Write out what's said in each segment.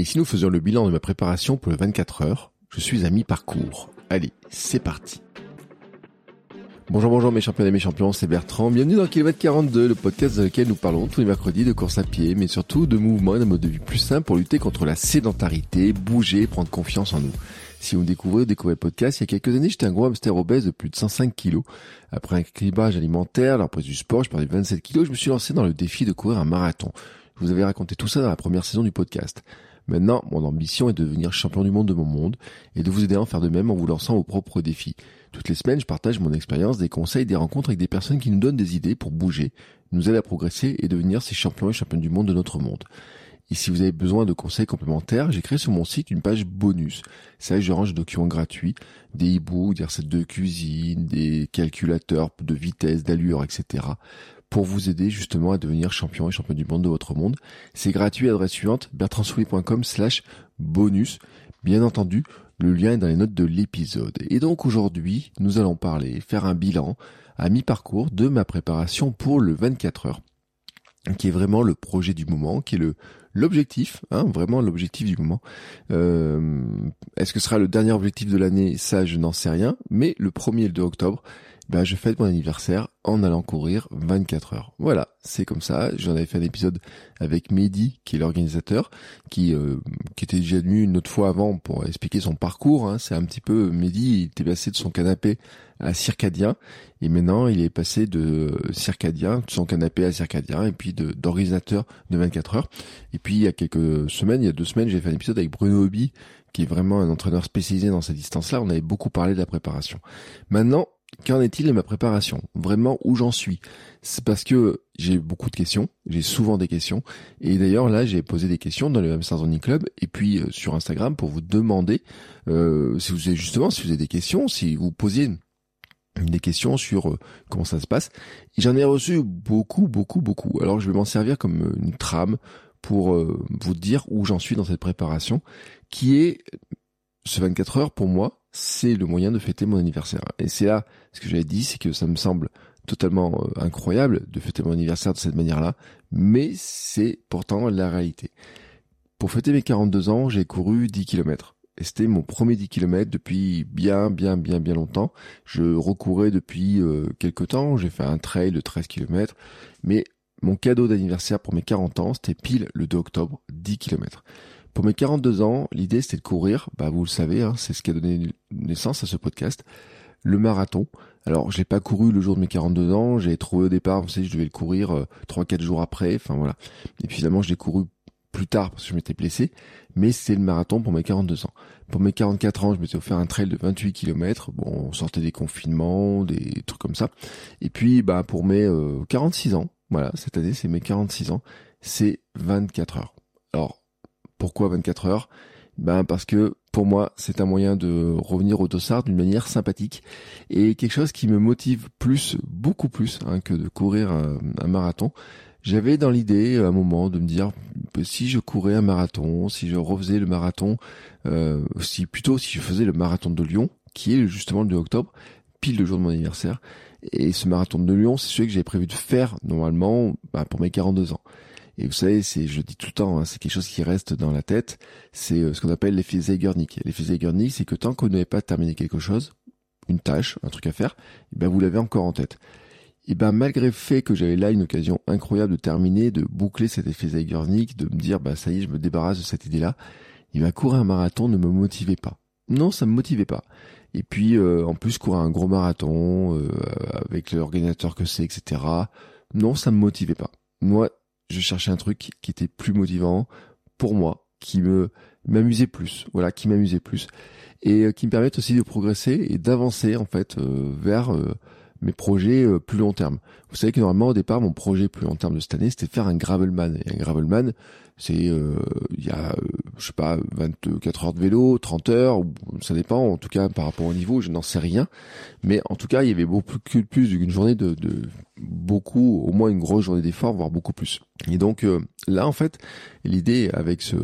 Et si nous faisions le bilan de ma préparation pour le 24 heures, je suis à mi-parcours. Allez, c'est parti. Bonjour, bonjour mes champions et mes champions, c'est Bertrand. Bienvenue dans Kilomètre 42, le podcast dans lequel nous parlons tous les mercredis de course à pied, mais surtout de mouvement et d'un mode de vie plus simple pour lutter contre la sédentarité, bouger, prendre confiance en nous. Si vous me découvrez ou découvrez le podcast, il y a quelques années, j'étais un gros hamster obèse de plus de 105 kilos. Après un équilibrage alimentaire, la reprise du sport, je perdais 27 kilos, je me suis lancé dans le défi de courir un marathon. Je vous avais raconté tout ça dans la première saison du podcast. Maintenant, mon ambition est de devenir champion du monde de mon monde et de vous aider à en faire de même en vous lançant vos propres défis. Toutes les semaines, je partage mon expérience, des conseils, des rencontres avec des personnes qui nous donnent des idées pour bouger, nous aider à progresser et devenir ces champions et championnes du monde de notre monde. Et si vous avez besoin de conseils complémentaires, j'ai créé sur mon site une page bonus. C'est là que je range des documents gratuits, des e-books, des recettes de cuisine, des calculateurs de vitesse, d'allure, etc. pour vous aider justement à devenir champion et champion du monde de votre monde. C'est gratuit, adresse suivante, bertrandsoulier.com slash bonus. Bien entendu, le lien est dans les notes de l'épisode. Et donc aujourd'hui, nous allons parler, faire un bilan à mi-parcours de ma préparation pour le 24 heures qui est vraiment le projet du moment, qui est le l'objectif, hein, vraiment l'objectif du moment. Euh, Est-ce que ce sera le dernier objectif de l'année? Ça, je n'en sais rien. Mais le 1er et le 2 octobre, ben, je fête mon anniversaire en allant courir 24 heures. Voilà, c'est comme ça. J'en avais fait un épisode avec Mehdi, qui est l'organisateur, qui euh, qui était déjà venu une autre fois avant pour expliquer son parcours. Hein. C'est un petit peu Mehdi, il était passé de son canapé à circadien, et maintenant il est passé de circadien, de son canapé à circadien, et puis de d'organisateur de 24 heures. Et puis il y a quelques semaines, il y a deux semaines, j'ai fait un épisode avec Bruno Hobby, qui est vraiment un entraîneur spécialisé dans cette distance-là. On avait beaucoup parlé de la préparation. Maintenant, Qu'en est-il de ma préparation? Vraiment où j'en suis? C'est parce que j'ai beaucoup de questions, j'ai souvent des questions, et d'ailleurs là j'ai posé des questions dans le Hamsters Running Club et puis euh, sur Instagram pour vous demander euh, si vous avez justement si vous avez des questions, si vous posiez des questions sur euh, comment ça se passe. J'en ai reçu beaucoup, beaucoup, beaucoup. Alors je vais m'en servir comme une trame pour vous dire où j'en suis dans cette préparation, qui est ce 24 heures pour moi, c'est le moyen de fêter mon anniversaire. Et c'est là, ce que j'avais dit, c'est que ça me semble totalement euh, incroyable de fêter mon anniversaire de cette manière-là, mais c'est pourtant la réalité. Pour fêter mes 42 ans, j'ai couru 10 km. Et c'était mon premier 10 km depuis bien, bien, bien, bien longtemps. Je recourais depuis euh, quelques temps. J'ai fait un trail de 13 km. Mais mon cadeau d'anniversaire pour mes 40 ans, c'était pile le 2 octobre, 10 km. Pour mes 42 ans, l'idée c'était de courir, bah vous le savez, hein, c'est ce qui a donné naissance à ce podcast, le marathon. Alors je l'ai pas couru le jour de mes 42 ans, j'ai trouvé au départ, vous savez, je devais le courir euh, 3-4 jours après, enfin voilà. Et puis finalement je l'ai couru plus tard parce que je m'étais blessé, mais c'est le marathon pour mes 42 ans. Pour mes 44 ans, je m'étais offert un trail de 28 km, bon, on sortait des confinements, des trucs comme ça. Et puis bah pour mes 46 euh, ans, voilà, cette année c'est mes 46 ans, c'est 24 heures. Alors pourquoi 24 heures? Ben parce que pour moi, c'est un moyen de revenir au dossard d'une manière sympathique et quelque chose qui me motive plus, beaucoup plus hein, que de courir un, marathon. J'avais dans l'idée à un moment de me dire si je courais un marathon, si je refaisais le marathon, euh, si plutôt si je faisais le marathon de Lyon, qui est justement le 2 octobre, pile le jour de mon anniversaire. Et ce marathon de Lyon, c'est celui que j'avais prévu de faire normalement bah, pour mes 42 ans. Et vous savez, c'est, je dis tout le temps, hein, c'est quelque chose qui reste dans la tête. C'est euh, ce qu'on appelle l'effet Zeigarnik. L'effet Zeigarnik, c'est que tant qu'on n'avait pas terminé quelque chose, une tâche, un truc à faire, eh ben vous l'avez encore en tête. Et ben malgré le fait que j'avais là une occasion incroyable de terminer, de boucler cet effet Zeigarnik, de me dire bah ça y est, je me débarrasse de cette idée-là, il va courir un marathon ne me motivait pas. Non, ça me motivait pas. Et puis euh, en plus courir un gros marathon euh, avec l'organisateur que c'est, etc. Non, ça me motivait pas. Moi, je cherchais un truc qui était plus motivant pour moi, qui me m'amusait plus, voilà, qui m'amusait plus et euh, qui me permettent aussi de progresser et d'avancer en fait euh, vers euh, mes projets plus long terme. Vous savez que normalement au départ mon projet plus long terme de cette année c'était de faire un gravelman. Et un gravelman c'est euh, il y a je sais pas 24 heures de vélo, 30 heures, ça dépend en tout cas par rapport au niveau, je n'en sais rien. Mais en tout cas il y avait beaucoup plus d'une journée de, de, beaucoup, au moins une grosse journée d'effort, voire beaucoup plus. Et donc là en fait l'idée avec ce,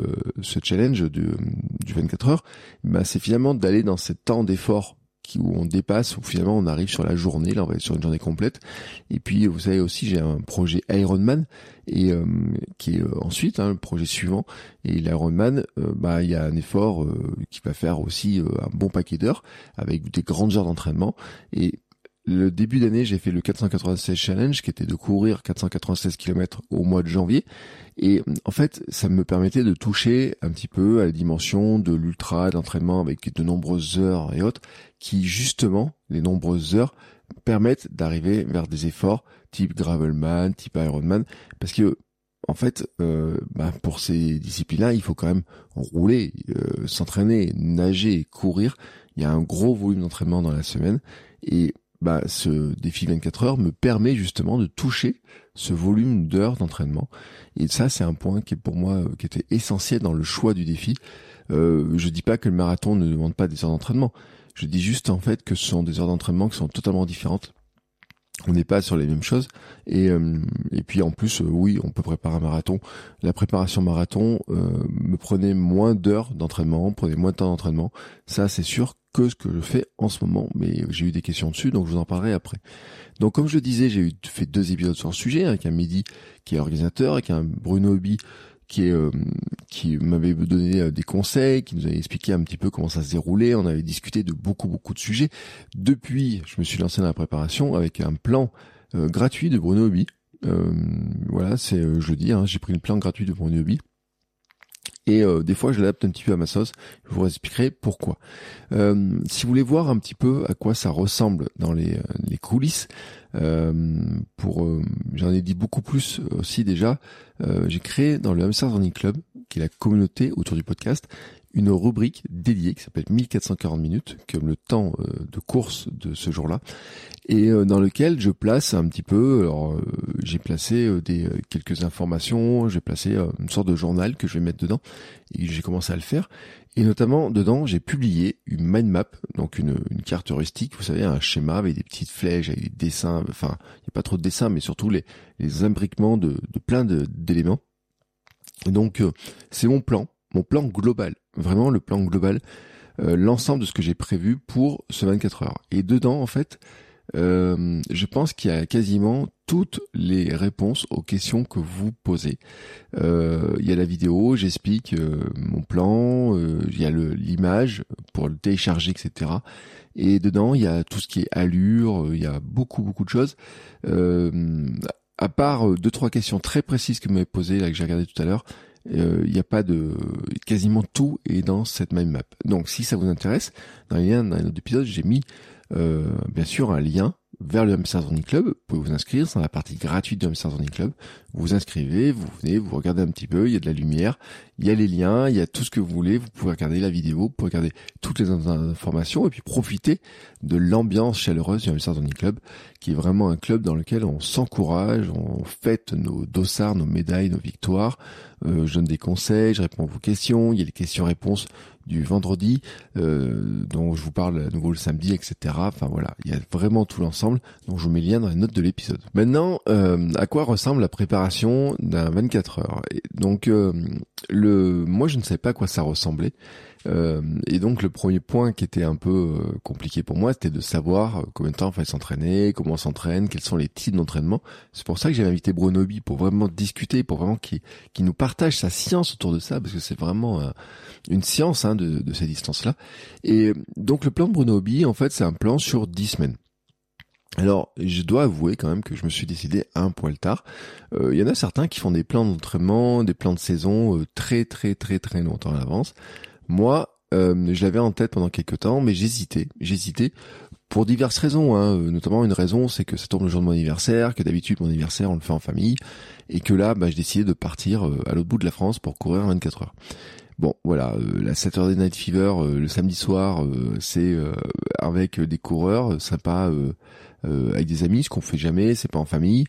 ce challenge de, du 24 heures, bah, c'est finalement d'aller dans ce temps d'effort où on dépasse, où finalement on arrive sur la journée, là on va être sur une journée complète. Et puis vous savez aussi j'ai un projet Ironman et euh, qui est euh, ensuite hein, le projet suivant. Et l'Ironman, euh, bah il y a un effort qui va faire aussi un bon paquet d'heures avec des grandes heures d'entraînement. Et le début d'année, j'ai fait le 496 challenge qui était de courir 496 km au mois de janvier. Et en fait, ça me permettait de toucher un petit peu à la dimension de l'ultra, d'entraînement avec de nombreuses heures et autres, qui justement, les nombreuses heures, permettent d'arriver vers des efforts type gravelman, type Ironman, parce que en fait, euh, bah, pour ces disciplines-là, il faut quand même rouler, euh, s'entraîner, nager, courir. Il y a un gros volume d'entraînement dans la semaine et bah, ce défi 24 heures me permet justement de toucher ce volume d'heures d'entraînement. Et ça, c'est un point qui est pour moi euh, qui était essentiel dans le choix du défi. Euh, je dis pas que le marathon ne demande pas des heures d'entraînement. Je dis juste en fait que ce sont des heures d'entraînement qui sont totalement différentes. On n'est pas sur les mêmes choses. Et, euh, et puis en plus, euh, oui, on peut préparer un marathon. La préparation marathon me prenait moins d'heures d'entraînement, prenait moins de temps d'entraînement. Ça, c'est sûr que ce que je fais en ce moment, mais j'ai eu des questions dessus, donc je vous en parlerai après. Donc comme je disais, j'ai fait deux épisodes sur le sujet, avec un Mehdi qui est organisateur, avec un Bruno Hobby euh, qui m'avait donné euh, des conseils, qui nous avait expliqué un petit peu comment ça se déroulait. On avait discuté de beaucoup beaucoup de sujets. Depuis, je me suis lancé dans la préparation avec un plan euh, gratuit de Bruno voilà, c'est je hein, j'ai pris le plan gratuit de Bruno et euh, des fois je l'adapte un petit peu à ma sauce. Je vous expliquerai pourquoi. Euh, si vous voulez voir un petit peu à quoi ça ressemble dans les, euh, les coulisses, pour j'en ai dit beaucoup plus aussi déjà. J'ai créé dans le Hamster Running Club, qui est la communauté autour du podcast, une rubrique dédiée qui s'appelle 1440 minutes, comme le temps de course de ce jour-là, et dans lequel je place un petit peu. Alors j'ai placé des quelques informations, j'ai placé une sorte de journal que je vais mettre dedans et j'ai commencé à le faire. Et notamment, dedans, j'ai publié une mind map, donc une, une, carte heuristique, vous savez, un schéma avec des petites flèches, avec des dessins, enfin, il n'y a pas trop de dessins, mais surtout les, imbriquements de, plein d'éléments. Donc, euh, c'est mon plan, mon plan global, vraiment le plan global, euh, l'ensemble de ce que j'ai prévu pour ce 24 heures. Et dedans, en fait, euh, je pense qu'il y a quasiment toutes les réponses aux questions que vous posez. Euh, il y a la vidéo, j'explique mon plan, il y a l'image pour le télécharger, etc. Et dedans, il y a tout ce qui est allure, il y a beaucoup, beaucoup de choses. à part deux, trois questions très précises que vous m'avez posées, là, que j'ai regardé tout à l'heure, il n'y a pas de quasiment tout est dans cette mind map. Donc si ça vous intéresse, dans les liens dans un autre épisode, j'ai mis euh, bien sûr un lien vers le Hamster Running Club. Vous pouvez vous inscrire, c'est dans la partie gratuite du Hamster Running Club. Vous inscrivez, vous venez, vous regardez un petit peu, il y a de la lumière, il y a les liens, il y a tout ce que vous voulez. Vous pouvez regarder la vidéo, vous pouvez regarder toutes les informations et puis profiter de l'ambiance chaleureuse du Hamster Running Club, qui est vraiment un club dans lequel on s'encourage, on fête nos dossards, nos médailles, nos victoires. Euh, je donne des conseils, je réponds à vos questions, il y a les questions-réponses du vendredi, euh, dont je vous parle à nouveau le samedi, etc. Enfin voilà, il y a vraiment tout l'ensemble. Donc je vous mets le lien dans les notes de l'épisode. Maintenant, euh, à quoi ressemble la préparation d'un 24 heures Donc euh, le, moi je ne savais pas à quoi ça ressemblait. Euh, et donc le premier point qui était un peu euh, compliqué pour moi, c'était de savoir euh, combien de temps il fallait s'entraîner, comment on s'entraîne, quels sont les types d'entraînement. C'est pour ça que j'ai invité Brunobi pour vraiment discuter, pour vraiment qu'il nous partage sa science autour de ça, parce que c'est vraiment une science hein, de, de, ces distances-là. Et donc le plan de Brunobi, en fait, c'est un plan sur 10 semaines. Alors, je dois avouer quand même que je me suis décidé un poil tard. Il y en a certains qui font des plans d'entraînement, des plans de saison très très très très longtemps à l'avance. Moi, euh, je l'avais en tête pendant quelques temps, mais j'hésitais. J'hésitais pour diverses raisons. Hein. Notamment une raison, c'est que ça tombe le jour de mon anniversaire, que d'habitude mon anniversaire on le fait en famille, et que là, bah, j'ai décidé de partir euh, à l'autre bout de la France pour courir 24 heures. Bon, voilà, euh, la Saturday Night Fever le samedi soir, c'est avec des coureurs sympas avec des amis, ce qu'on fait jamais, c'est pas en famille.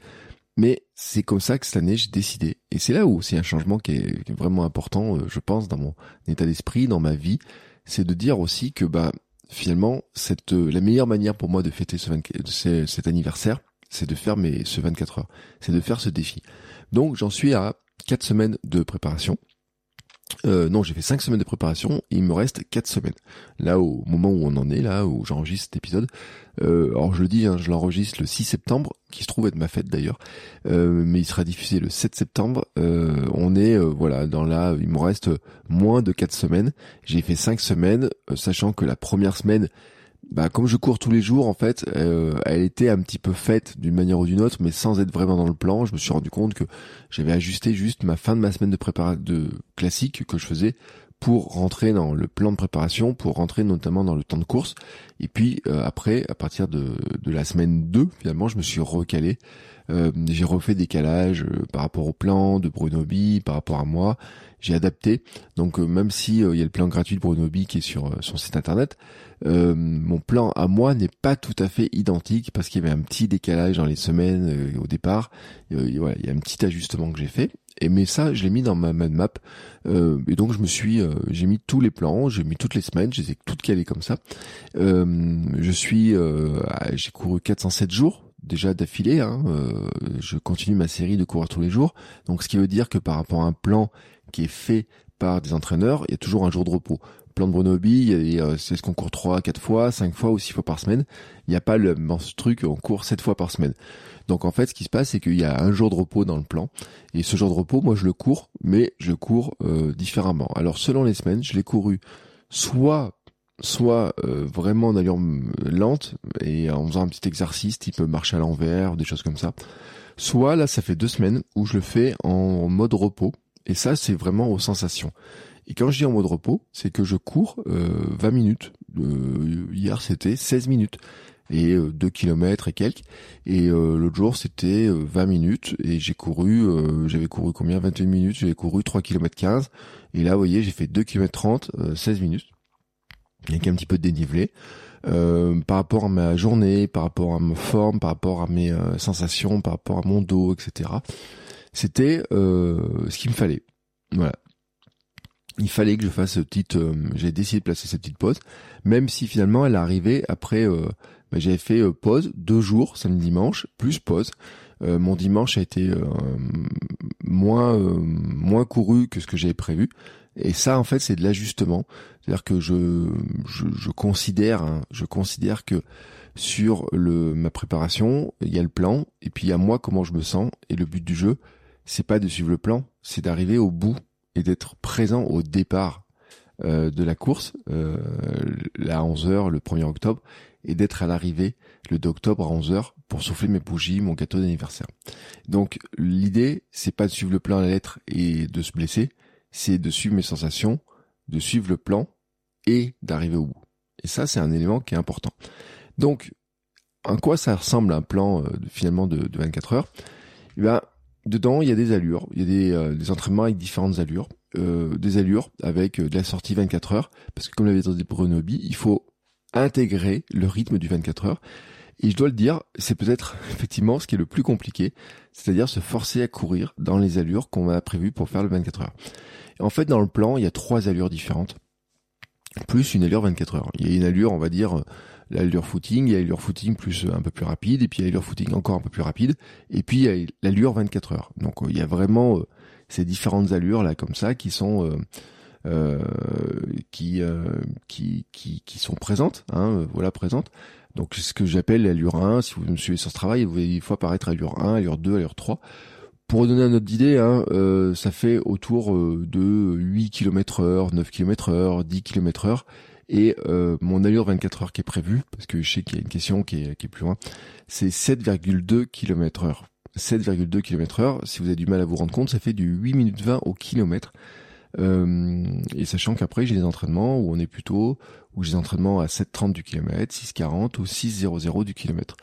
Mais c'est comme ça que cette année j'ai décidé. Et c'est là où c'est un changement qui est, vraiment important, je pense, dans mon état d'esprit, dans ma vie, c'est de dire aussi que bah finalement cette la meilleure manière pour moi de fêter ce cet anniversaire, c'est de faire mes ce 24 heures, c'est de faire ce défi. Donc j'en suis à quatre semaines de préparation. Euh, non, j'ai fait cinq semaines de préparation. il me reste quatre semaines. Là, au moment où on en est, là où j'enregistre cet épisode. Euh, alors je le dis, hein, je l'enregistre le 6 septembre, qui se trouve être ma fête d'ailleurs, euh, mais il sera diffusé le 7 septembre. Euh, on est voilà dans là, il me reste moins de quatre semaines. J'ai fait cinq semaines, sachant que la première semaine bah comme je cours tous les jours en fait, euh, elle était un petit peu faite d'une manière ou d'une autre, mais sans être vraiment dans le plan. Je me suis rendu compte que j'avais ajusté juste ma fin de ma semaine de préparation de classique que je faisais pour rentrer dans le plan de préparation, pour rentrer notamment dans le temps de course. Et puis euh, après, à partir de, de la semaine 2, finalement, je me suis recalé. Euh, j'ai refait des calages par rapport au plan de Bruno B, par rapport à moi j'ai adapté. Donc euh, même si euh, il y a le plan gratuit de Bruno B qui est sur euh, son site internet, mon plan à moi n'est pas tout à fait identique parce qu'il y avait un petit décalage dans les semaines au départ. voilà, il y a un petit ajustement que j'ai fait. Et mais ça, je l'ai mis dans ma map. et donc je me suis, j'ai mis tous les plans, j'ai mis toutes les semaines, je les ai toutes calées comme ça. je suis, j'ai couru 407 jours déjà d'affilée. Hein, je continue ma série de courir tous les jours. Donc ce qui veut dire que par rapport à un plan qui est fait par des entraîneurs, il y a toujours un jour de repos. Plan de Bonobi, euh, c'est ce qu'on court 3, 4 fois, 5 fois ou 6 fois par semaine. Il n'y a pas le ce truc, on court 7 fois par semaine. Donc en fait, ce qui se passe, c'est qu'il y a un jour de repos dans le plan. Et ce jour de repos, moi, je le cours, mais je cours euh, différemment. Alors selon les semaines, je l'ai couru soit soit euh, vraiment en allure lente et en faisant un petit exercice type marche à l'envers, des choses comme ça. Soit là, ça fait deux semaines où je le fais en mode repos et ça, c'est vraiment aux sensations. Et quand je dis en mode repos, c'est que je cours euh, 20 minutes. Euh, hier, c'était 16 minutes. Et euh, 2 km et quelques. Et euh, l'autre jour, c'était 20 euh, minutes. Et j'ai couru, euh, j'avais couru combien? 21 minutes. J'avais couru 3 km 15. Et là, vous voyez, j'ai fait 2 km 30, 16 minutes. Avec un petit peu de dénivelé. par rapport à ma journée, par rapport à ma forme, par rapport à mes sensations, par rapport à mon dos, etc. C'était euh, ce qu'il me fallait. Voilà. Il fallait que je fasse cette petite. Euh, j'ai décidé de placer cette petite pause, même si finalement elle arrivait après. Euh, bah, j'avais fait pause deux jours, samedi dimanche, plus pause. mon dimanche a été moins moins couru que ce que j'avais prévu. Et ça, en fait, c'est de l'ajustement. C'est-à-dire que je, je, je considère, hein, je considère que sur le ma préparation, il y a le plan, et puis il y a moi comment je me sens, et le but du jeu, c'est pas de suivre le plan, c'est d'arriver au bout et d'être présent au départ euh, de la course, euh, à 11h le 1er octobre, et d'être à l'arrivée le 2 octobre à 11h pour souffler mes bougies, mon gâteau d'anniversaire. Donc l'idée, c'est pas de suivre le plan à la lettre et de se blesser, c'est de suivre mes sensations, de suivre le plan et d'arriver au bout. Et ça, c'est un élément qui est important. Donc, en quoi ça ressemble un plan euh, finalement de, de 24 heures? Eh ben, dedans, il y a des allures, il y a des, euh, des entraînements avec différentes allures, euh, des allures avec euh, de la sortie 24 heures, parce que comme l'avait dit Bruno il faut intégrer le rythme du 24 heures. Et je dois le dire, c'est peut-être effectivement ce qui est le plus compliqué, c'est-à-dire se forcer à courir dans les allures qu'on a prévues pour faire le 24 heures. Et en fait, dans le plan, il y a trois allures différentes, plus une allure 24 heures. Il y a une allure, on va dire, l'allure footing, il y a l'allure footing plus un peu plus rapide, et puis il y a l'allure footing encore un peu plus rapide, et puis il y a l'allure 24 heures. Donc euh, il y a vraiment euh, ces différentes allures là comme ça qui sont euh, qui, qui, qui qui sont présentes, hein, voilà présentes. Donc ce que j'appelle l'allure 1, si vous me suivez sur ce travail, vous voyez il faut apparaître allure 1, allure 2, allure 3. Pour donner un autre idée, hein, ça fait autour de 8 km heure, 9 km heure, 10 km heure. Et euh, mon allure 24 heures qui est prévue, parce que je sais qu'il y a une question qui est, qui est plus loin, c'est 7,2 km heure. 7,2 km heure, si vous avez du mal à vous rendre compte, ça fait du 8 minutes 20 au kilomètre. Euh, et sachant qu'après j'ai des entraînements où on est plutôt où j'ai des entraînements à 7,30 du kilomètre, 6,40 ou 6,00 du kilomètre.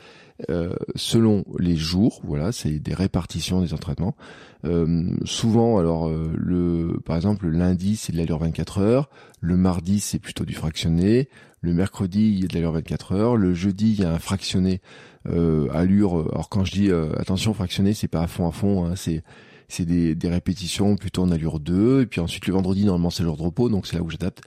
Euh, selon les jours, voilà, c'est des répartitions des entraînements. Euh, souvent, alors euh, le, par exemple, le lundi c'est de l'allure 24 heures, le mardi c'est plutôt du fractionné, Le mercredi, il y a de l'allure 24 heures. Le jeudi, il y a un fractionné euh, allure. Alors quand je dis euh, attention fractionné, c'est pas à fond à fond, hein, c'est c'est des, des répétitions plutôt en allure 2. Et puis ensuite le vendredi, normalement c'est l'heure de repos, donc c'est là où j'adapte.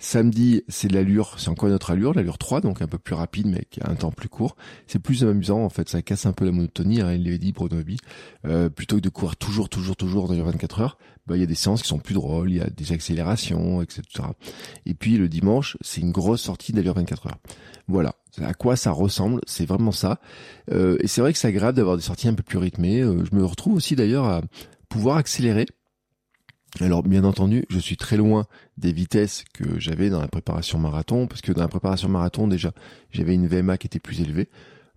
Samedi, c'est l'allure, c'est encore une autre allure, l'allure 3, donc un peu plus rapide, mais qui a un temps plus court. C'est plus amusant, en fait, ça casse un peu la monotonie, hein, il l'avait dit, Bruno euh, plutôt que de courir toujours, toujours, toujours dans les 24 heures, bah, il y a des séances qui sont plus drôles, il y a des accélérations, etc. Et puis le dimanche, c'est une grosse sortie d'allure 24 heures. Voilà, à quoi ça ressemble, c'est vraiment ça. Euh, et c'est vrai que c'est agréable d'avoir des sorties un peu plus rythmées. Euh, je me retrouve aussi d'ailleurs à pouvoir accélérer alors bien entendu, je suis très loin des vitesses que j'avais dans la préparation marathon, parce que dans la préparation marathon déjà, j'avais une VMA qui était plus élevée.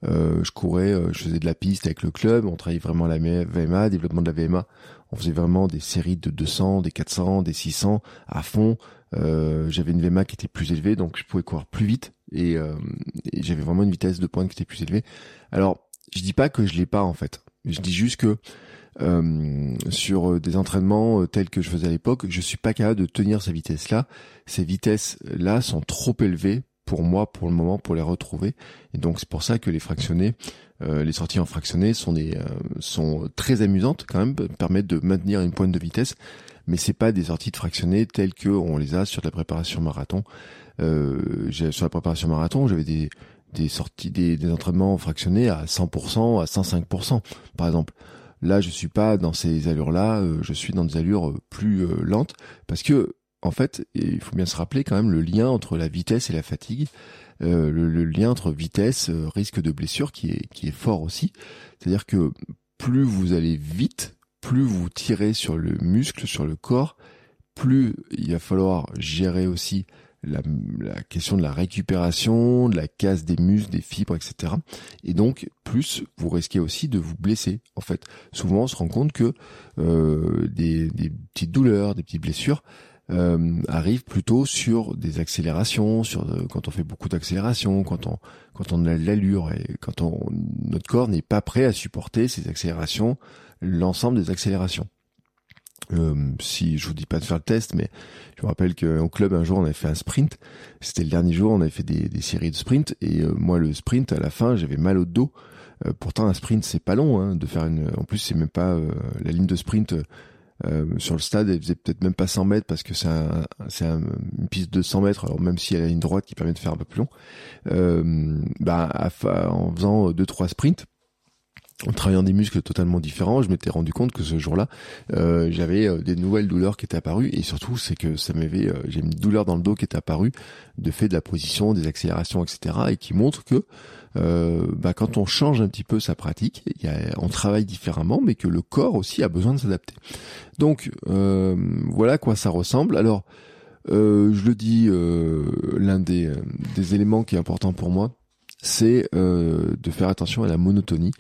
Euh, je courais, euh, je faisais de la piste avec le club, on travaillait vraiment la VMA, développement de la VMA. On faisait vraiment des séries de 200, des 400, des 600 à fond. Euh, j'avais une VMA qui était plus élevée, donc je pouvais courir plus vite et, et j'avais vraiment une vitesse de pointe qui était plus élevée. Alors, je dis pas que je l'ai pas en fait. Je dis juste que euh, sur euh, des entraînements euh, tels que je faisais à l'époque, je suis pas capable de tenir ces vitesses-là. Ces vitesses-là sont trop élevées pour moi pour le moment pour les retrouver. Et donc c'est pour ça que les fractionnés, les sorties en des sont très amusantes quand même, permettent de maintenir une pointe de vitesse, mais c'est pas des sorties de fractionnés telles que on les a sur la préparation marathon. sur la préparation marathon, j'avais des des sorties des, des entraînements fractionnés à 100%, à 105% par exemple. Là, je suis pas dans ces allures-là, euh, je suis dans des allures euh, plus euh, lentes parce que en fait, il faut bien se rappeler quand même le lien entre la vitesse et la fatigue, le, lien entre vitesse, risque de blessure qui est qui est fort aussi. C'est-à-dire que plus vous allez vite, plus vous tirez sur le muscle, sur le corps, plus il va falloir gérer aussi la, question de la récupération, de la casse des muscles, des fibres, etc. Et donc, plus vous risquez aussi de vous blesser. En fait, souvent, on se rend compte que euh, des, petites douleurs, des petites blessures euh, arrivent plutôt sur des accélérations, sur euh, quand on fait beaucoup d'accélérations, quand on quand on a l'allure et quand on notre corps n'est pas prêt à supporter ces accélérations, l'ensemble des accélérations. Euh, si je vous dis pas de faire le test, mais je me rappelle qu'au club un jour on avait fait un sprint. C'était le dernier jour, on avait fait des, séries de sprint et euh, moi le sprint à la fin j'avais mal au dos. Euh, pourtant un sprint c'est pas long hein, de faire une. En plus c'est même pas la ligne de sprint sur le stade, elle faisait peut-être même pas 100 mètres parce que c'est un, c'est une piste de 100 mètres. Alors même s'il y a la ligne droite qui permet de faire un peu plus long, bah en faisant deux trois sprints en travaillant des muscles totalement différents, je m'étais rendu compte que ce jour-là, euh, j'avais euh, des nouvelles douleurs qui étaient apparues et surtout c'est que ça m'avait, euh, j'ai une douleur dans le dos qui est apparue de fait de la position, des accélérations, etc. et qui montre que bah, quand on change un petit peu sa pratique, on travaille différemment, mais que le corps aussi a besoin de s'adapter. Donc voilà à quoi ça ressemble. Alors je le dis, l'un des, des éléments qui est important pour moi, c'est de faire attention à la monotonie.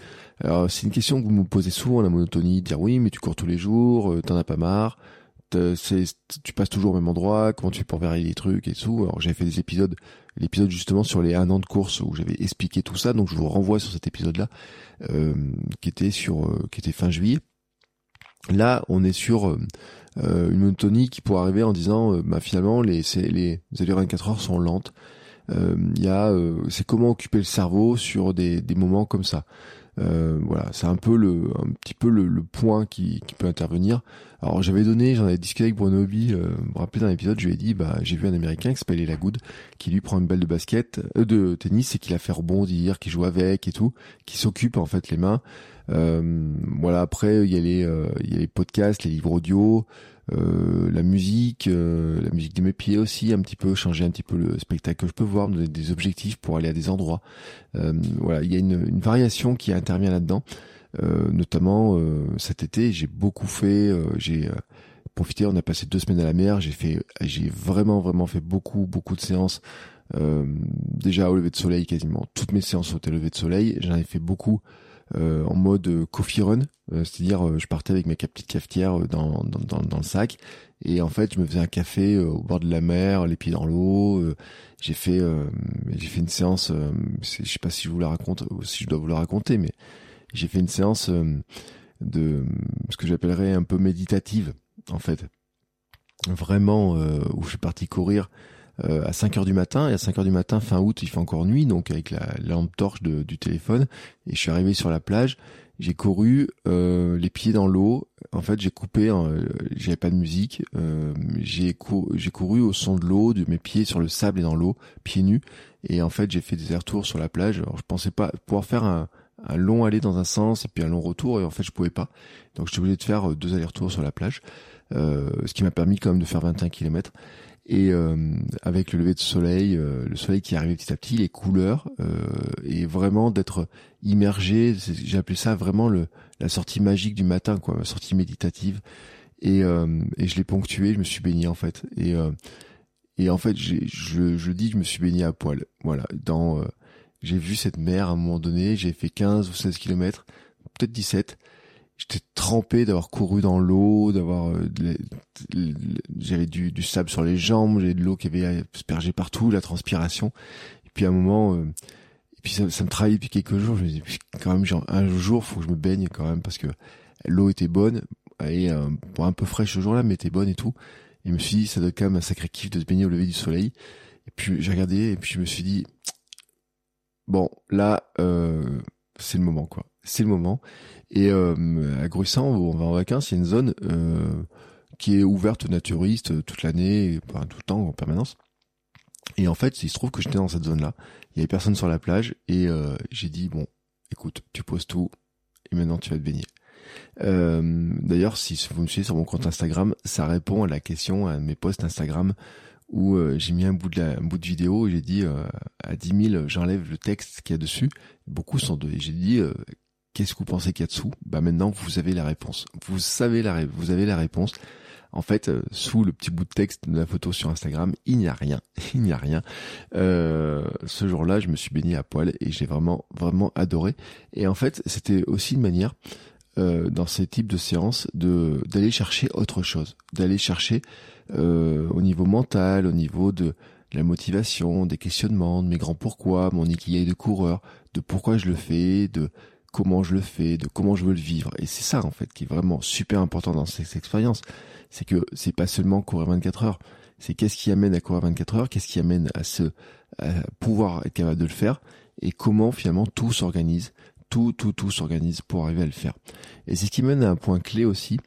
Alors c'est une question que vous me posez souvent, la monotonie, dire oui mais tu cours tous les jours, euh, t'en as pas marre, tu passes toujours au même endroit, comment tu fais pour vérifier les trucs et tout. Alors j'avais fait des épisodes, l'épisode justement sur les un an de course où j'avais expliqué tout ça, donc je vous renvoie sur cet épisode-là euh, qui était sur, euh, qui était fin juillet. Là, on est sur euh, une monotonie qui pourrait arriver en disant, bah finalement les les, les 24 heures sont lentes. Il y a, c'est comment occuper le cerveau sur des, des moments comme ça. Euh, voilà, c'est un peu le, un petit peu le, le point qui, qui, peut intervenir. Alors j'avais donné, j'en avais discuté avec Bruno Obi, euh, vous rappelez dans l'épisode, je lui ai dit, bah j'ai vu un Américain qui s'appelle Elagoud, qui lui prend une balle de basket, euh, de tennis et qui la fait rebondir, qui joue avec et tout, qui s'occupe en fait les mains. Euh, voilà, après il y a les, euh, il y a les podcasts, les livres audio. Euh, la musique, euh, la musique de mes pieds aussi, un petit peu changer un petit peu le spectacle que je peux voir, me donner des objectifs pour aller à des endroits. Euh, voilà, il y a une, variation qui intervient là-dedans. notamment cet été, j'ai beaucoup fait, j'ai profité. On a passé deux semaines à la mer. J'ai fait, j'ai vraiment vraiment fait beaucoup beaucoup de séances. déjà au lever de soleil quasiment toutes mes séances au lever de soleil. J'en ai fait beaucoup euh, en mode coffee run, euh, c'est-à-dire euh, je partais avec ma petite cafetière dans, dans, dans, le sac. Et en fait je me faisais un café au bord de la mer, les pieds dans l'eau. j'ai fait j'ai fait une séance, je sais pas si je vous la raconte ou si je dois vous la raconter, mais j'ai fait une séance de ce que j'appellerais un peu méditative en fait, vraiment où je suis parti courir euh, à 5 heures du matin. Et à 5 heures du matin, fin août, il fait encore nuit, donc avec la lampe torche du téléphone. Et je suis arrivé sur la plage. J'ai couru euh, les pieds dans l'eau. En fait, j'ai coupé. Euh, J'avais pas de musique. Euh, j'ai couru au son de l'eau, de mes pieds sur le sable et dans l'eau, pieds nus. Et en fait, j'ai fait des retours sur la plage. Alors, je pensais pas pouvoir faire un, un long aller dans un sens et puis un long retour. Et en fait, je pouvais pas. Donc, j'étais obligé de faire deux allers-retours sur la plage. ce qui m'a permis quand même de faire 21 km et euh, avec le lever de soleil, euh, le soleil qui arrivait petit à petit, les couleurs euh, et vraiment d'être immergé. J'ai appelé ça vraiment le la sortie magique du matin, quoi, la sortie méditative. Et, et je l'ai ponctué, je me suis baigné en fait. Et et en fait, je, je dis que je me suis baigné à poil. Voilà, dans j'ai vu cette mer à un moment donné, j'ai fait 15 ou 16 kilomètres, peut-être 17 j'étais trempé d'avoir couru dans l'eau, d'avoir euh, j'avais du, du, sable sur les jambes, j'avais de l'eau qui avait aspergé partout, la transpiration. Et puis à un moment, euh, et puis ça, ça, me travaillait depuis quelques jours. Je me disais quand même, genre, un jour, faut que je me baigne quand même parce que l'eau était bonne et euh, un peu fraîche ce jour-là, mais était bonne et tout. Et je me suis dit, ça doit quand même un sacré kiff de se baigner au lever du soleil. Et puis j'ai regardé et puis je me suis dit, bon, là, euh, c'est le moment quoi. C'est le moment. Et euh, à Gruissan, on va en vacances, il y a une zone euh, qui est ouverte aux naturistes toute l'année, enfin, tout le temps, en permanence. Et en fait, il se trouve que j'étais dans cette zone-là. Il y avait personne sur la plage et euh, j'ai dit bon, écoute, tu poses tout et maintenant tu vas te baigner. Euh, D'ailleurs, si vous me suivez sur mon compte Instagram, ça répond à la question à mes posts Instagram où euh, j'ai mis un bout de la, un bout de vidéo et j'ai dit euh, à 10 000, j'enlève le texte qu'il y a dessus. Beaucoup sont. Et j'ai dit Qu'est-ce que vous pensez qu'il y a dessous Bah maintenant vous avez la réponse. Vous savez la vous avez la réponse. En fait, euh, sous le petit bout de texte de la photo sur Instagram, il n'y a rien. Il n'y a rien. Euh, ce jour-là, je me suis baigné à poil et j'ai vraiment vraiment adoré. Et en fait, c'était aussi une manière euh, dans ces types de séances de d'aller chercher autre chose, d'aller chercher euh, au niveau mental, au niveau de la motivation, des questionnements, de mes grands pourquoi, mon ikigai de coureur, de pourquoi je le fais, de comment je le fais, de comment je veux le vivre. Et c'est ça en fait qui est vraiment super important dans cette expérience. C'est que c'est pas seulement courir 24 heures, c'est qu'est-ce qui amène à courir 24 heures, qu'est-ce qui amène à se pouvoir être capable de le faire et comment finalement tout s'organise, tout tout tout s'organise pour arriver à le faire. Et c'est ce qui mène à un point clé aussi,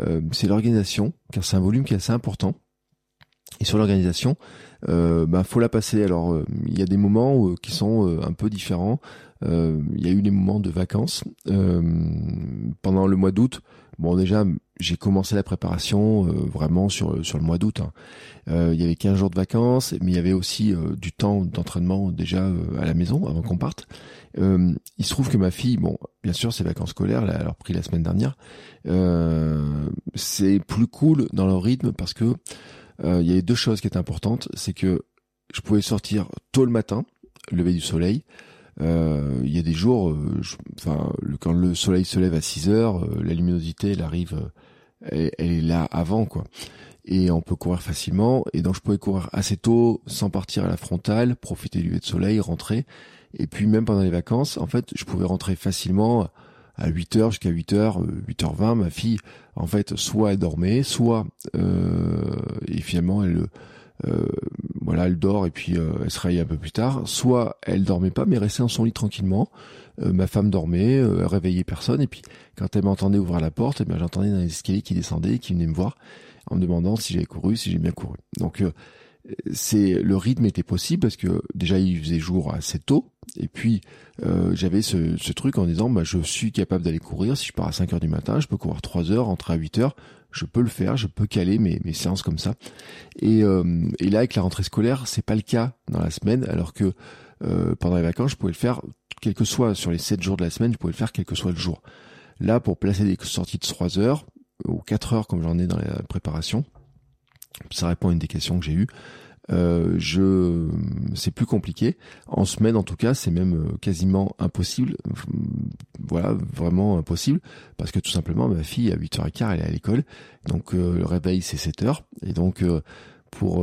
euh, c'est l'organisation, car c'est un volume qui est assez important. Et sur l'organisation, euh, bah, faut la passer. Alors, euh, il y a des moments euh, qui sont euh, un peu différents. Il y a eu des moments de vacances pendant le mois d'août. Bon, déjà, j'ai commencé la préparation vraiment sur sur le mois d'août. Hein. il y avait 15 jours de vacances, mais il y avait aussi du temps d'entraînement déjà à la maison avant qu'on parte. il se trouve que ma fille, bon, bien sûr, ses vacances scolaires, elle a repris la semaine dernière. c'est plus cool dans leur rythme parce que euh, il y avait deux choses qui étaient importantes, c'est que je pouvais sortir tôt le matin, lever du soleil. Euh, il y a des jours, euh, enfin, quand le soleil se lève à 6 heures, la luminosité, elle arrive, elle, est là avant, quoi. Et on peut courir facilement. Et donc, je pouvais courir assez tôt, sans partir à la frontale, profiter du lever de soleil, rentrer. Et puis, même pendant les vacances, en fait, je pouvais rentrer facilement à 8 h jusqu'à 8 h 8h20, ma fille, en fait, soit elle dormait, soit euh, et finalement elle euh, voilà, elle dort et puis euh, elle se réveille un peu plus tard. Soit elle dormait pas, mais restait dans son lit tranquillement. Euh, ma femme dormait, elle réveillait personne. Et puis quand elle m'entendait ouvrir la porte, eh bien j'entendais dans les escaliers qui descendaient, qui venaient me voir en me demandant si j'avais couru, si j'ai bien couru. Donc c'est le rythme était possible parce que déjà il faisait jour assez tôt et puis euh, j'avais ce, ce, truc en disant bah je suis capable d'aller courir si je pars à 5 heures du matin je peux courir 3 heures rentrer à 8 heures je peux le faire je peux caler mes, séances comme ça et, euh, et là avec la rentrée scolaire c'est pas le cas dans la semaine alors que euh, pendant les vacances je pouvais le faire quel que soit sur les 7 jours de la semaine je pouvais le faire quel que soit le jour là pour placer des sorties de 3 heures ou 4 heures comme j'en ai dans la préparation ça répond à une des questions que j'ai eues. Euh, je, c'est plus compliqué. En semaine, en tout cas, c'est même euh, quasiment impossible. Voilà, vraiment impossible, parce que tout simplement, ma fille à 8h15, elle est à l'école, donc euh, le réveil c'est 7h, et donc pour,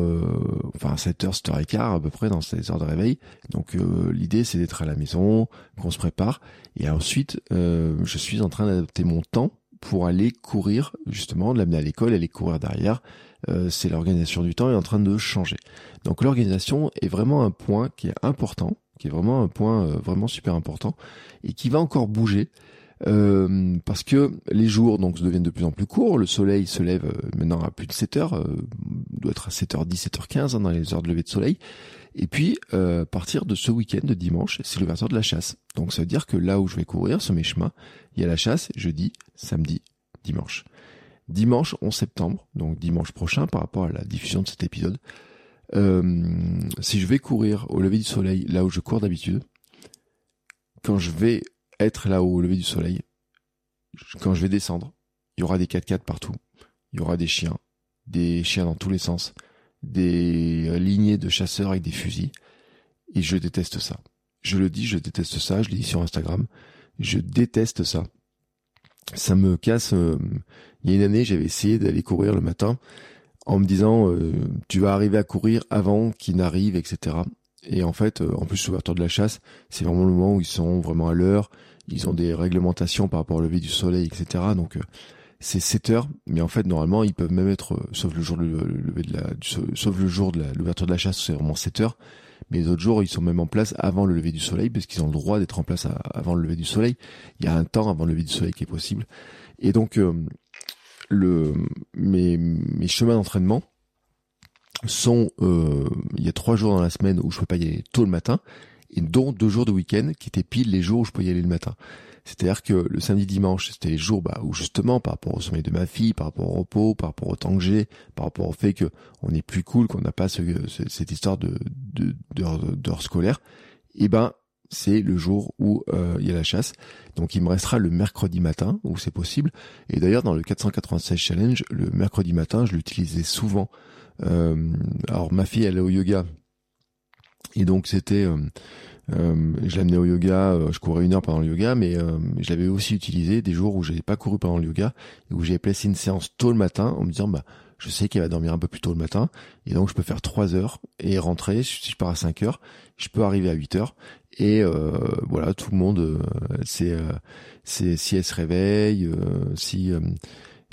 enfin 7h, 7h15 à peu près dans ces heures de réveil. Donc l'idée c'est d'être à la maison, qu'on se prépare, et ensuite je suis en train d'adapter mon temps pour aller courir, justement, l'amener à l'école, aller courir derrière. Euh, c'est l'organisation du temps est en train de changer. Donc l'organisation est vraiment un point qui est important, qui est vraiment un point euh, vraiment super important et qui va encore bouger. Euh, parce que les jours donc deviennent de plus en plus courts, le soleil se lève maintenant à plus de 7 heures, doit être à 7h10, 7h15 hein, dans les heures de lever de soleil. Et puis, partir de ce week-end de dimanche, c'est l'ouverture de la chasse. Donc ça veut dire que là où je vais courir sur mes chemins, il y a la chasse jeudi, samedi, dimanche. Dimanche 11 septembre, donc dimanche prochain par rapport à la diffusion de cet épisode, euh, si je vais courir au lever du soleil là où je cours d'habitude, quand je vais être là au lever du soleil, quand je vais descendre, il y aura des 4x4 partout, il y aura des chiens, des chiens dans tous les sens, des lignées de chasseurs avec des fusils, et je déteste ça. Je le dis, je déteste ça, je l'ai dit sur Instagram, je déteste ça. Ça me casse. Euh, il y a une année, j'avais essayé d'aller courir le matin en me disant euh, tu vas arriver à courir avant qu'il n'arrive, etc. Et en fait, euh, en plus l'ouverture de la chasse, c'est vraiment le moment où ils sont vraiment à l'heure. Ils ont des réglementations par rapport au lever du soleil, etc. Donc c'est 7 heures, mais en fait normalement ils peuvent même être, sauf le jour de lever de la, sauf le jour de l'ouverture de la chasse, c'est vraiment 7 heures. Mais les autres jours, ils sont même en place avant le lever du soleil, parce qu'ils ont le droit d'être en place avant le lever du soleil. Il y a un temps avant le lever du soleil qui est possible. Et donc, euh, le, mes, chemins d'entraînement sont, euh, il y a trois jours dans la semaine où je peux pas y aller tôt le matin, et dont deux jours de week-end qui étaient pile les jours où je peux y aller le matin. C'est-à-dire que le samedi dimanche, c'était les jours bah, où justement, par rapport au sommeil de ma fille, par rapport au repos, par rapport au temps que j'ai, par rapport au fait que on est plus cool, qu'on n'a pas ce, cette histoire de d'heures scolaires, et eh ben c'est le jour où euh, il y a la chasse. Donc il me restera le mercredi matin où c'est possible. Et d'ailleurs dans le 496 challenge, le mercredi matin, je l'utilisais souvent. Euh, alors ma fille elle est au yoga et donc c'était euh, euh, je l'amenais au yoga, euh, je courais une heure pendant le yoga, mais euh, je l'avais aussi utilisé des jours où j'avais pas couru pendant le yoga où j'avais placé une séance tôt le matin en me disant bah je sais qu'elle va dormir un peu plus tôt le matin et donc je peux faire 3 heures et rentrer si je pars à 5 heures, je peux arriver à 8 heures et voilà tout le monde c'est c'est si elle se réveille, si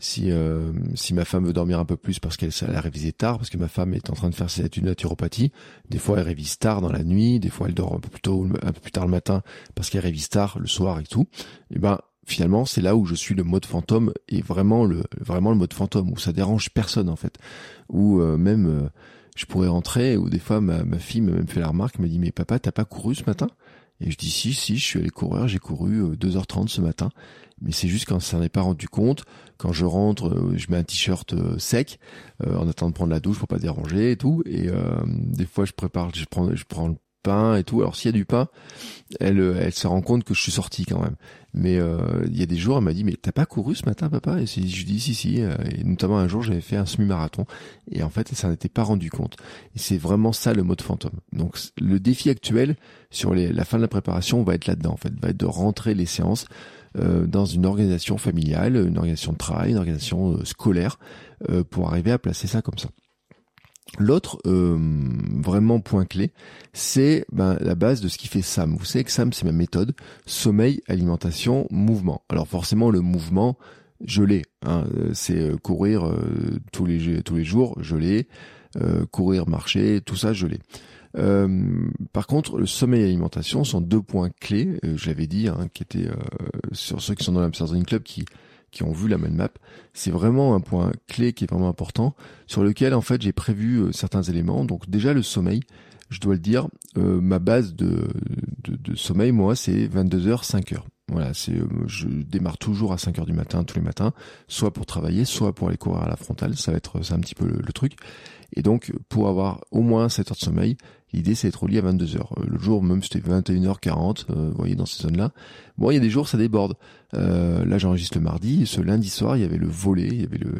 si euh, si ma femme veut dormir un peu plus parce qu'elle a révisé tard, parce que ma femme est en train de faire ses études de naturopathie, des fois elle révise tard dans la nuit, des fois elle dort un peu plus tôt, un peu plus tard le matin parce qu'elle révise tard le soir et tout. Et ben finalement c'est là où je suis le mode fantôme et vraiment le vraiment le mode fantôme où ça dérange personne en fait, où euh, même euh, je pourrais rentrer ou des fois ma, ma fille m'a même fait la remarque, m'a dit mais papa t'as pas couru ce matin? Et je dis si si je suis allé courir, j'ai couru 2h30 ce matin mais c'est juste quand ça n'est pas rendu compte, quand je rentre, euh, je mets un t-shirt euh, sec euh, en attendant de prendre la douche pour pas déranger et tout. Et des fois, je prépare, je prends, je prends le pain et tout. Alors s'il y a du pain, elle, elle se rend compte que je suis sorti quand même. Mais il y a des jours, elle m'a dit mais t'as pas couru ce matin, papa? Et je dis si si. Et notamment un jour, j'avais fait un semi-marathon et en fait, ça n'était pas rendu compte. Et c'est vraiment ça le mode fantôme. Donc le défi actuel sur les, la fin de la préparation va être là-dedans. En fait, va être de rentrer les séances euh, dans une organisation familiale, une organisation de travail, une organisation euh, scolaire, euh, pour arriver à placer ça comme ça. L'autre vraiment point clé, c'est ben, la base de ce qui fait SAM. Vous savez que SAM, c'est ma méthode sommeil, alimentation, mouvement. Alors forcément, le mouvement, je l'ai. Hein, c'est courir tous les tous les jours, je l'ai. courir, marcher, tout ça, je l'ai. Euh, par contre, le sommeil et l'alimentation sont deux points clés, euh, je l'avais dit, hein, qui étaient euh, sur ceux qui sont dans l'Amsterdam Club qui qui ont vu la mind map, c'est vraiment un point clé qui est vraiment important, sur lequel en fait j'ai prévu certains éléments. Donc déjà le sommeil, je dois le dire, ma base de, de, de sommeil, moi, c'est 22h, 5h. Voilà, c'est je démarre toujours à 5 heures du matin tous les matins, soit pour travailler, soit pour aller courir à la frontale, ça va être c'est un petit peu le, le truc. Et donc pour avoir au moins 7 heures de sommeil, L'idée, c'est d'être au lit à 22h. Euh, le jour, même, c'était 21h40, euh, vous voyez, dans ces zones-là. Bon, il y a des jours, ça déborde. Euh, là, j'enregistre le mardi. ce lundi soir, il y avait le volet, il y avait le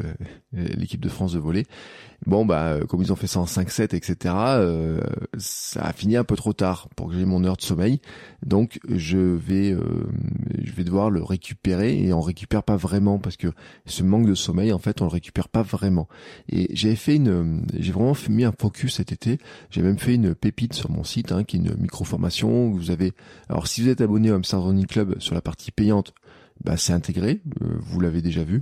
l'équipe de France de volet. Bon, bah, comme ils ont fait ça en 5-7, etc., ça a fini un peu trop tard pour que j'ai mon heure de sommeil. Donc, je vais, je vais devoir le récupérer et on récupère pas vraiment parce que ce manque de sommeil, en fait, on le récupère pas vraiment. Et j'ai fait une, j'ai vraiment mis un focus cet été. J'ai même fait une pépite sur mon site, hein, qui est une micro-formation. Vous avez, alors si vous êtes abonné au Hamster Running Sur la partie payante, bah, c'est intégré. vous l'avez déjà vu.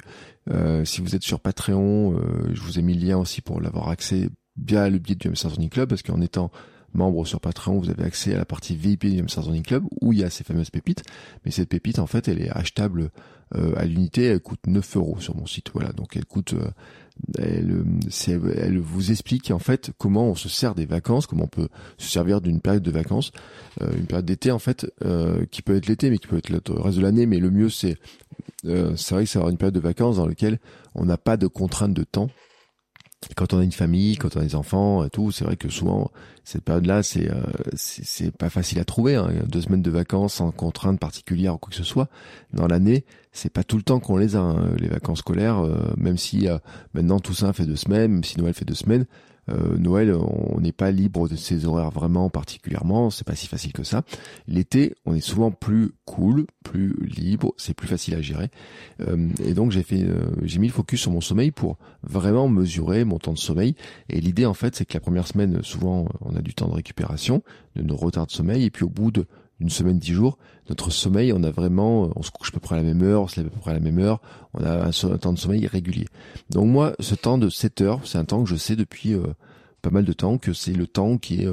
si vous êtes sur Patreon, je vous ai mis le lien aussi pour l'avoir accès via le biais du Hamster Club, parce qu'en étant membre sur Patreon, vous avez accès à la partie VIP du Hamster Club où il y a ces fameuses pépites. Mais cette pépite, en fait, elle est achetable euh, à l'unité. Elle coûte 9 euros sur mon site. Voilà, donc elle coûte. Euh, elle, vous explique en fait comment on se sert des vacances, comment on peut se servir d'une période de vacances, euh, une période d'été en fait, qui peut être l'été, mais qui peut être le reste de l'année. Mais le mieux, c'est c'est vrai que c'est avoir une période de vacances dans laquelle on n'a pas de contraintes de temps quand on a une famille, quand on a des enfants et tout, c'est vrai que souvent cette période-là, c'est euh, c'est pas facile à trouver. Hein. Deux semaines de vacances sans contrainte particulière ou quoi que ce soit dans l'année, c'est pas tout le temps qu'on les a. Hein. Les vacances scolaires, euh, même si euh, maintenant tout ça fait deux semaines, même si Noël fait deux semaines, euh, Noël, on n'est pas libre de ses horaires vraiment particulièrement, c'est pas si facile que ça. L'été, on est souvent plus cool, plus libre, c'est plus facile à gérer. Euh, et donc j'ai fait, euh, j'ai mis le focus sur mon sommeil pour vraiment mesurer mon temps de sommeil. Et l'idée en fait, c'est que la première semaine, souvent, on a du temps de récupération, de nos retards de sommeil, et puis au bout de une semaine, dix jours, notre sommeil, on a vraiment, on se couche à peu près à la même heure, on se lève à peu près à la même heure, on a un, temps de sommeil régulier. Donc moi, ce temps de 7 heures, c'est un temps que je sais depuis euh, pas mal de temps que c'est le temps euh, qui,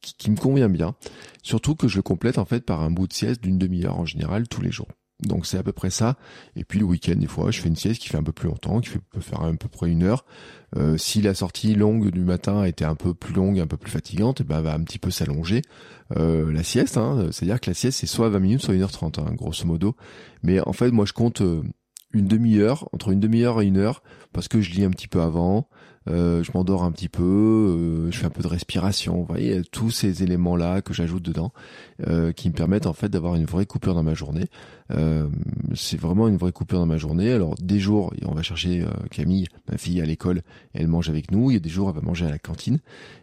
qui, me convient bien. Surtout que je le complète en fait par un bout de sieste d'une demi-heure en général tous les jours. Donc c'est à peu près ça. Et puis le week-end, des fois, je fais une sieste qui fait un peu plus longtemps, qui peut faire à peu près une heure. Euh, si la sortie longue du matin était un peu plus longue, un peu plus fatigante, et eh ben va un petit peu s'allonger euh, la sieste. Hein. C'est-à-dire que la sieste c'est soit 20 minutes, soit 1h30, hein, grosso modo. Mais en fait, moi je compte euh, une demi-heure, entre une demi-heure et une heure, parce que je lis un petit peu avant, je m'endors un petit peu, euh, je fais un peu de respiration, vous voyez, tous ces éléments-là que j'ajoute dedans, euh, qui me permettent en fait d'avoir une vraie coupure dans ma journée. c'est vraiment une vraie coupure dans ma journée. Alors des jours, on va chercher Camille, ma fille, à l'école, elle mange avec nous. Il y a des jours, elle va manger à la cantine.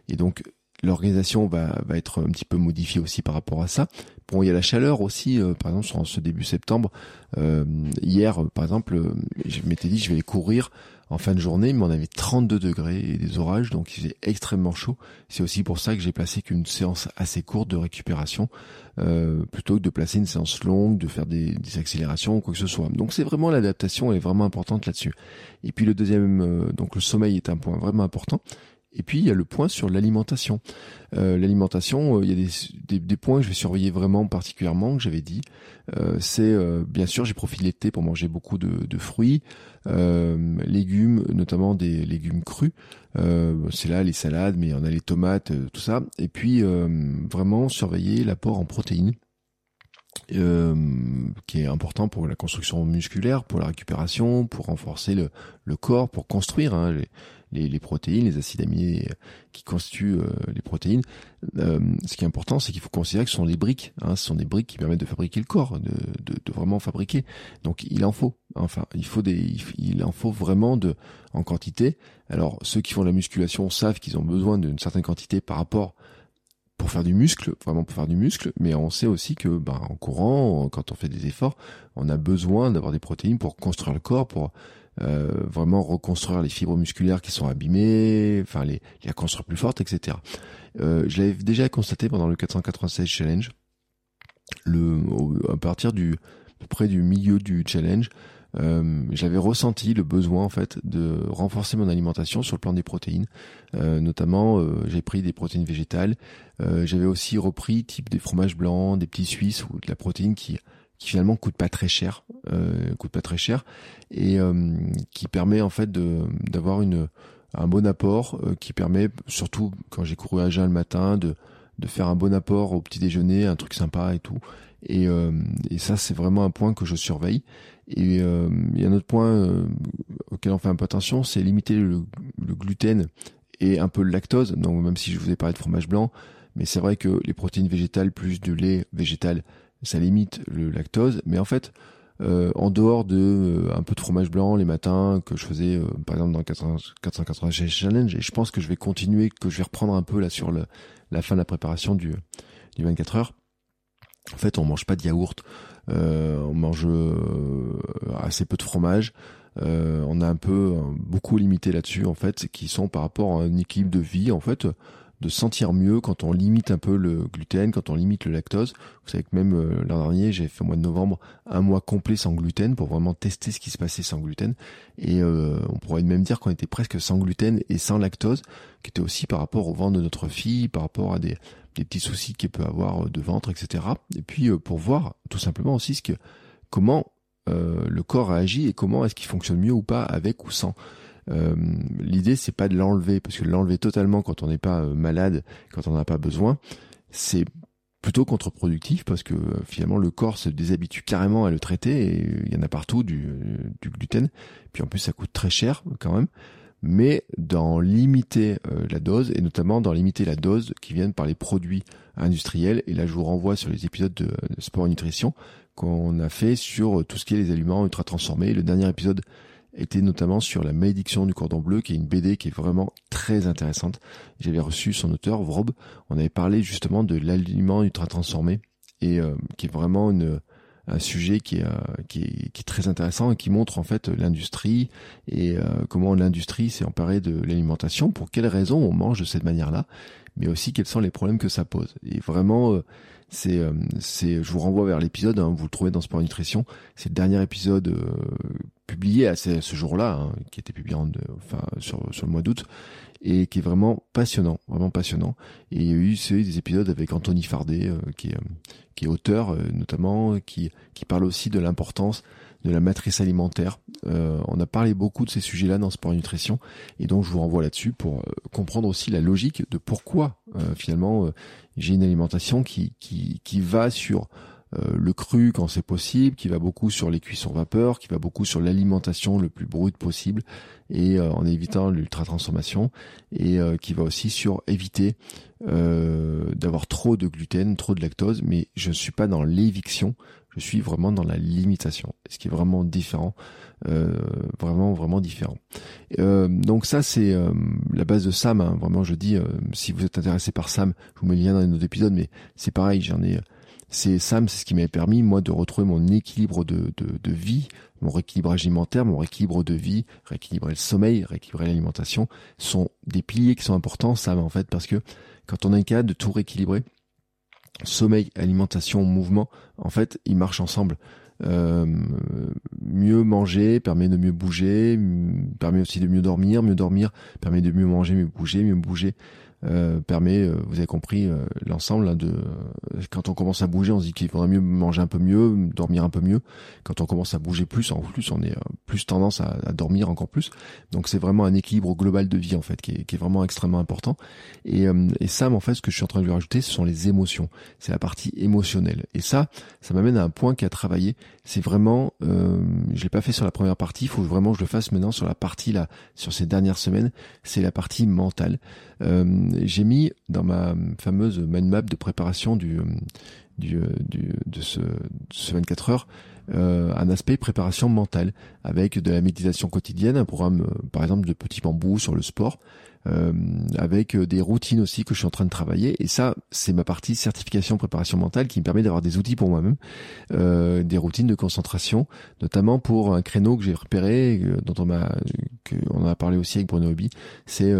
Et donc l'organisation va, va être un petit peu modifiée aussi par rapport à ça. Bon, il y a la chaleur aussi, par exemple, sur ce début septembre. hier, par exemple, je m'étais dit, je vais courir en fin de journée, mais on avait 32 degrés et des orages, donc il faisait extrêmement chaud. C'est aussi pour ça que j'ai placé qu'une séance assez courte de récupération, euh, plutôt que de placer une séance longue, de faire des, accélérations ou quoi que ce soit. Donc c'est vraiment l'adaptation, est vraiment importante là-dessus. Et puis le deuxième, euh, donc le sommeil est un point vraiment important. Et puis il y a le point sur l'alimentation. Euh, l'alimentation, euh, il y a des, des, points que je vais surveiller vraiment particulièrement, que j'avais dit. Euh, c'est bien sûr, j'ai profité l'été pour manger beaucoup de, de fruits, légumes, notamment des légumes crus. c'est là les salades, mais on a les tomates, tout ça. Et puis vraiment surveiller l'apport en protéines. Euh, qui est important pour la construction musculaire, pour la récupération, pour renforcer le, le corps, pour construire hein, les, les, protéines, les acides aminés qui constituent euh, les protéines. Euh, ce qui est important, c'est qu'il faut considérer que ce sont des briques. Hein, ce sont des briques qui permettent de fabriquer le corps, de, de, de, vraiment fabriquer. Donc il en faut. Enfin, il faut des, il en faut vraiment de en quantité. Alors ceux qui font la musculation savent qu'ils ont besoin d'une certaine quantité par rapport pour faire du muscle, vraiment pour faire du muscle, mais on sait aussi que ben, en courant, quand on fait des efforts, on a besoin d'avoir des protéines pour construire le corps, pour euh, vraiment reconstruire les fibres musculaires qui sont abîmées, enfin les, les construire plus fortes, etc. Euh, je l'avais déjà constaté pendant le 496 challenge. Le, à partir du près du milieu du challenge, euh, j'avais ressenti le besoin en fait de renforcer mon alimentation sur le plan des protéines. Euh, notamment, euh, j'ai pris des protéines végétales. Euh, j'avais aussi repris type des fromages blancs, des petits suisses ou de la protéine qui qui finalement coûte pas très cher, euh, coûte pas très cher et euh, qui permet en fait de d'avoir une un bon apport euh, qui permet surtout quand j'ai couru à jeun le matin de de faire un bon apport au petit déjeuner, un truc sympa et tout. Et, euh, et ça c'est vraiment un point que je surveille. Et il y a un autre point auquel on fait un peu attention, c'est limiter le, le, gluten et un peu le lactose. Donc même si je vous ai parlé de fromage blanc, mais c'est vrai que les protéines végétales plus de lait végétal ça limite le lactose, mais en fait, euh, en dehors de euh, un peu de fromage blanc les matins que je faisais euh, par exemple dans 480 challenge et je pense que je vais continuer que je vais reprendre un peu là sur le, la fin de la préparation du du 24 heures. En fait on mange pas de yaourt on mange assez peu de fromage on a un peu beaucoup limité là-dessus en fait qui sont par rapport à un équilibre de vie en fait de sentir mieux quand on limite un peu le gluten, quand on limite le lactose. Vous savez que même euh, l'an dernier, j'ai fait au mois de novembre un mois complet sans gluten pour vraiment tester ce qui se passait sans gluten. Et euh, on pourrait même dire qu'on était presque sans gluten et sans lactose, qui était aussi par rapport au ventre de notre fille, par rapport à des, petits soucis qu'elle peut avoir de ventre, etc. Et puis pour voir tout simplement aussi ce comment le corps réagit et comment est-ce qu'il fonctionne mieux ou pas avec ou sans. Euh, L'idée c'est pas de l'enlever parce que l'enlever totalement quand on n'est pas euh, malade, quand on n'a pas besoin, c'est plutôt contre-productif parce que euh, finalement le corps se déshabitue carrément à le traiter et il y en a partout du, du gluten. Puis en plus ça coûte très cher quand même. Mais dans limiter la dose et notamment dans limiter la dose qui viennent par les produits industriels. Et là je vous renvoie sur les épisodes de, de sport et nutrition qu'on a fait sur tout ce qui est les aliments ultra transformés. Le dernier épisode était notamment sur la malédiction du cordon bleu, qui est une BD qui est vraiment très intéressante. J'avais reçu son auteur, Vrob. On avait parlé justement de l'aliment ultra transformé et euh, qui est vraiment un sujet qui est, euh, qui, est, très intéressant et qui montre en fait l'industrie et euh, comment l'industrie s'est emparée de l'alimentation, pour quelles raisons on mange de cette manière-là, mais aussi quels sont les problèmes que ça pose. Et vraiment, c'est, euh, c'est, je vous renvoie vers l'épisode, hein, vous le trouvez dans Sport Nutrition. C'est le dernier épisode euh, publié à ce, jour-là, hein, qui était publié en, enfin, sur, sur le mois d'août, et qui est vraiment passionnant, vraiment passionnant. Et il y a eu, des épisodes avec Anthony Fardet, euh, qui, est, qui est auteur notamment, qui, qui parle aussi de l'importance de la matrice alimentaire. Euh, on a parlé beaucoup de ces sujets-là dans Sport Nutrition, et donc je vous renvoie là-dessus pour euh, comprendre aussi la logique de pourquoi euh, finalement j'ai une alimentation qui, qui, qui va sur le cru quand c'est possible, qui va beaucoup sur les cuissons vapeur, qui va beaucoup sur l'alimentation le plus brute possible et en évitant l'ultra transformation et qui va aussi sur éviter d'avoir trop de gluten, trop de lactose, mais je ne suis pas dans l'éviction, je suis vraiment dans la limitation, ce qui est vraiment différent, euh, vraiment vraiment différent. Euh, donc ça c'est euh, la base de Sam. Hein. Vraiment, je dis, si vous êtes intéressé par Sam, je vous mets le lien dans les autres épisodes, mais c'est pareil, j'en ai. C'est Sam, c'est ce qui m'avait permis moi de retrouver mon équilibre de, vie, mon rééquilibrage alimentaire, mon rééquilibre de vie, rééquilibrer le sommeil, rééquilibrer l'alimentation, sont des piliers qui sont importants, Sam en fait, parce que quand on a un cas de tout rééquilibrer, sommeil, alimentation, mouvement, en fait, ils marchent ensemble. Euh, mieux manger permet de mieux bouger, permet aussi de mieux dormir, mieux dormir permet de mieux manger, mieux bouger, mieux bouger euh, permet, euh, vous avez compris, euh, l'ensemble hein, de quand on commence à bouger, on se dit qu'il faudrait mieux manger un peu mieux, dormir un peu mieux. Quand on commence à bouger plus, en plus, on est plus tendance à, à dormir encore plus. Donc c'est vraiment un équilibre global de vie en fait qui est, qui est vraiment extrêmement important. Et, et ça, en fait, ce que je suis en train de lui rajouter, ce sont les émotions. C'est la partie émotionnelle. Et ça, ça m'amène à un point qui a travaillé. C'est vraiment, euh, je l'ai pas fait sur la première partie. Il faut vraiment que je le fasse maintenant sur la partie là, sur ces dernières semaines. C'est la partie mentale. Euh, j'ai mis dans ma fameuse mind map de préparation du, du, du de, ce, de ce 24 heures euh, un aspect préparation mentale avec de la méditation quotidienne, un programme euh, par exemple de petits bambous sur le sport, euh, avec euh, des routines aussi que je suis en train de travailler. Et ça, c'est ma partie certification préparation mentale qui me permet d'avoir des outils pour moi-même, euh, des routines de concentration, notamment pour un créneau que j'ai repéré, dont on m'a, on a parlé aussi avec Bruno Hobby, c'est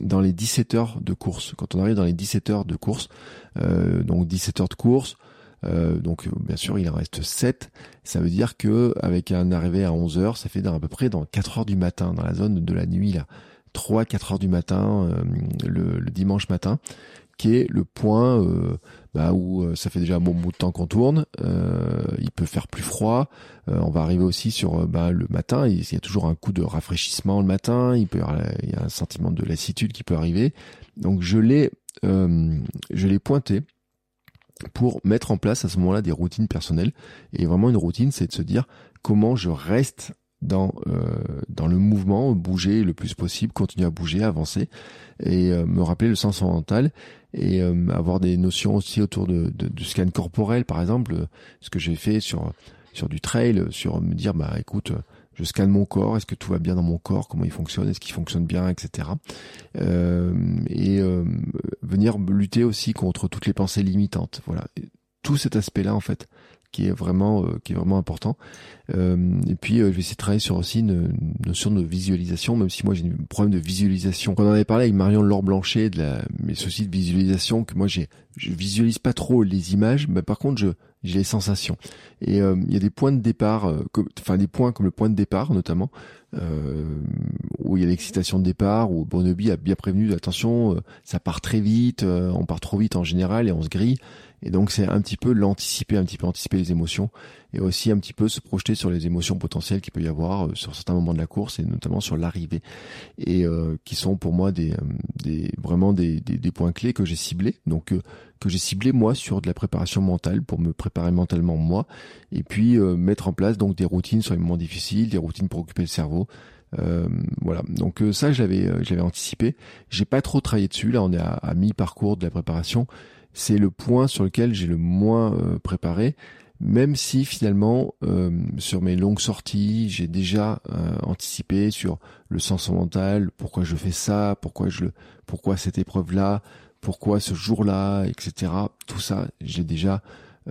dans les 17 heures de course. Quand on arrive dans les 17 heures de course, donc 17 heures de course, donc bien sûr il en reste 7. Ça veut dire que avec un arrivé à 11 heures, ça fait dans, à peu près dans 4 heures du matin, dans la zone de la nuit là. 3-4 heures du matin euh, le, dimanche matin qui est le point euh, bah, où euh, ça fait déjà un bon bout de temps qu'on tourne, il peut faire plus froid, on va arriver aussi sur bah, le matin, il, y a toujours un coup de rafraîchissement le matin, il peut il y a un sentiment de lassitude qui peut arriver, donc je l'ai je l'ai pointé pour mettre en place à ce moment-là des routines personnelles. Et vraiment une routine c'est de se dire comment je reste dans euh, dans le mouvement, bouger le plus possible, continuer à bouger, avancer et euh, me rappeler le sens mental et euh, avoir des notions aussi autour de, de, du scan corporel par exemple, ce que j'ai fait sur sur du trail, sur me dire bah écoute je scanne mon corps, est-ce que tout va bien dans mon corps, comment il fonctionne, est-ce qu'il fonctionne bien, etc. Euh, et venir lutter aussi contre toutes les pensées limitantes. Voilà, tout cet aspect-là en fait qui est vraiment qui est vraiment important et puis je vais essayer de travailler sur aussi une, notion de visualisation, même si moi j'ai un problème de visualisation. On en avait parlé avec Marion Laure Blanchet de la, mes soucis de visualisation, que moi j'ai, je visualise pas trop les images, mais par contre je j'ai les sensations. Et il y a des points de départ, enfin des points comme le point de départ notamment, euh, où il y a l'excitation de départ, où Bonobi a bien prévenu, attention, ça part très vite, on part trop vite en général et on se grille. Et donc c'est un petit peu l'anticiper, un petit peu anticiper les émotions et aussi un petit peu se projeter sur les émotions potentielles qu'il peut y avoir euh, sur certains moments de la course et notamment sur l'arrivée et euh, qui sont pour moi des, euh, des vraiment des, des, points clés que j'ai ciblés donc que j'ai ciblé moi sur de la préparation mentale pour me préparer mentalement moi et puis mettre en place donc des routines sur les moments difficiles, des routines pour occuper le cerveau. voilà, donc ça je l'avais, j'avais anticipé. J'ai pas trop travaillé dessus. Là, on est à, à mi-parcours de la préparation c'est le point sur lequel j'ai le moins euh, préparé, même si finalement euh, sur mes longues sorties, j'ai déjà euh, anticipé sur le sens mental, pourquoi je fais ça, pourquoi je pourquoi cette épreuve là, pourquoi ce jour-là, etc. Tout ça, j'ai déjà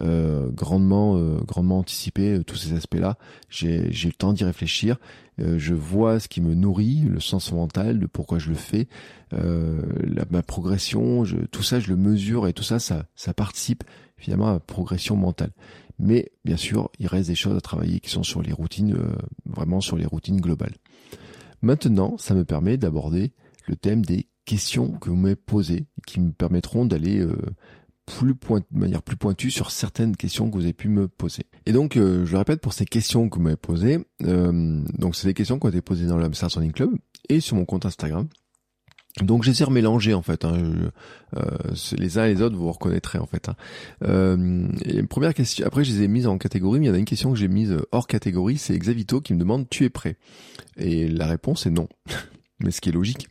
euh, grandement, euh, grandement anticipé euh, tous ces aspects-là. J'ai, j'ai le temps d'y réfléchir. je vois ce qui me nourrit, le sens mental, de pourquoi je le fais, ma progression, tout ça, je le mesure et tout ça, ça, ça participe finalement à ma progression mentale. Mais bien sûr, il reste des choses à travailler qui sont sur les routines, vraiment sur les routines globales. Maintenant, ça me permet d'aborder le thème des questions que vous m'avez posées, qui me permettront d'aller plus point, de manière plus pointue sur certaines questions que vous avez pu me poser. Et donc, euh, je le répète, pour ces questions que vous m'avez posées, euh, donc c'est des questions qui ont été posées dans l'Amsterdam Running Club et sur mon compte Instagram. Donc j'essaie de mélanger en fait. Hein, euh, les uns et les autres, vous reconnaîtrez en fait. Hein. Euh, première question. Après, je les ai mises en catégorie, mais il y en a une question que j'ai mise hors catégorie. C'est Xavito qui me demande "Tu es prêt? Et la réponse est non. mais ce qui est logique,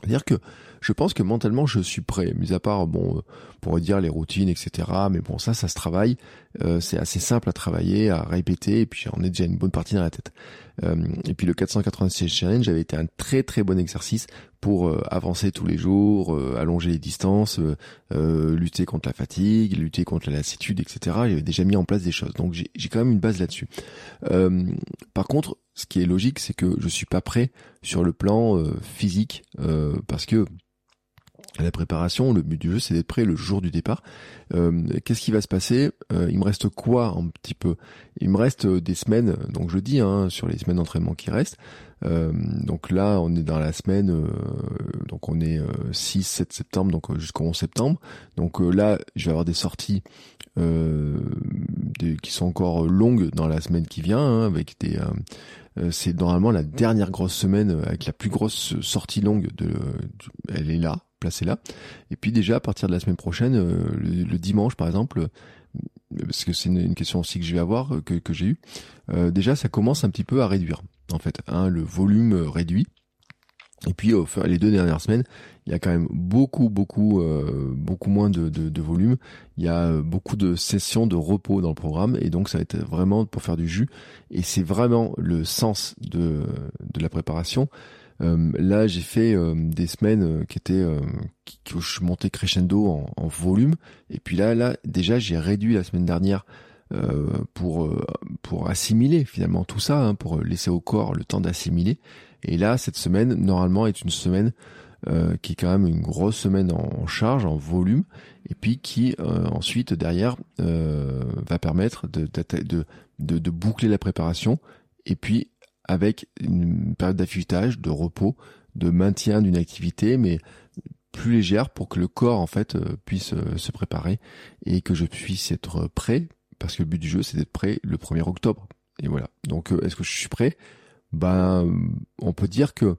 c'est-à-dire que je pense que mentalement je suis prêt, mis à part bon pour dire les routines etc. Mais bon ça ça se travaille, euh, c'est assez simple à travailler, à répéter et puis on est déjà une bonne partie dans la tête. Euh, et puis le 486 challenge avait été un très très bon exercice pour avancer tous les jours, allonger les distances, lutter contre la fatigue, lutter contre la lassitude etc. J'avais déjà mis en place des choses, donc j'ai quand même une base là-dessus. par contre ce qui est logique, c'est que je suis pas prêt sur le plan physique parce que la préparation, le but du jeu, c'est d'être prêt le jour du départ. Euh, qu'est-ce qui va se passer? Euh, Il me reste quoi un petit peu? Il me reste euh, des semaines, donc je dis, hein, sur les semaines d'entraînement qui restent. Donc là, on est dans la semaine, donc on est 6-7 septembre, donc jusqu'au 11 septembre. Donc là, je vais avoir des sorties qui sont encore longues dans la semaine qui vient, hein, avec des c'est normalement la dernière grosse semaine avec la plus grosse sortie longue de, elle est là placé là. Et puis déjà à partir de la semaine prochaine, euh, le, dimanche par exemple, parce que c'est une, question aussi que je vais avoir, euh, que, que j'ai eu, euh, déjà ça commence un petit peu à réduire en fait, hein, le volume réduit. Et puis les deux dernières semaines, il y a quand même beaucoup, beaucoup, beaucoup moins de, volume. Il y a beaucoup de sessions de repos dans le programme, et donc ça va être vraiment pour faire du jus. Et c'est vraiment le sens de, la préparation. Euh, là, j'ai fait euh, des semaines euh, qui étaient qui, où je montais crescendo en, en, volume. Et puis là, là, déjà, j'ai réduit la semaine dernière pour pour assimiler finalement tout ça, hein, pour laisser au corps le temps d'assimiler. Et là, cette semaine, normalement, est une semaine qui est quand même une grosse semaine en, charge, en volume, et puis qui ensuite derrière va permettre de, de, de, de, boucler la préparation, et puis avec une période d'affûtage, de repos, de maintien d'une activité, mais plus légère pour que le corps en fait euh, puisse euh, se préparer et que je puisse être prêt parce que le but du jeu c'est d'être prêt le 1er octobre et voilà donc euh, est-ce que je suis prêt? Ben on peut dire que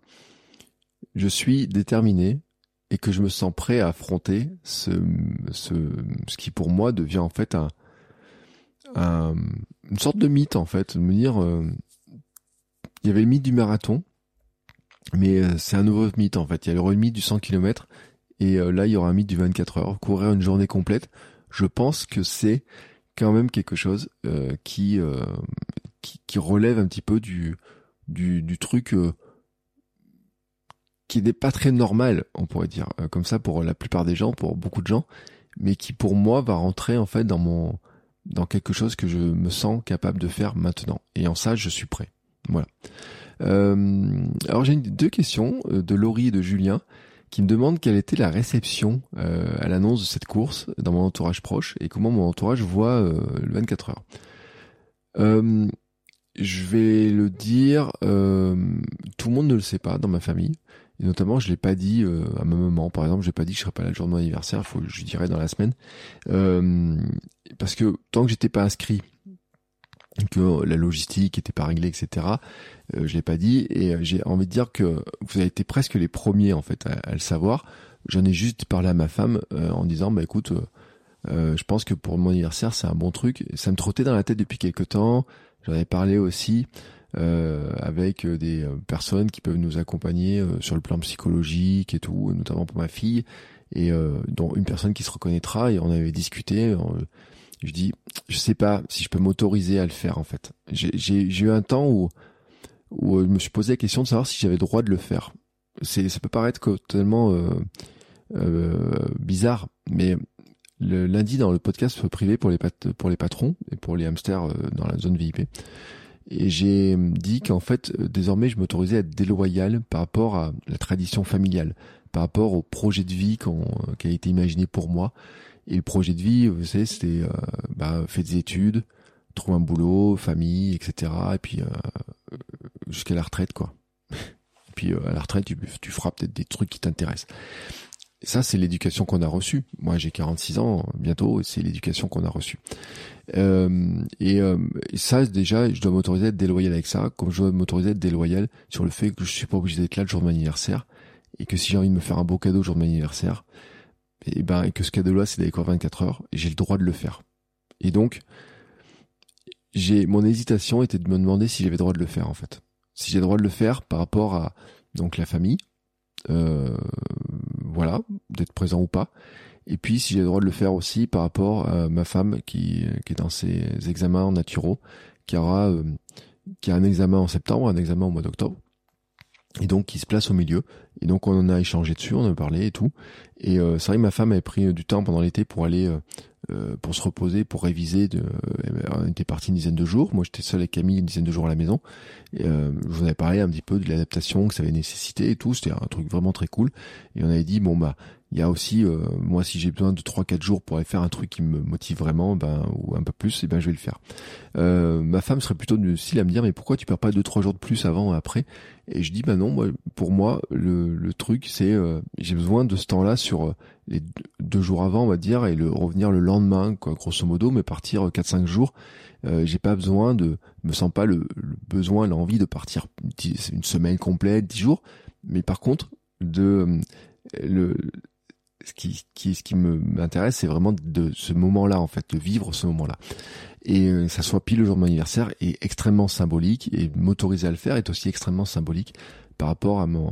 je suis déterminé et que je me sens prêt à affronter ce ce, ce qui pour moi devient en fait un, une sorte de mythe en fait de me dire il y avait le mythe du marathon, mais euh, c'est un nouveau mythe en fait. Il y a le mythe du 100 km et euh, là il y aura un mythe du 24 heures. Courir une journée complète, je pense que c'est quand même quelque chose euh, qui, qui, relève un petit peu du du, truc qui n'est pas très normal, on pourrait dire comme ça pour la plupart des gens, pour beaucoup de gens, mais qui pour moi va rentrer en fait dans mon dans quelque chose que je me sens capable de faire maintenant. Et en ça, je suis prêt. Voilà. Euh, alors j'ai deux questions euh, de Laurie et de Julien qui me demandent quelle était la réception euh, à l'annonce de cette course dans mon entourage proche et comment mon entourage voit le 24 heures. je vais le dire, tout le monde ne le sait pas dans ma famille. Et notamment, je l'ai pas dit à ma maman, par exemple, je l'ai pas dit que je serais pas là le jour de mon anniversaire, faut, je dirais dans la semaine. parce que tant que j'étais pas inscrit que la logistique était pas réglée, etc. Euh, je l'ai pas dit et euh, j'ai envie de dire que vous avez été presque les premiers en fait à, le savoir. J'en ai juste parlé à ma femme euh, en disant bah écoute, euh, je pense que pour mon anniversaire c'est un bon truc. Ça me trottait dans la tête depuis quelque temps. J'en avais parlé aussi avec des personnes qui peuvent nous accompagner sur le plan psychologique et tout, notamment pour ma fille et dont une personne qui se reconnaîtra et on avait discuté. Je dis, je sais pas si je peux m'autoriser à le faire en fait. J'ai eu un temps où où je me suis posé la question de savoir si j'avais droit de le faire. C'est ça peut paraître totalement euh, euh, bizarre, mais le lundi dans le podcast privé pour les pour les patrons et pour les hamsters euh, dans la zone VIP. Et j'ai dit qu'en fait, euh, désormais, je m'autorisais à être déloyal par rapport à la tradition familiale, par rapport au projet de vie qui a été imaginé pour moi. Et le projet de vie, vous savez, c'était euh, bah, faire des études, trouver un boulot, famille, etc. Et puis euh, jusqu'à la retraite, quoi. et puis euh, à la retraite, tu, tu feras peut-être des trucs qui t'intéressent. Et ça, c'est l'éducation qu'on a reçue. Moi, j'ai 46 ans bientôt, c'est l'éducation qu'on a reçue. Euh, et, et, ça, déjà, je dois m'autoriser à être déloyal avec ça, comme je dois m'autoriser à être déloyal sur le fait que je suis pas obligé d'être là le jour de mon anniversaire, et que si j'ai envie de me faire un beau cadeau le jour de mon anniversaire, et ben que ce cadeau-là c'est d'aller 24 heures, j'ai le droit de le faire. Et donc, j'ai mon hésitation était de me demander si j'avais le droit de le faire en fait. Si j'ai le droit de le faire par rapport à donc la famille, euh, voilà, d'être présent ou pas. Et puis si j'ai le droit de le faire aussi par rapport à ma femme qui, qui est dans ses examens en naturaux, qui aura euh, qui a un examen en septembre, un examen au mois d'octobre et donc qui se place au milieu. Et donc on en a échangé dessus, on a parlé et tout. Et euh, c'est vrai que ma femme avait pris du temps pendant l'été pour aller euh, euh, pour se reposer, pour réviser. De, on était parti une dizaine de jours. Moi j'étais seul avec Camille une dizaine de jours à la maison. Et, je vous en avais parlé un petit peu de l'adaptation que ça avait nécessité et tout. C'était un truc vraiment très cool. Et on avait dit bon bah il y a aussi moi si j'ai besoin de 3-4 jours pour aller faire un truc qui me motive vraiment, ben ou un peu plus, et ben je vais le faire. ma femme serait plutôt du style à me dire mais pourquoi tu perds pas 2-3 jours de plus avant après? Et je dis bah non, moi pour moi le, le truc c'est euh, j'ai besoin de ce temps-là sur euh, les deux jours avant on va dire et le revenir le lendemain quoi grosso modo mais partir 4-5 jours. Euh, j'ai pas besoin de me sens pas le, besoin l'envie de partir une semaine complète 10 jours mais par contre de le ce qui, ce qui m'intéresse c'est vraiment de ce moment-là en fait de vivre ce moment-là et euh, ça soit pile le jour de mon anniversaire est extrêmement symbolique et m'autoriser à le faire est aussi extrêmement symbolique par rapport à mon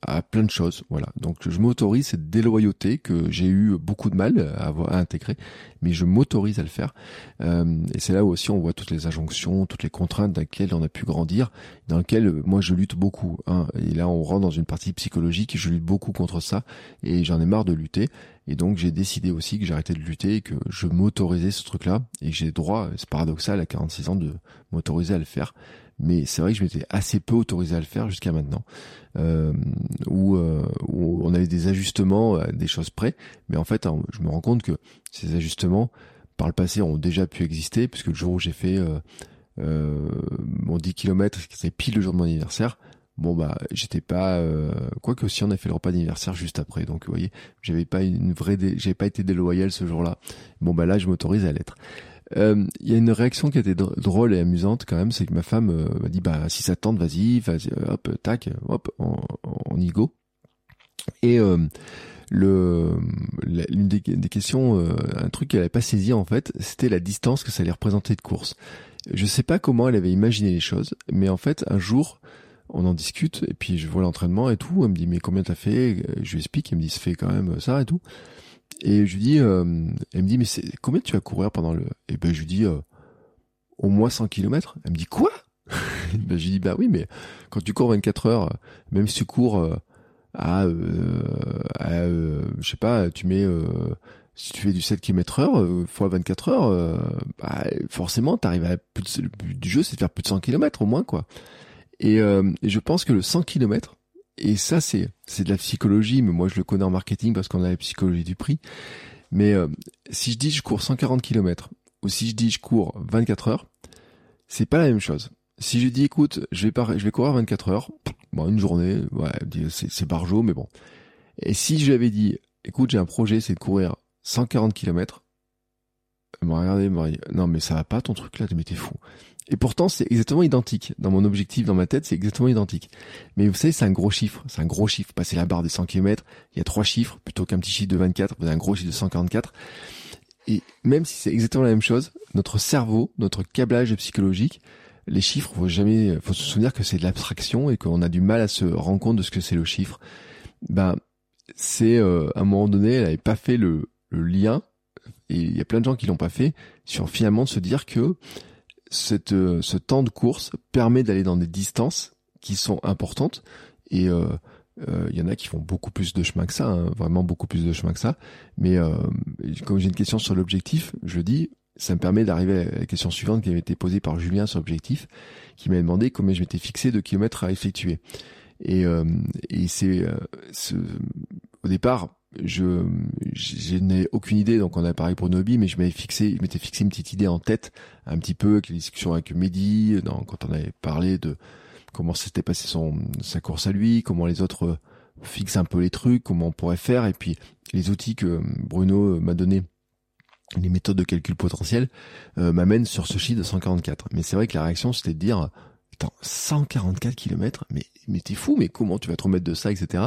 à plein de choses voilà donc je m'autorise cette déloyauté que j'ai eu beaucoup de mal à, intégrer mais je m'autorise à le faire euh, et c'est là où aussi on voit toutes les injonctions toutes les contraintes dans lesquelles on a pu grandir dans lesquelles euh, moi je lutte beaucoup hein. et là on rentre dans une partie psychologique je lutte beaucoup contre ça et j'en ai marre de lutter et donc j'ai décidé aussi que j'arrêtais de lutter et que je m'autorisais ce truc-là et j'ai droit, c'est paradoxal à 46 ans de m'autoriser à le faire. Mais c'est vrai que je m'étais assez peu autorisé à le faire jusqu'à maintenant, euh, où, euh, on avait des ajustements, à des choses près. Mais en fait, hein, je me rends compte que ces ajustements, par le passé, ont déjà pu exister, puisque le jour où j'ai fait euh, euh mon 10 km, c'était pile le jour de mon anniversaire, bon bah j'étais pas euh, quoi que aussi on a fait le repas d'anniversaire juste après. Donc vous voyez j'avais pas une vraie pas été déloyal ce jour-là. Bon bah là je m'autorise à l'être euh, y a une réaction qui été drôle et amusante quand même c'est que ma femme euh, m'a dit bah si ça tente vas-y vas-y hop tac hop on, y go et le l'une des, des, questions un truc qu'elle avait pas saisi en fait c'était la distance que ça allait représenter de course je sais pas comment elle avait imaginé les choses mais en fait un jour on en discute et puis je vois l'entraînement et tout. Elle me dit mais combien t'as fait? Je lui explique. Elle me dit ça fait quand même ça et tout. Et je lui dis, euh, elle me dit mais c'est combien tu vas courir pendant le Et ben je lui dis euh, au moins 100 km. Elle me dit quoi? Ben je lui dis bah oui mais quand tu cours 24 heures, même si tu cours euh, à, à je sais pas, tu mets si tu fais du 7 km heure euh, fois 24 heures, euh, bah, forcément, t'arrives à plus de, le but du jeu, c'est de faire plus de 100 km au moins, quoi. Et, euh, et, je pense que le 100 km, et ça, c'est, c'est de la psychologie, mais moi, je le connais en marketing parce qu'on a la psychologie du prix. Mais euh, si je dis je cours 140 km, ou si je dis je cours 24 heures, c'est pas la même chose. Si je dis écoute, je vais, je vais courir 24 heures, bon, une journée, ouais, c'est, c'est barjo, mais bon. Et si je lui avais dit, écoute, j'ai un projet, c'est de courir 140 km. Elle m'a regardé, elle m'a dit, non mais ça va pas ton truc là, mais t'es fou. Et pourtant c'est exactement identique. Dans mon objectif, dans ma tête, c'est exactement identique. Mais vous savez, c'est un gros chiffre, c'est un gros chiffre. Passer la barre des 100 km, il y a trois chiffres, plutôt qu'un petit chiffre de 24, vous avez un gros chiffre de 144. Et même si c'est exactement la même chose, notre cerveau, notre câblage psychologique, les chiffres, faut jamais, faut se souvenir que c'est de l'abstraction et qu'on a du mal à se rendre compte de ce que c'est le chiffre. Ben, c'est euh, à un moment donné, elle n'avait pas fait le, le lien, et il y a plein de gens qui l'ont pas fait, sur finalement de se dire que cette, euh, ce temps de course permet d'aller dans des distances qui sont importantes et euh, euh, il y en a qui font beaucoup plus de chemin que ça, hein, vraiment beaucoup plus de chemin que ça. Mais euh, comme j'ai une question sur l'objectif, je dis, ça me permet d'arriver à la question suivante qui avait été posée par Julien sur l'objectif, qui m'a demandé combien je m'étais fixé de kilomètres à effectuer. Et, et c'est au départ, je, n'ai aucune idée, donc on a parlé pour Nobi, mais je m'avais fixé, je m'étais fixé une petite idée en tête, un petit peu, avec les discussions avec Mehdi, quand on avait parlé de comment s'était passé son, sa course à lui, comment les autres fixent un peu les trucs, comment on pourrait faire, et puis les outils que Bruno m'a donné, les méthodes de calcul potentiel, euh, m'amènent sur ce chiffre de 144. Mais c'est vrai que la réaction, c'était de dire, 144 km, mais, mais t'es fou, mais comment tu vas te remettre de ça, etc.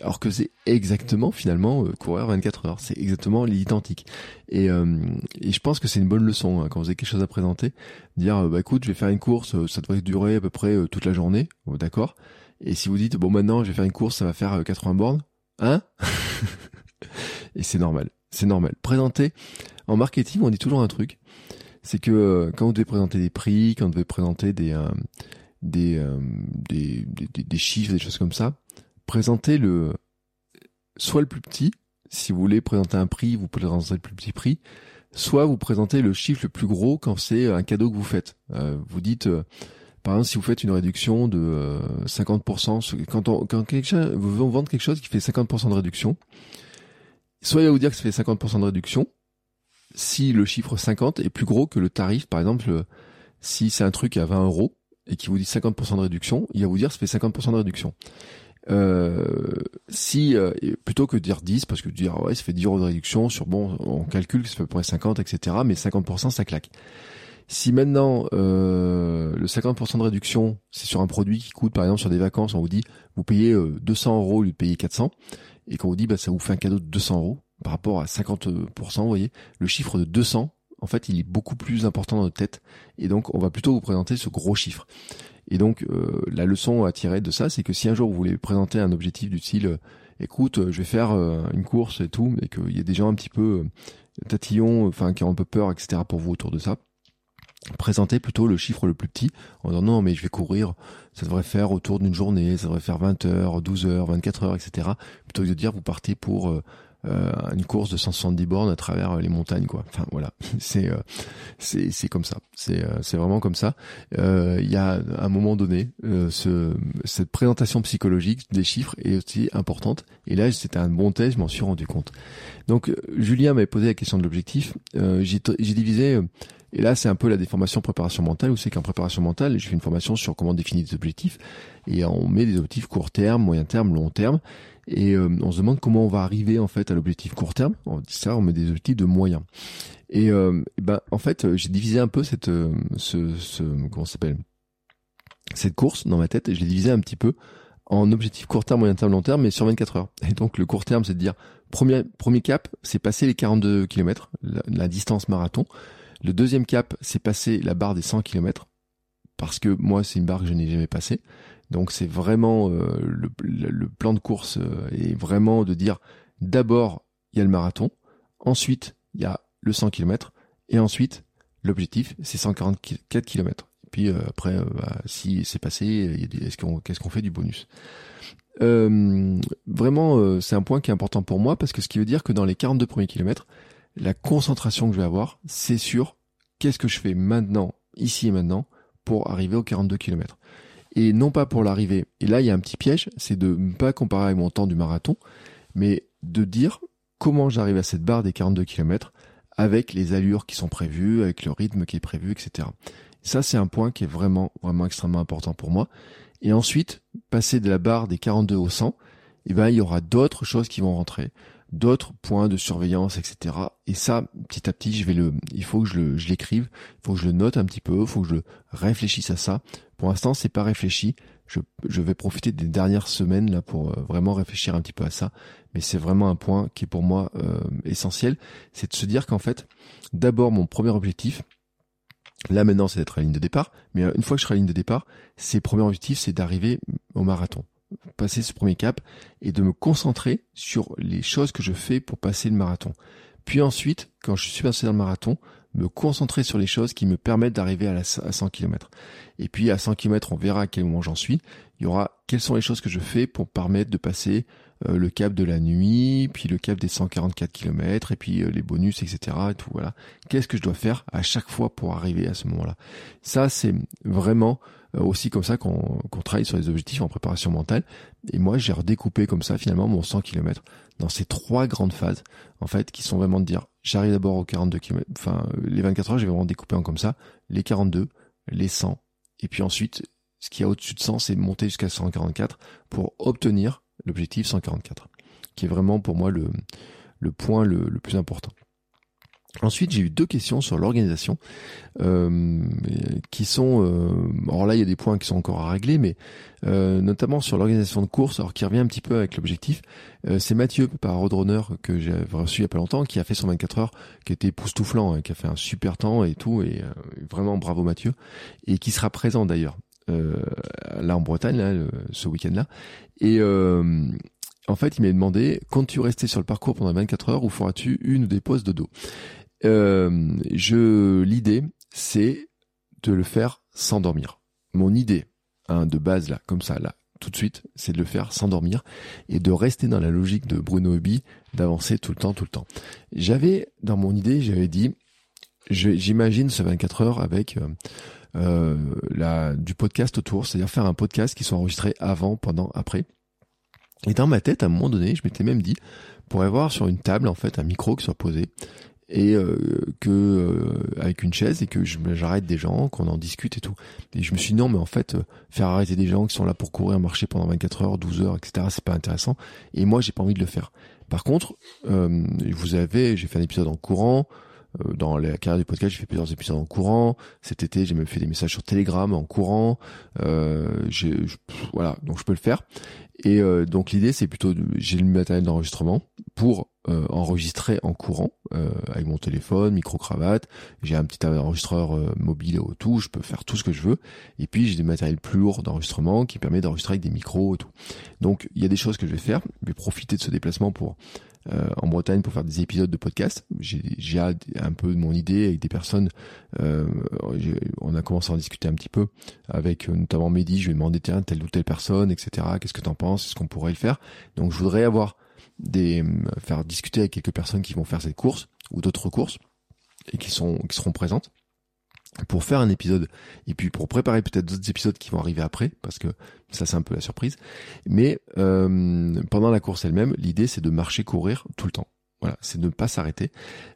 Alors que c'est exactement, finalement, euh, courir 24 heures. C'est exactement l'identique. Et, euh, et je pense que c'est une bonne leçon, hein, quand vous avez quelque chose à présenter, dire, euh, bah écoute, je vais faire une course, ça devrait durer à peu près toute la journée, d'accord Et si vous dites, bon maintenant, je vais faire une course, ça va faire 80 bornes, hein? Et c'est normal, c'est normal. Présenter, en marketing, on dit toujours un truc, c'est que euh, quand vous devez présenter des prix, quand vous devez présenter des, euh, euh, des, des, des, chiffres, des choses comme ça, présentez le soit le plus petit, si vous voulez présenter un prix, vous présentez le plus petit prix, soit vous présentez le chiffre le plus gros quand c'est un cadeau que vous faites. vous dites, par exemple, si vous faites une réduction de 50%, quand, on, quand quelqu'un vous vendre quelque chose qui fait 50% de réduction, soit il va vous dire que ça fait 50% de réduction, si le chiffre 50 est plus gros que le tarif, par exemple, si c'est un truc à 20 euros et qui vous dit 50% de réduction, il va vous dire ça fait 50% de réduction. Euh, si euh, plutôt que de dire 10 parce que dire ouais ça fait 10 euros de réduction sur bon on calcule que ça fait à peu près 50 etc mais 50% ça claque si maintenant euh, le 50% de réduction c'est sur un produit qui coûte par exemple sur des vacances on vous dit vous payez 200 euros au lieu de payer 400 et qu'on vous dit bah ça vous fait un cadeau de 200 euros par rapport à 50%, vous voyez, le chiffre de 200, en fait, il est beaucoup plus important dans notre tête. Et donc, on va plutôt vous présenter ce gros chiffre. Et donc, euh, la leçon à tirer de ça, c'est que si un jour vous voulez présenter un objectif du style, euh, écoute, je vais faire euh, une course et tout, et qu'il y a des gens un petit peu tatillons, enfin, qui ont un peu peur, etc., pour vous autour de ça, présentez plutôt le chiffre le plus petit en disant non mais je vais courir ça devrait faire autour d'une journée ça devrait faire 20 heures 12 heures 24 heures etc plutôt que de dire vous partez pour euh, une course de 170 bornes à travers euh, les montagnes quoi. Enfin voilà, c'est euh, c'est c'est comme ça. C'est c'est vraiment comme ça. Il y a un moment donné ce cette présentation psychologique des chiffres est aussi importante. Et là c'était un bon test, je m'en suis rendu compte. Donc Julien m'avait posé la question de l'objectif. j'ai divisé et là, c'est un peu la déformation préparation mentale, où c'est qu'en préparation mentale, je fais une formation sur comment définir des objectifs, et on met des objectifs court terme, moyen terme, long terme, et euh, on se demande comment on va arriver en fait à l'objectif court terme. On dit ça, on met des objectifs de moyen. Et, euh, ben en fait, j'ai divisé un peu cette euh, ce, ce comment s'appelle cette course dans ma tête. Je l'ai divisé un petit peu en objectif court terme, moyen terme, long terme, mais sur 24 heures. Et donc le court terme, c'est de dire premier premier cap, c'est passer les 42 km, la, la distance marathon. Le deuxième cap, c'est passer la barre des 100 km parce que moi, c'est une barre que je n'ai jamais passée. Donc c'est vraiment euh, le, le, plan de course euh, est vraiment de dire d'abord il y a le marathon, ensuite il y a le 100 km et ensuite l'objectif c'est 144 km. Puis après, bah, si c'est passé, est-ce qu'on, qu'est-ce qu'on fait du bonus? Vraiment, c'est un point qui est important pour moi parce que ce qui veut dire que dans les 42 premiers kilomètres, la concentration que je vais avoir, c'est sur qu'est-ce que je fais maintenant, ici et maintenant, pour arriver aux 42 km. Et non pas pour l'arrivée. Et là, il y a un petit piège, c'est de ne pas comparer avec mon temps du marathon, mais de dire comment j'arrive à cette barre des 42 km avec les allures qui sont prévues, avec le rythme qui est prévu, etc. Ça, c'est un point qui est vraiment, vraiment extrêmement important pour moi. Et ensuite, passer de la barre des 42 au 100, eh ben, il y aura d'autres choses qui vont rentrer d'autres points de surveillance, etc. Et ça, petit à petit, je vais le, il faut que je le, je l'écrive, il faut que je le note un petit peu, il faut que je réfléchisse à ça. Pour l'instant, c'est pas réfléchi. Je, vais profiter des dernières semaines là pour euh, vraiment réfléchir un petit peu à ça. Mais c'est vraiment un point qui est pour moi euh, essentiel, c'est de se dire qu'en fait, d'abord mon premier objectif, Là maintenant, c'est d'être à la ligne de départ, mais euh, une fois que je serai à la ligne de départ, c'est premier objectif, c'est d'arriver au marathon passer ce premier cap et de me concentrer sur les choses que je fais pour passer le marathon. Puis ensuite, quand je suis passé dans le marathon, me concentrer sur les choses qui me permettent d'arriver à, 100 km. Et puis à 100 km, on verra à quel moment j'en suis. Il y aura quelles sont les choses que je fais pour permettre de passer euh, le cap de la nuit, puis le cap des 144 km, et puis euh, les bonus, etc. Et tout voilà. Qu'est-ce que je dois faire à chaque fois pour arriver à ce moment-là? Ça, c'est vraiment euh, aussi comme ça qu'on travaille sur les objectifs en préparation mentale. Et moi, j'ai redécoupé comme ça finalement mon 100 km dans ces trois grandes phases, en fait, qui sont vraiment de dire, j'arrive d'abord aux 42 km, enfin, les 24 heures, j'ai vraiment découpé en comme ça, les 42, les 100, et puis ensuite, ce qui a au-dessus de 100, c'est monter jusqu'à 144 pour obtenir l'objectif 144, qui est vraiment pour moi le, le point le plus important. Ensuite, j'ai eu deux questions sur l'organisation, euh, qui sont, euh, alors là, il y a des points qui sont encore à régler, mais euh, notamment sur l'organisation de course, alors qui revient un petit peu avec l'objectif. Euh, c'est Mathieu, par Roadrunner, que j'ai reçu il y a pas longtemps, qui a fait son 24 heures, qui était époustouflant, hein, qui a fait un super temps et tout, et vraiment bravo Mathieu, et qui sera présent d'ailleurs. là en Bretagne, là, ce week-end-là. Et en fait, il m'a demandé, comptes-tu rester sur le parcours pendant 24 heures ou feras-tu une ou des pauses de dos euh, je l'idée, c'est de le faire sans dormir. Mon idée, hein, de base là, comme ça là, tout de suite, c'est de le faire sans dormir et de rester dans la logique de Bruno Hobby, d'avancer tout le temps, tout le temps. J'avais dans mon idée, j'avais dit, j'imagine ce 24 heures avec euh, euh, la, du podcast autour, c'est-à-dire faire un podcast qui soit enregistré avant, pendant, après. Et dans ma tête, à un moment donné, je m'étais même dit, pour avoir sur une table en fait un micro qui soit posé et euh, que euh, avec une chaise et que j'arrête des gens, qu'on en discute et tout. Et je me suis dit non mais en fait euh, faire arrêter des gens qui sont là pour courir, marcher pendant 24 heures, 12 heures, etc. C'est pas intéressant. Et moi j'ai pas envie de le faire. Par contre, vous avez, j'ai fait un épisode en courant. Dans la carrière du podcast, j'ai fait plusieurs épisodes en courant. Cet été, j'ai même fait des messages sur Telegram en courant. Euh, voilà, donc je peux le faire. Et donc l'idée, c'est plutôt, j'ai le matériel d'enregistrement pour euh, enregistré en courant euh, avec mon téléphone, micro cravate. J'ai un petit enregistreur euh, mobile au tout, je peux faire tout ce que je veux. Et puis j'ai des matériels plus lourds d'enregistrement qui permet d'enregistrer avec des micros et tout. Donc il y a des choses que je vais faire. Je vais profiter de ce déplacement pour en Bretagne pour faire des épisodes de podcast. J'ai un peu de mon idée avec des personnes. on a commencé à en discuter un petit peu avec notamment Mehdi. Je lui ai demandé tiens telle ou telle personne, etc. Qu'est-ce que t'en penses? Est-ce qu'on pourrait le faire? Donc je voudrais avoir des euh, faire discuter avec quelques personnes qui vont faire cette course ou d'autres courses et qui sont qui seront présentes pour faire un épisode. Et puis pour préparer peut-être d'autres épisodes qui vont arriver après parce que ça c'est un peu la surprise. Mais euh, pendant la course elle-même l'idée c'est de marcher courir tout le temps voilà, c'est ne pas s'arrêter.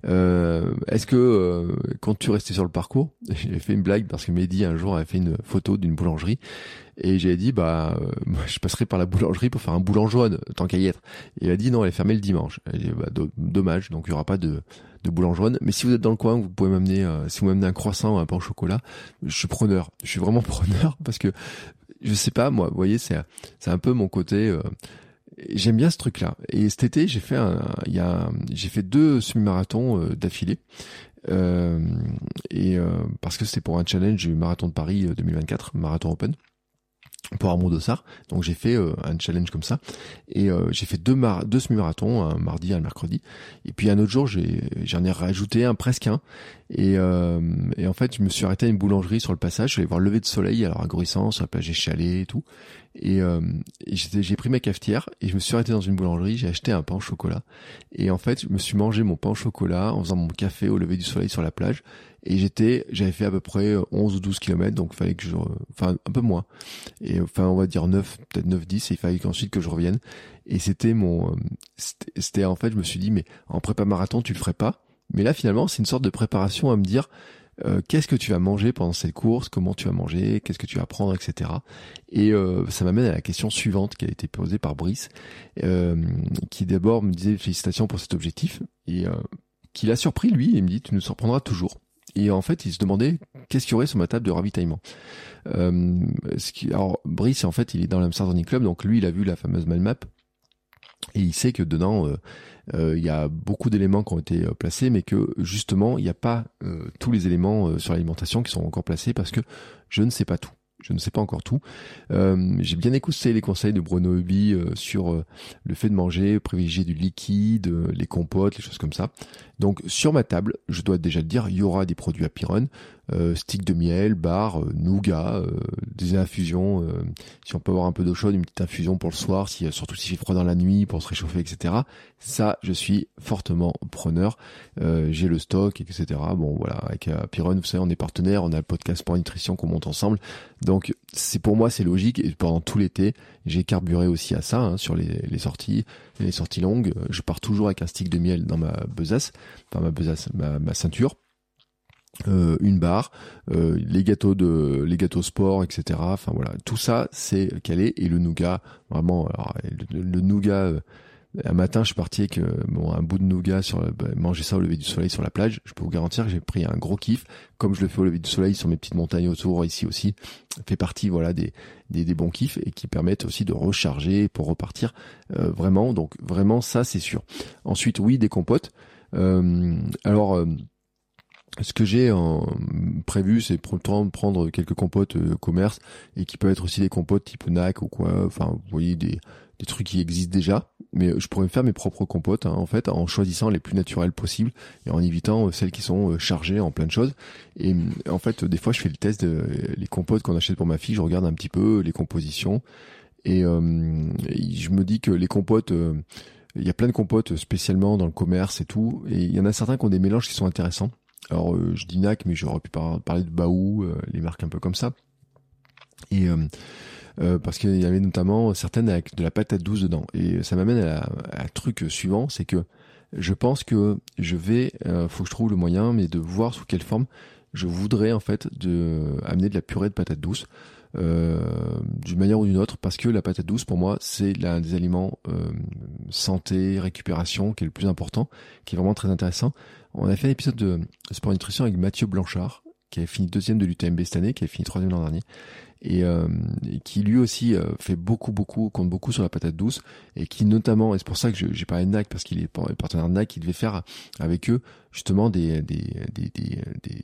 Euh, Est-ce que euh, quand tu restais sur le parcours, j'ai fait une blague parce que Mehdi un jour avait fait une photo d'une boulangerie et j'ai dit bah euh, je passerai par la boulangerie pour faire un boulangeoine tant qu'à y être. Et il a dit non, elle est fermée le dimanche. Bah, dommage, donc il y aura pas de de. Mais si vous êtes dans le coin, vous pouvez m'amener euh, si vous m'amenez un croissant ou un pain au chocolat, je suis preneur. Je suis vraiment preneur parce que je sais pas moi, vous voyez, c'est c'est un peu mon côté j'aime bien ce truc-là. Et cet été, j'ai fait il j'ai fait deux semi-marathons euh, d'affilée. Euh, et euh, parce que c'était pour un challenge du marathon de Paris 2024, marathon open. Pour Armand Dossard. Donc j'ai fait euh, un challenge comme ça et euh, j'ai fait deux, mar deux semi-marathons, un mardi et un mercredi. Et puis un autre jour, j'ai j'en ai rajouté un presque un. Et, euh, et en fait, je me suis arrêté à une boulangerie sur le passage. Je vais voir le lever de soleil alors à sur la plage Échalé et tout. Et, euh, et j'ai pris ma cafetière et je me suis arrêté dans une boulangerie. J'ai acheté un pain au chocolat. Et en fait, je me suis mangé mon pain au chocolat en faisant mon café au lever du soleil sur la plage et j'étais j'avais fait à peu près 11 ou 12 kilomètres donc il fallait que je enfin un peu moins. Et enfin on va dire 9 peut-être 9 10 et il fallait qu'ensuite que je revienne. Et c'était mon c'était en fait je me suis dit mais en prépa marathon tu le ferais pas. Mais là finalement c'est une sorte de préparation à me dire euh, qu'est-ce que tu vas manger pendant cette course, comment tu vas manger, qu'est-ce que tu vas prendre, etc. Et euh, ça m'amène à la question suivante qui a été posée par Brice, euh, qui d'abord me disait félicitations pour cet objectif, et qui l'a surpris lui, et me dit tu nous surprendras toujours. Et en fait, il se demandait qu'est-ce qu'il y aurait sur ma table de ravitaillement. Euh, alors, Brice, en fait, il est dans l'Amsterdam Club, donc lui, il a vu la fameuse mind map. Et il sait que dedans, euh, euh, il y a beaucoup d'éléments qui ont été placés, mais que justement, il n'y a pas tous les éléments sur l'alimentation qui sont encore placés parce que je ne sais pas tout je ne sais pas encore tout. J'ai bien écouté les conseils de Bruno euh, sur le fait de manger, privilégier du liquide, les compotes, les choses comme ça. Donc sur ma table, je dois déjà le dire, il y aura des produits à Pyron, euh, stick de miel, bar, euh, nougat, euh, des infusions. si on peut avoir un peu d'eau chaude, une petite infusion pour le soir, si, surtout s'il fait froid dans la nuit, pour se réchauffer, etc. Ça, je suis fortement preneur. J'ai le stock, etc. Bon, voilà, avec Pyron, vous savez, on est partenaire, on a le podcast pour nutrition qu'on monte ensemble. Donc, c'est pour moi, c'est logique. Et pendant tout l'été, j'ai carburé aussi à ça hein, sur les sorties, les sorties longues. Je pars toujours avec un stick de miel dans ma besace, enfin ma besace, ma, ceinture euh, une barre, euh, les gâteaux de les gâteaux sport, etc. Enfin voilà, tout ça c'est calé et le nougat vraiment. Alors, le, nougat, euh, un matin je suis parti avec bon, un bout de nougat sur bah, manger ça au lever du soleil sur la plage. Je peux vous garantir que j'ai pris un gros kiff, comme je le fais au lever du soleil sur mes petites montagnes autour ici aussi. Fait partie voilà des, des, bons kiffs et qui permettent aussi de recharger pour repartir vraiment. Donc vraiment ça c'est sûr. Ensuite oui des compotes. alors ce que j'ai prévu, c'est prendre quelques compotes euh, commerce et qui peuvent être aussi des compotes type NAC ou quoi. Enfin, vous voyez des, des trucs qui existent déjà. Mais je pourrais faire mes propres compotes hein, en fait en choisissant les plus naturelles possibles et en évitant euh, celles qui sont euh, chargées en plein de choses. Et en fait, des fois, je fais le test de les compotes qu'on achète pour ma fille. Je regarde un petit peu les compositions et, je me dis que les compotes il y a plein de compotes spécialement dans le commerce et tout, et il y en a certains qui ont des mélanges qui sont intéressants. Alors euh, je dis NAC, mais j'aurais pu parler de Baou, euh, les marques un peu comme ça. Et euh, parce qu'il y avait notamment certaines avec de la patate douce dedans. Et ça m'amène à, un truc suivant, c'est que je pense que je vais, faut que je trouve le moyen, mais de voir sous quelle forme je voudrais en fait de amener de la purée de patate douce. d'une manière ou d'une autre parce que la patate douce pour moi c'est l'un des aliments santé récupération qui est le plus important qui est vraiment très intéressant on a fait un épisode de Sport Nutrition avec Mathieu Blanchard, qui a fini deuxième de l'UTMB cette année, qui a fini troisième l'an dernier, et, euh, qui lui aussi euh, fait beaucoup, beaucoup, compte beaucoup sur la patate douce, et qui notamment, et c'est pour ça que j'ai parlé de NAC, parce qu'il est partenaire de NAC, qui devait faire avec eux justement des, des, des, des,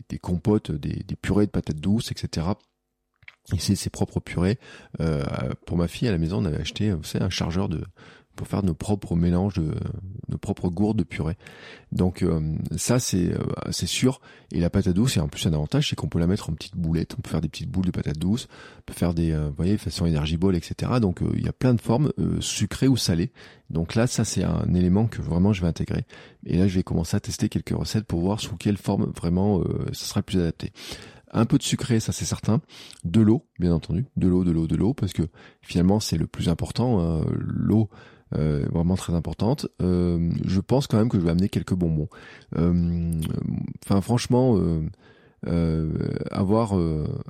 des compotes, des, des purées de patates douces, etc. Et c'est ses propres purées. Euh, pour ma fille à la maison, on avait acheté, vous savez, un chargeur de pour faire nos propres mélanges de nos propres gourdes de purée. Donc euh, ça c'est euh, c'est sûr et la patate douce et en plus un avantage c'est qu'on peut la mettre en petites boulettes, on peut faire des petites boules de patate douce, on peut faire des euh, vous voyez façon énergie ball etc. Donc il y a plein de formes sucrées ou salées. Donc là ça c'est un élément que vraiment je vais intégrer et là je vais commencer à tester quelques recettes pour voir sous quelle forme vraiment ça sera le plus adapté un peu de sucré, ça c'est certain, de l'eau, bien entendu, de l'eau, de l'eau, de l'eau, parce que finalement c'est le plus important. l'eau, euh, vraiment très importante. Euh, je pense quand même que je vais amener quelques bonbons. Euh, enfin, franchement, avoir,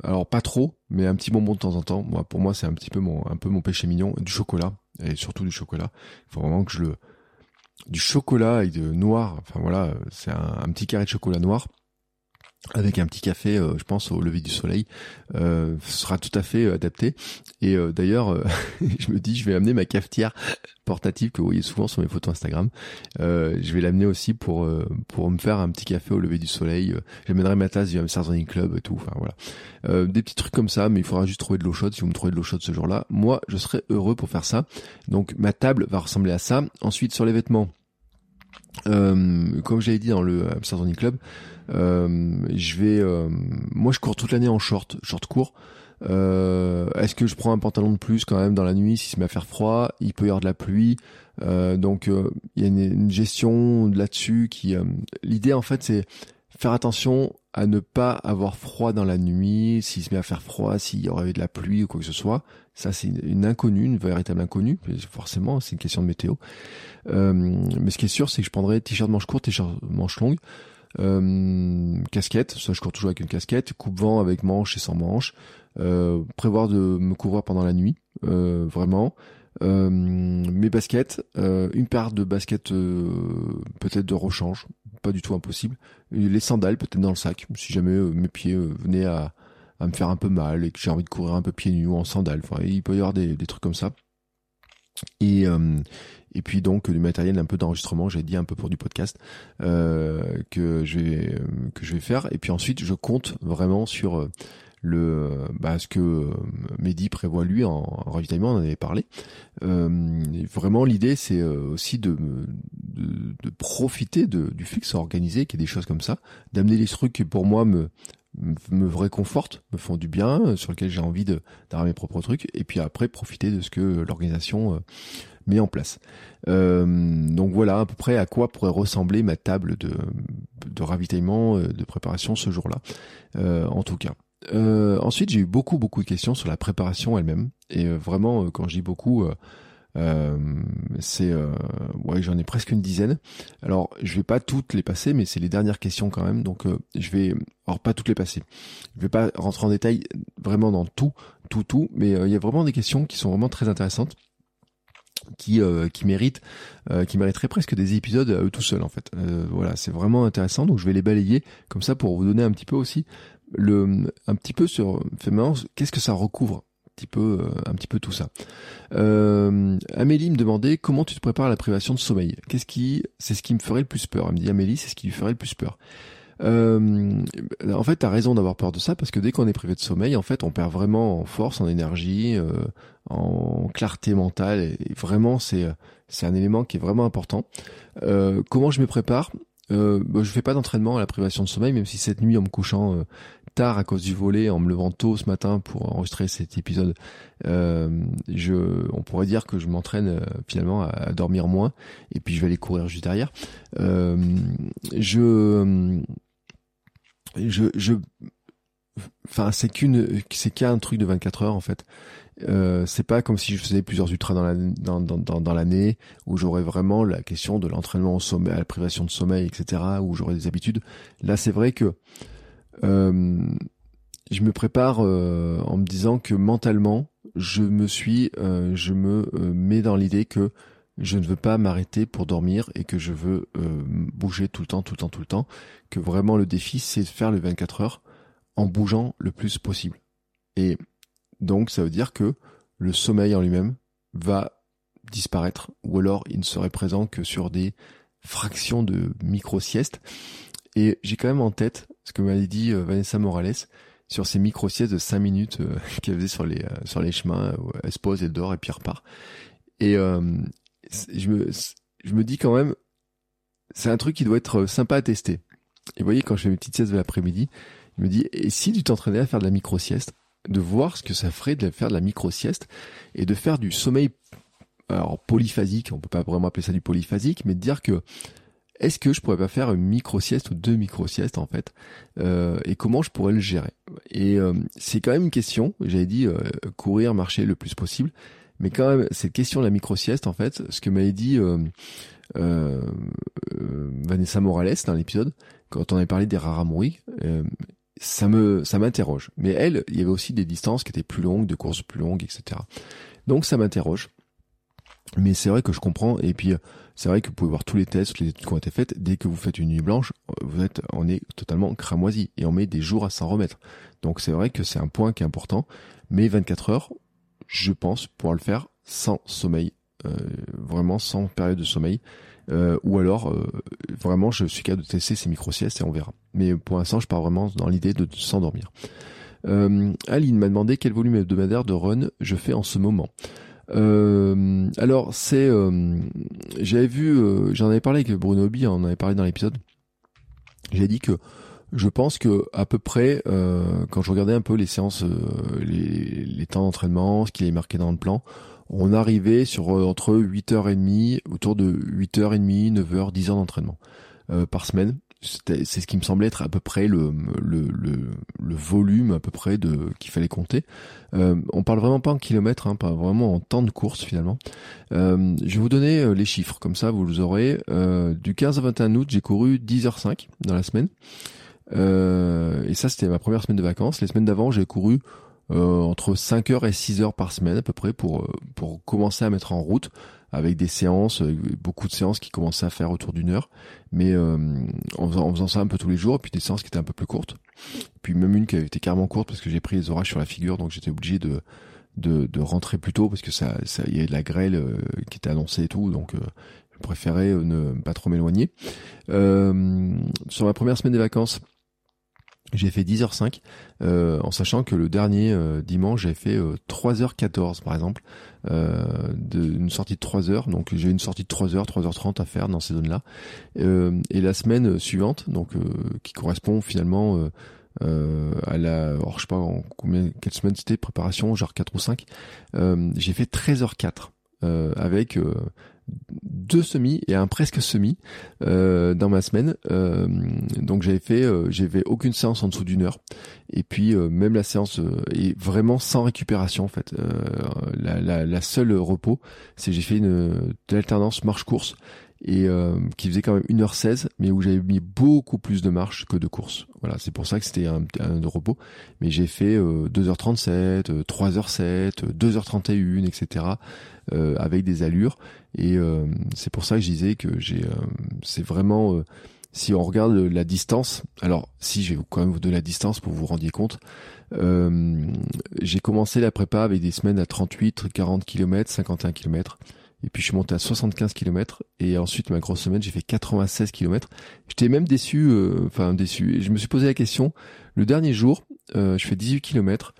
alors pas trop, mais un petit bonbon de temps en temps. Moi, pour moi, c'est un petit peu mon, un peu mon péché mignon. Du chocolat et surtout du chocolat. Il faut vraiment que je le, du chocolat et de noir. Enfin voilà, c'est un petit carré de chocolat noir avec un petit café, euh, je pense au lever du soleil, euh, sera tout à fait euh, adapté. Et d'ailleurs, je me dis, je vais amener ma cafetière portative que vous voyez souvent sur mes photos Instagram. je vais l'amener aussi pour pour me faire un petit café au lever du soleil. J'amènerai ma tasse du Running Club et tout. Enfin voilà, des petits trucs comme ça. Mais il faudra juste trouver de l'eau chaude. Si vous me trouvez de l'eau chaude ce jour-là, moi, je serai heureux pour faire ça. Donc ma table va ressembler à ça. Ensuite, sur les vêtements. Euh, comme j'avais dit dans le Running Club, euh, je vais, euh, moi je cours toute l'année en short, short court. Euh, Est-ce que je prends un pantalon de plus quand même dans la nuit si se met à faire froid? Il peut y avoir de la pluie, euh, donc il y a une, une gestion là-dessus qui. L'idée en fait c'est faire attention à ne pas avoir froid dans la nuit, s'il se met à faire froid, s'il y aurait de la pluie ou quoi que ce soit. Ça, c'est une inconnue, une véritable inconnue. Forcément, c'est une question de météo. Euh, mais ce qui est sûr, c'est que je prendrai t-shirt manche courte, t-shirt manche longue. Euh, casquette, ça je cours toujours avec une casquette, coupe-vent avec manche et sans manche, euh, prévoir de me couvrir pendant la nuit, euh, vraiment. Euh, mes baskets, euh, une paire de baskets peut-être de rechange, pas du tout impossible. Les sandales peut-être dans le sac, si jamais mes pieds venaient à, à, me faire un peu mal et que j'ai envie de courir un peu pieds nus ou en sandales. Enfin, il peut y avoir des, des trucs comme ça. Et, et puis donc du matériel un peu d'enregistrement, j'ai dit un peu pour du podcast euh, que je vais que je vais faire. Et puis ensuite, je compte vraiment sur euh, le bah, ce que euh, Mehdi prévoit lui en, ravitaillement, on en avait parlé. Euh, vraiment, l'idée c'est aussi de, de, profiter de, du fait que ça organisé, qu'il y ait des choses comme ça, d'amener des trucs qui pour moi me me réconfortent, me font du bien, sur lequel j'ai envie d'avoir mes propres trucs, et puis après profiter de ce que l'organisation mis en place. Euh, donc voilà à peu près à quoi pourrait ressembler ma table de, de ravitaillement, euh, de préparation ce jour-là, euh, en tout cas. Euh, ensuite, j'ai eu beaucoup beaucoup de questions sur la préparation elle-même, et euh, vraiment quand je dis beaucoup, c'est ouais j'en ai presque une dizaine. Alors je vais pas toutes les passer, mais c'est les dernières questions quand même, donc je vais alors pas toutes les passer. Je vais pas rentrer en détail vraiment dans tout tout tout, mais il y a vraiment des questions qui sont vraiment très intéressantes qui euh, qui mérite euh, qui mériterait presque des épisodes à eux tout seuls en fait. Euh, voilà, c'est vraiment intéressant donc je vais les balayer comme ça pour vous donner un petit peu aussi le un petit peu sur qu'est-ce que ça recouvre un petit peu un petit peu tout ça. Amélie me demandait comment tu te prépares à la privation de sommeil? Qu'est-ce qui c'est ce qui me ferait le plus peur? Elle me dit Amélie, c'est ce qui lui ferait le plus peur. Euh, en fait, t'as raison d'avoir peur de ça parce que dès qu'on est privé de sommeil, en fait, on perd vraiment en force, en énergie, euh, en clarté mentale. Et vraiment, c'est c'est un élément qui est vraiment important. Euh, comment je me prépare? Euh, bah, Je fais pas d'entraînement à la privation de sommeil, même si cette nuit, en me couchant euh, tard à cause du volet, en me levant tôt ce matin pour enregistrer cet épisode, euh, je, on pourrait dire que je m'entraîne euh, finalement à, à, dormir moins, et puis je vais aller courir juste derrière. je je, je, enfin, c'est qu'une, c'est qu'un truc de 24 heures en fait. Euh, c'est pas comme si je faisais plusieurs ultras dans l'année, dans, dans, dans, où j'aurais vraiment la question de l'entraînement au sommeil, à la privation de sommeil, etc. Où j'aurais des habitudes. Là, c'est vrai que euh, je me prépare euh, en me disant que mentalement, je me suis, euh, je me euh, mets dans l'idée que je ne veux pas m'arrêter pour dormir et que je veux bouger tout le temps, tout le temps, tout le temps. Que vraiment le défi, c'est de faire les 24 heures en bougeant le plus possible. Et donc, ça veut dire que le sommeil en lui-même va disparaître ou alors il ne serait présent que sur des fractions de micro-siestes. Et j'ai quand même en tête ce que m'avait dit euh, Vanessa Morales sur ces micro-siestes de 5 minutes euh, qu'elle faisait sur les, euh, sur les chemins où elle se pose, elle dort et puis elle repart. Et je me, je me dis quand même, c'est un truc qui doit être sympa à tester. Et vous voyez, quand je fais mes petites siestes de l'après-midi, il me dit, et si tu t'entraînais à faire de la micro-sieste, de voir ce que ça ferait de faire de la micro-sieste et de faire du sommeil, alors polyphasique, on peut pas vraiment appeler ça du polyphasique, mais de dire que est-ce que je pourrais pas faire une micro-sieste ou deux micro-siestes en fait euh, et comment je pourrais le gérer? Et euh, c'est quand même une question, j'avais dit euh, courir, marcher le plus possible, mais quand même, cette question de la micro-sieste, en fait, ce que m'avait dit euh, euh, Vanessa Morales dans l'épisode, quand on avait parlé des Raramuri, euh, ça me ça m'interroge. Mais elle, il y avait aussi des distances qui étaient plus longues, de courses plus longues, etc. Donc ça m'interroge. Mais c'est vrai que je comprends, et puis c'est vrai que vous pouvez voir tous les tests, toutes les études qui ont été faites, dès que vous faites une nuit blanche, vous êtes, on est totalement cramoisi, et on met des jours à s'en remettre. Donc c'est vrai que c'est un point qui est important, mais 24 heures, je pense pouvoir le faire sans sommeil, euh, vraiment sans période de sommeil, euh, ou alors euh, vraiment je suis capable de tester ces micro-siestes et on verra. Mais pour l'instant je pars vraiment dans l'idée de, s'endormir. Aline m'a demandé quel volume hebdomadaire de run je fais en ce moment. alors c'est, j'avais vu, j'en avais parlé avec Bruno Bi, on en avait parlé dans l'épisode. J'ai dit que je pense que à peu près, quand je regardais un peu les séances, les, les, temps d'entraînement, ce qui est marqué dans le plan, on arrivait sur euh, entre 8h30, autour de 8h30, 9h, 10h d'entraînement euh, par semaine. C'est ce qui me semblait être à peu près le, le, le, volume à peu près de qu'il fallait compter. Euh, on parle vraiment pas en kilomètres, hein, pas vraiment en temps de course finalement. Euh, je vais vous donner euh, les chiffres, comme ça vous les aurez. du 15 au 21 août, j'ai couru 10h05 dans la semaine. et ça c'était ma première semaine de vacances. Les semaines d'avant j'ai couru euh, entre 5 heures et 6 heures par semaine à peu près pour euh, pour commencer à mettre en route avec des séances, euh, beaucoup de séances qui commençaient à faire autour d'une heure, mais en, faisant, en, faisant, ça un peu tous les jours, et puis des séances qui étaient un peu plus courtes, puis même une qui avait été carrément courte parce que j'ai pris les orages sur la figure, donc j'étais obligé de, de, de rentrer plus tôt parce que ça, ça y avait de la grêle qui était annoncée et tout, donc je préférais ne pas trop m'éloigner. sur ma première semaine des vacances, j'ai fait 10h05 euh, en sachant que le dernier euh, dimanche j'ai fait 3h14 euh, par exemple de, une sortie de 3h donc j'ai une sortie de 3h 3h30 à faire dans ces zones là et la semaine suivante donc qui correspond finalement à la alors je sais pas en combien quelle semaine c'était préparation genre 4 ou 5 j'ai fait 13h04 avec deux semis et un presque semi euh, dans ma semaine. Euh, donc j'avais fait, euh, j'avais aucune séance en dessous d'une heure. Et puis même la séance est vraiment sans récupération en fait. La, la, la, seule repos, c'est j'ai fait une, alternance marche-course et qui faisait quand même 1h16 mais où j'avais mis beaucoup plus de marche que de course. Voilà, c'est pour ça que c'était un, un, de repos. Mais j'ai fait 2h37, 3h7, 2h31, etc. avec des allures et euh, c'est pour ça que je disais que j'ai, euh, c'est vraiment, euh, si on regarde la distance, alors si je vais quand même donner la distance pour vous vous rendiez compte, j'ai commencé la prépa avec des semaines à 38, 40 km, 51 km. Et puis je suis monté à 75 km et ensuite ma grosse semaine j'ai fait 96 km. J'étais même déçu, enfin déçu. Et je me suis posé la question. Le dernier jour, je fais 18 km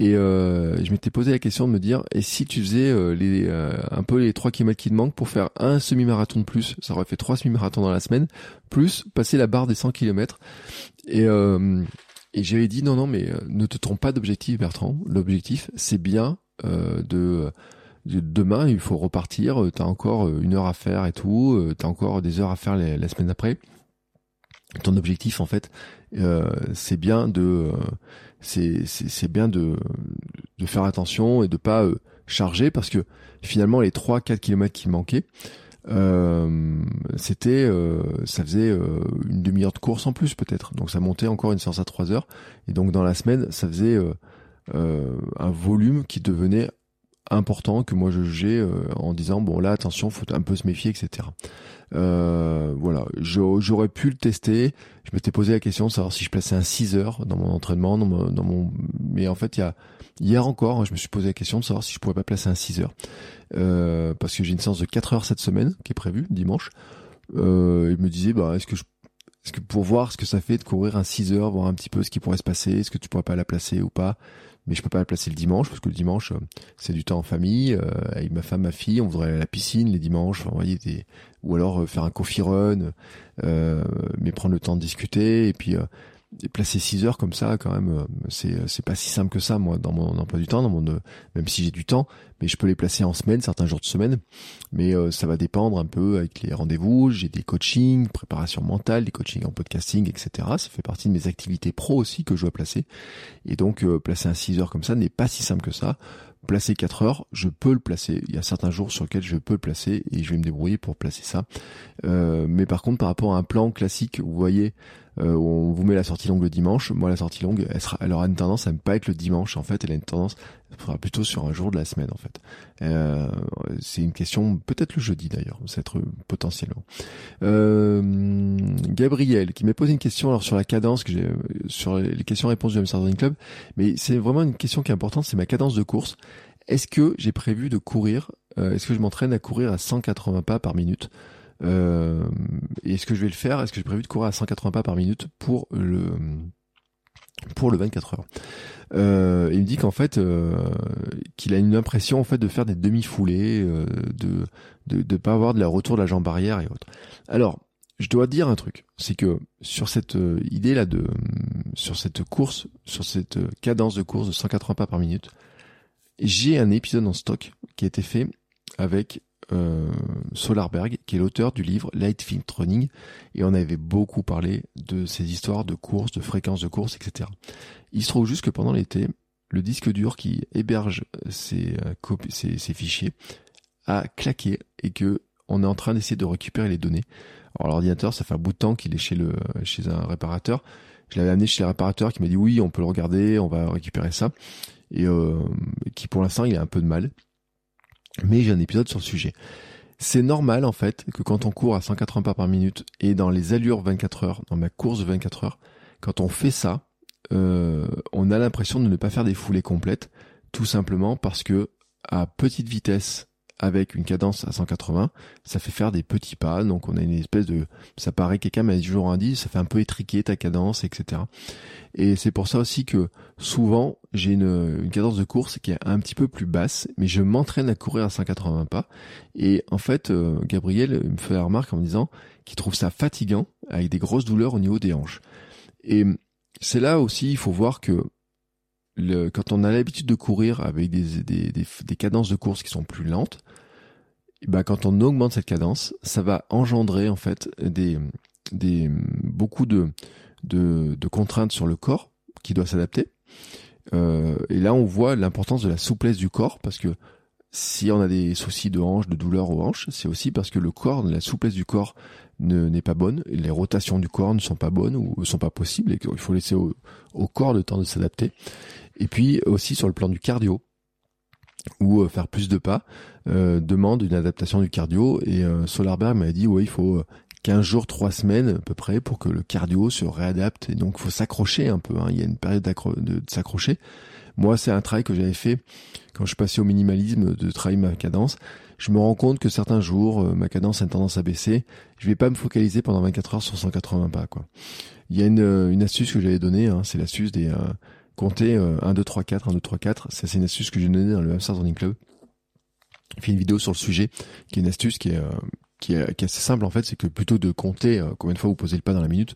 et euh, je m'étais posé la question de me dire, et si tu faisais euh, les, euh, un peu les 3 km qui te manquent pour faire un semi-marathon de plus, ça aurait fait trois semi-marathons dans la semaine, plus passer la barre des 100 km. Et, et j'avais dit, non, non, mais ne te trompe pas d'objectif, Bertrand. L'objectif, c'est bien de, demain, il faut repartir, t'as encore une heure à faire et tout, t'as encore des heures à faire la semaine d'après. Ton objectif, en fait, c'est bien de c'est bien de, de faire attention et de pas euh, charger parce que finalement les 3 4 km qui manquaient euh, c'était euh, ça faisait une demi-heure de course en plus peut-être. Donc ça montait encore une séance à 3 heures. Et donc dans la semaine ça faisait un volume qui devenait important que moi je jugeais en disant bon là attention faut un peu se méfier etc euh, voilà, j'aurais pu le tester. Je m'étais posé la question de savoir si je plaçais un 6 heures dans mon entraînement, dans mon, mais en fait, il y a hier encore, je me suis posé la question de savoir si je pourrais pas placer un 6 heures, euh, parce que j'ai une séance de 4 heures cette semaine qui est prévue dimanche. Euh, il me disait, bah, est-ce que je est-ce que pour voir ce que ça fait de courir un 6 heures, voir un petit peu ce qui pourrait se passer, est-ce que tu pourrais pas la placer ou pas? Mais je peux pas la placer le dimanche parce que le dimanche euh, c'est du temps en famille euh, avec ma femme ma fille on voudrait aller à la piscine les dimanches enfin, voyez des ou alors euh, faire un coffee run mais prendre le temps de discuter et puis placer 6 heures comme ça quand même c'est c'est pas si simple que ça moi dans mon emploi du temps dans mon même si j'ai du temps mais je peux les placer en semaine certains jours de semaine. Mais ça va dépendre un peu avec les rendez-vous. J'ai des coachings préparation mentale des coachings en podcasting etc ça fait partie de mes activités pro aussi que je dois placer. Et donc placer un 6 heures comme ça n'est pas si simple que ça. Placer 4 heures, je peux le placer. Il y a certains jours sur lesquels je peux le placer et je vais me débrouiller pour placer ça. Euh, mais par contre, par rapport à un plan classique, vous voyez, euh, on vous met la sortie longue le dimanche. Moi, la sortie longue, elle, sera, aura une tendance à ne pas être le dimanche. En fait, elle a une tendance, elle sera plutôt sur un jour de la semaine. En fait, euh, c'est une question, peut-être le jeudi d'ailleurs, c'est être potentiellement. Euh, Gabriel qui m'a posé une question alors sur la cadence j'ai, sur les questions-réponses du Running Club, mais c'est vraiment une question qui est importante, c'est ma cadence de course. Est-ce que j'ai prévu de courir euh, Est-ce que je m'entraîne à courir à 180 pas par minute? Euh, est-ce que je vais le faire? Est-ce que j'ai prévu de courir à 180 pas par minute pour le pour le 24 heures? Euh, Il me dit qu'en fait euh, qu'il a une impression en fait de faire des demi-foulées, euh, de de de pas avoir de la retour de la jambe arrière et autres. Alors je dois dire un truc, c'est que sur cette euh, idée là de sur cette course, sur cette cadence de course de 180 pas par minute, j'ai un épisode en stock qui a été fait avec euh, Solarberg, qui est l'auteur du livre Light Running, et on avait beaucoup parlé de ces histoires de courses, de fréquences de courses, etc. Il se trouve juste que pendant l'été, le disque dur qui héberge ces, euh, ces, ces, fichiers a claqué et que on est en train d'essayer de récupérer les données. Alors l'ordinateur, ça fait un bout de temps qu'il est chez le chez un réparateur. Je l'avais amené chez le réparateur qui m'a dit oui, on peut le regarder, on va récupérer ça, et euh, qui pour l'instant il a un peu de mal mais j'ai un épisode sur le sujet. C'est normal en fait que quand on court à 180 pas par minute et dans les allures 24 heures, dans ma course de 24 heures, quand on fait ça, euh, on a l'impression de ne pas faire des foulées complètes, tout simplement parce que à petite vitesse avec une cadence à 180, ça fait faire des petits pas, donc on a une espèce de, ça paraît, quelqu'un m'a toujours dit, ça fait un peu étriquer ta cadence, etc. Et c'est pour ça aussi que souvent j'ai une, une, cadence de course qui est un petit peu plus basse, mais je m'entraîne à courir à 180 pas. Et en fait, euh, Gabriel me fait la remarque en me disant qu'il trouve ça fatigant, avec des grosses douleurs au niveau des hanches. Et c'est là aussi, il faut voir que le, quand on a l'habitude de courir avec des, des, des, des, cadences de course qui sont plus lentes, bah quand on augmente cette cadence, ça va engendrer en fait des, des beaucoup de, de, de contraintes sur le corps qui doit s'adapter. Euh, et là, on voit l'importance de la souplesse du corps parce que si on a des soucis de hanches, de douleurs aux hanches, c'est aussi parce que le corps, la souplesse du corps n'est pas bonne, les rotations du corps ne sont pas bonnes ou sont pas possibles et qu'il faut laisser au, au, corps le temps de s'adapter. Et puis aussi sur le plan du cardio, ou euh, faire plus de pas euh, demande une adaptation du cardio et euh, Solarberg m'a dit ouais il faut 15 jours, 3 semaines à peu près pour que le cardio se réadapte et donc faut s'accrocher un peu, hein. il y a une période de, de s'accrocher. Moi c'est un travail que j'avais fait quand je passais au minimalisme de travailler ma cadence. Je me rends compte que certains jours ma cadence a une tendance à baisser. Je vais pas me focaliser pendant 24 heures sur 180 pas quoi. Il y a une, une astuce que j'avais donnée, hein, c'est l'astuce des compter 1, 2, 3, 4, 1, 2, 3, 4. Ça, c'est une astuce que j'ai donnée dans le Hamster Running Club. J'ai fait une vidéo sur le sujet, qui est une astuce qui est, euh, qui est, qui est assez simple en fait, c'est que plutôt de compter euh, combien de fois vous posez le pas dans la minute,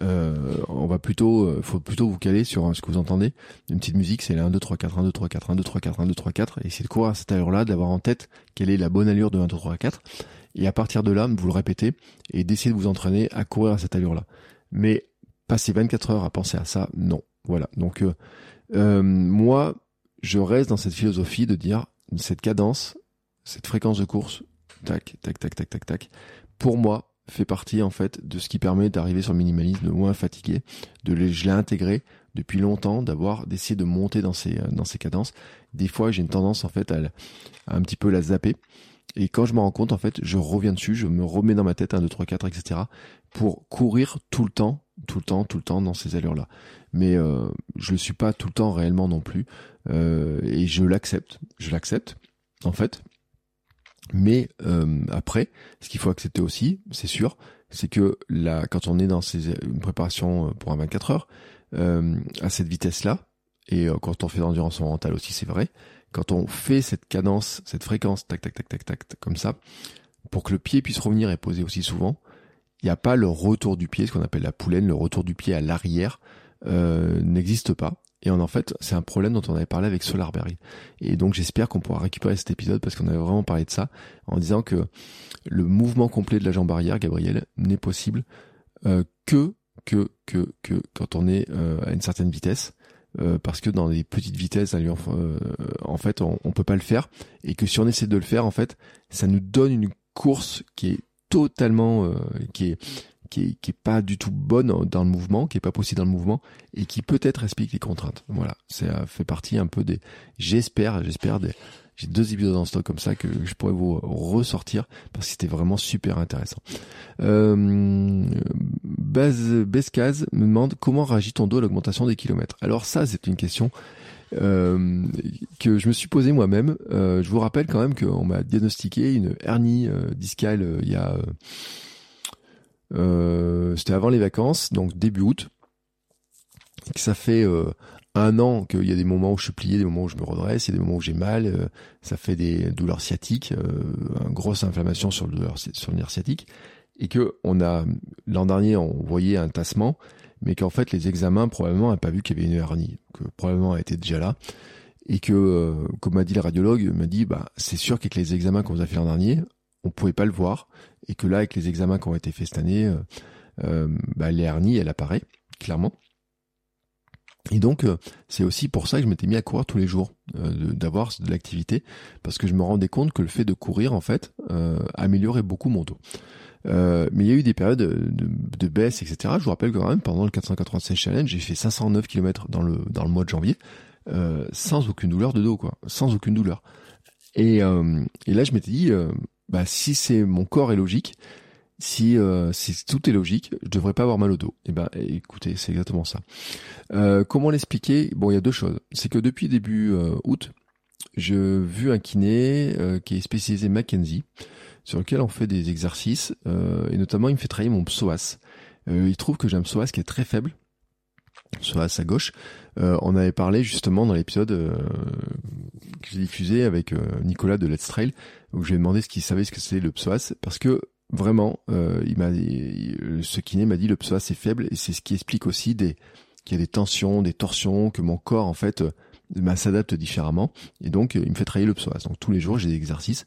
euh, on va plutôt, euh, faut plutôt vous caler sur euh, ce que vous entendez. Une petite musique, c'est la 1, 2, 3, 4, 1, 2, 3, 4, 1, 2, 3, 4, 1, 2, 3, 4, et essayer de courir à cette allure-là, d'avoir en tête quelle est la bonne allure de 1, 2, 3, 4, et à partir de là, vous le répétez, et d'essayer de vous entraîner à courir à cette allure-là. Mais passer 24 heures à penser à ça, non. Voilà. Donc, euh, euh, moi, je reste dans cette philosophie de dire cette cadence, cette fréquence de course, tac, tac, tac, tac, tac, tac, pour moi, fait partie en fait de ce qui permet d'arriver sur le minimalisme, moins fatigué. De je l'ai intégré depuis longtemps, d'avoir d'essayer de monter dans ces dans ces cadences. Des fois, j'ai une tendance en fait à, à, un petit peu la zapper. Et quand je me rends compte, en fait, je reviens dessus, je me remets dans ma tête 1, 2, 3, 4, etc. pour courir tout le temps, tout le temps, tout le temps dans ces allures-là. Mais euh, je le suis pas tout le temps réellement non plus euh, et je l'accepte. Je l'accepte en fait. Mais euh, après ce qu'il faut accepter aussi c'est sûr c'est que là quand on est dans ces, une préparation pour un 24 heures euh, à cette vitesse là et euh, quand on fait l'endurance mentale aussi c'est vrai quand on fait cette cadence cette fréquence tac tac tac tac tac comme ça pour que le pied puisse revenir et poser aussi souvent il n'y a pas le retour du pied, ce qu'on appelle la poulaine, le retour du pied à l'arrière, euh, n'existe pas. Et en, fait, c'est un problème dont on avait parlé avec Solarberry. Et donc j'espère qu'on pourra récupérer cet épisode parce qu'on avait vraiment parlé de ça en disant que le mouvement complet de la jambe arrière, Gabriel, n'est possible euh, que que que que quand on est euh, à une certaine vitesse. Euh, parce que dans des petites vitesses, en fait, on, on peut pas le faire, et que si on essaie de le faire, en fait, ça nous donne une course qui est totalement, qui est qui est, qui est pas du tout bonne dans le mouvement, qui est pas possible dans le mouvement et qui peut-être explique les contraintes. Voilà, ça fait partie un peu des. J'espère, j'espère des. J'ai deux épisodes en stock comme ça que je pourrais vous ressortir parce que c'était vraiment super intéressant. Euh, me demande comment réagit ton dos à l'augmentation des kilomètres. Alors ça, c'est une question euh, que je me suis posé moi-même. Euh, je vous rappelle quand même qu'on m'a diagnostiqué une hernie euh, discale il y a... C'était avant les vacances, donc début août. ça fait un an qu'il y a des moments où je suis plié, des moments où je me redresse, des moments où j'ai mal, ça fait des douleurs sciatiques, une grosse inflammation sur le, nerf sciatique, et que on a l'an dernier on voyait un tassement, mais qu'en fait les examens probablement n'ont pas vu qu'il y avait une hernie, que probablement elle était déjà là, et que, euh, comme m'a dit le radiologue, m'a dit, bah c'est sûr qu'avec les examens qu'on vous a fait l'an dernier, on pouvait pas le voir, et que là avec les examens qui ont été faits cette année, euh, euh bah, l'hernie elle apparaît clairement. Et donc c'est aussi pour ça que je m'étais mis à courir tous les jours, d'avoir de l'activité, parce que je me rendais compte que le fait de courir en fait améliorait beaucoup mon dos. Euh, mais il y a eu des périodes de, de, baisse, etc. Je vous rappelle quand même, pendant le 496 challenge, j'ai fait 509 km dans le, dans le mois de janvier, euh, sans aucune douleur de dos, quoi. Sans aucune douleur. Et, euh, et là, je m'étais dit, euh, bah, si c'est mon corps est logique, si, euh, si tout est logique, je devrais pas avoir mal au dos. Eh ben, écoutez, c'est exactement ça. comment l'expliquer? Bon, il y a deux choses. C'est que depuis début août, j'ai vu un kiné qui est spécialisé Mackenzie sur lequel on fait des exercices, euh, et notamment il me fait travailler mon psoas. Euh, il trouve que j'ai un psoas qui est très faible, psoas à gauche. Euh, on avait parlé justement dans l'épisode que j'ai diffusé avec Nicolas de Let's Trail, où je lui ai demandé ce qu'il savait ce que c'était le psoas, parce que vraiment, il m'a, ce kiné m'a dit le psoas est faible, et c'est ce qui explique aussi des qu'il y a des tensions, des torsions, que mon corps en fait bah, s'adapte différemment, et donc il me fait travailler le psoas. Donc tous les jours j'ai des exercices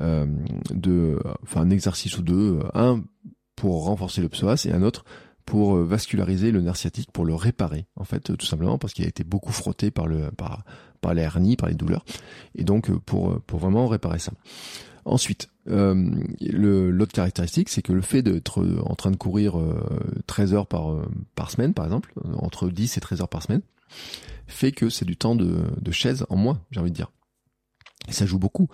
euh, de, enfin un exercice ou deux, euh, un pour renforcer le psoas et un autre pour euh, vasculariser le nerf sciatique, pour le réparer, en fait, tout simplement parce qu'il a été beaucoup frotté par le par par la hernie, par les douleurs, et donc pour pour vraiment réparer ça. Ensuite, euh, l'autre caractéristique, c'est que le fait d'être en train de courir 13 heures par semaine, par exemple, entre 10 et 13 heures par semaine, fait que c'est du temps de, chaise en moins, j'ai envie de dire. Et ça joue beaucoup.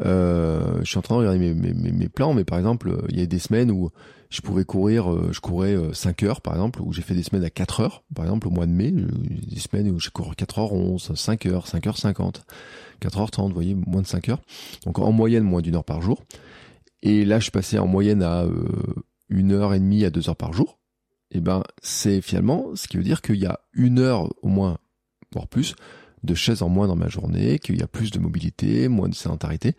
Euh, je suis en train de regarder mes, plans, mais par exemple, il y a des semaines où je pouvais courir, euh, je courais 5 euh, heures par exemple, où j'ai fait des semaines à 4 heures, par exemple au mois de mai, des semaines où je cours 4h11, 5 heures, 5h50, 4h30, vous voyez, moins de 5 heures. Donc en moyenne, moins d'une heure par jour. Et là, je passais en moyenne à une heure et demie à deux heures par jour. Et ben, c'est finalement ce qui veut dire qu'il y a une heure au moins, voire plus, de chaises en moins dans ma journée, qu'il y a plus de mobilité, moins de sédentarité.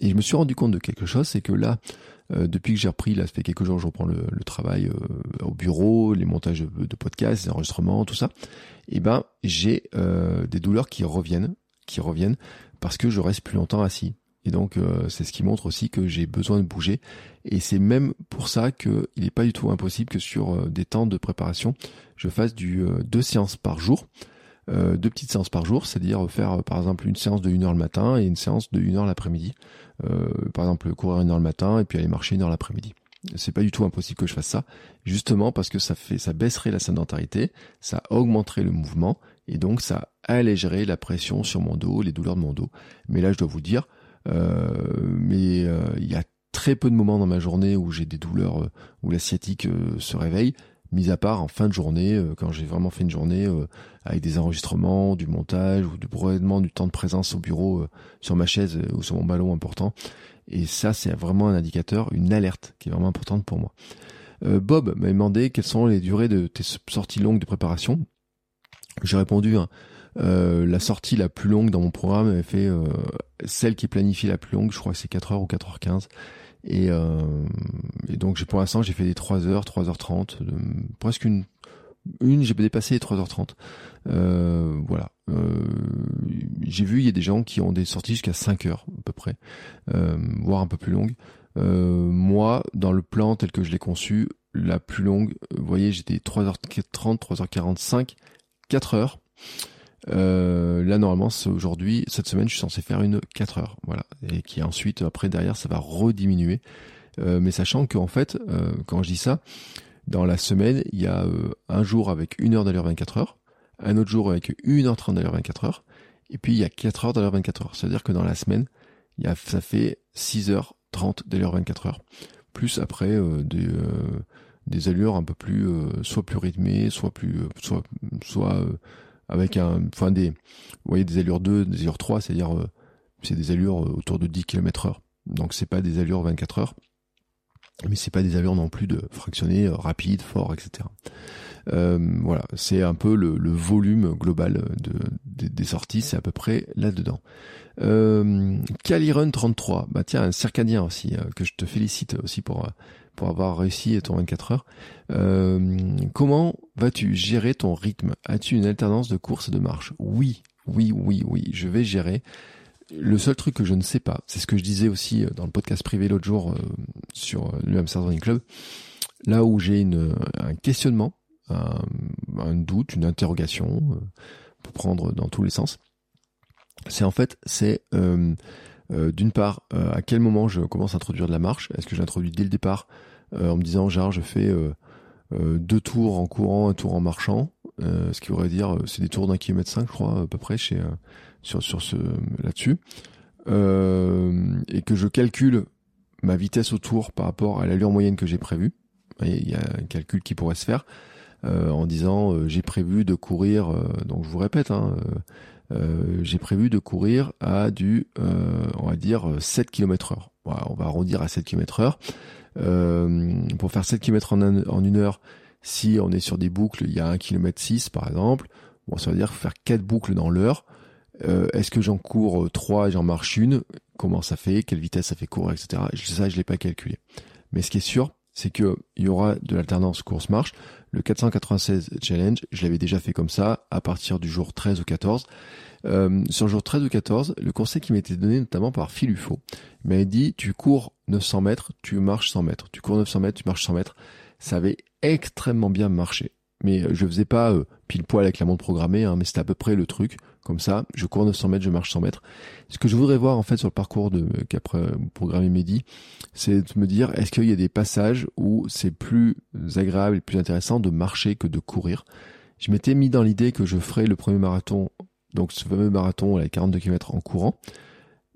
Et je me suis rendu compte de quelque chose, c'est que là, euh, depuis que j'ai repris, là, ça fait quelques jours, je reprends le, travail euh, au bureau, les montages de, podcasts, les enregistrements, tout ça. Et ben, j'ai euh, des douleurs qui reviennent, qui reviennent parce que je reste plus longtemps assis. Et donc, c'est ce qui montre aussi que j'ai besoin de bouger. Et c'est même pour ça qu'il n'est pas du tout impossible que sur des temps de préparation, je fasse du deux séances par jour euh, deux petites séances par jour, c'est-à-dire faire euh, par exemple une séance de 1 heure le matin et une séance de 1 heure l'après-midi. Euh, par exemple courir une heure le matin et puis aller marcher une heure l'après-midi. C'est pas du tout impossible que je fasse ça, justement parce que ça fait, ça baisserait la sédentarité, ça augmenterait le mouvement et donc ça allégerait la pression sur mon dos, les douleurs de mon dos. Mais là, je dois vous dire, euh, mais il y a très peu de moments dans ma journée où j'ai des douleurs, où la sciatique se réveille mis à part en fin de journée, euh, quand j'ai vraiment fait une journée euh, avec des enregistrements, du montage ou du probablement du temps de présence au bureau euh, sur ma chaise ou sur mon ballon important. Et ça, c'est vraiment un indicateur, une alerte qui est vraiment importante pour moi. Bob m'a demandé quelles sont les durées de tes sorties longues de préparation. J'ai répondu, hein, la sortie la plus longue dans mon programme avait fait celle qui est planifiée la plus longue, je crois que c'est 4h ou 4h15. Et, euh, et donc pour l'instant j'ai fait des 3h, 3h30, presque une j'ai dépassé les 3h30. Euh, voilà. Euh, j'ai vu il y a des gens qui ont des sorties jusqu'à 5 heures à peu près, euh, voire un peu plus longues. Euh, moi, dans le plan tel que je l'ai conçu, la plus longue, vous voyez, j'étais 3h30, 3h45, 4 heures. Euh, là, normalement, c'est aujourd'hui, cette semaine, je suis censé faire une 4 heures, voilà, et qui ensuite, après derrière, ça va rediminuer. Euh, mais sachant qu'en fait, euh, quand je dis ça, dans la semaine, il y a euh, un jour avec une heure d'allure 24 heures, un autre jour avec 1h30 d'allure 24 heures, et puis il y a 4 heures d'allure 24 heures. C'est-à-dire que dans la semaine, il y a, ça fait 6h30 d'allure 24 heures. Plus après euh, des, euh, des allures un peu plus, soit plus rythmées, soit plus, soit, soit avec un, enfin des, vous voyez des allures 2, des allures 3, c'est-à-dire c'est des allures autour de 10 km heure. Donc c'est pas des allures 24 heures mais c'est pas des allures non plus de fractionner euh, rapide, fort, etc. Euh, voilà, c'est un peu le, volume global de, des sorties, c'est à peu près là-dedans. Euh, Calirun 33, bah tiens, un circadien aussi, euh, que je te félicite aussi pour pour avoir réussi ton 24 heures. Euh, comment vas-tu gérer ton rythme? As-tu une alternance de course et de marche? Oui, oui, oui, oui, je vais gérer. Le seul truc que je ne sais pas, c'est ce que je disais aussi euh, dans le podcast privé l'autre jour euh, sur euh, le Hamster Running Club, là où j'ai un questionnement, un, doute, une interrogation, pour prendre dans tous les sens. C'est en fait, c'est d'une part, à quel moment je commence à introduire de la marche? Est-ce que j'introduis dès le départ en me disant, genre, je fais deux tours en courant, un tour en marchant, ce qui voudrait dire, c'est des tours d'un kilomètre cinq, je crois, à peu près, chez sur, sur ce là-dessus, euh, et que je calcule ma vitesse au tour par rapport à l'allure moyenne que j'ai prévue. Il y a un calcul qui pourrait se faire euh, en disant euh, j'ai prévu de courir, donc je vous répète, hein, j'ai prévu de courir à du, on va dire, 7 km heure. on va arrondir à 7 km heure. pour faire 7 km en, en une heure, si on est sur des boucles, il y a 1 km 6 par exemple, bon, ça veut dire faire 4 boucles dans l'heure. Euh, est-ce que j'en cours 3 et j'en marche une? Comment ça fait? Quelle vitesse ça fait courir, etc. Ça, je l'ai pas calculé. Mais ce qui est sûr, c'est que il y aura de l'alternance course-marche. Le 496 challenge, je l'avais déjà fait comme ça à partir du jour 13 ou 14. Euh, sur le jour 13 ou 14, le conseil qui m'était donné notamment par Phil Ufo m'a dit tu cours 900 mètres, tu marches 100 mètres. Tu cours 900 mètres, tu marches 100 mètres. Ça avait extrêmement bien marché. Mais euh, je faisais pas euh, pile poil avec la montre programmée, hein, mais c'était à peu près le truc. Comme ça, je cours 900 mètres, je marche 100 mètres. Ce que je voudrais voir en fait sur le parcours de qu'après programmer Mehdi, c'est de me dire est-ce qu'il y a des passages où c'est plus agréable et plus intéressant de marcher que de courir? Je m'étais mis dans l'idée que je ferais le premier marathon, donc ce fameux marathon à 42 km en courant,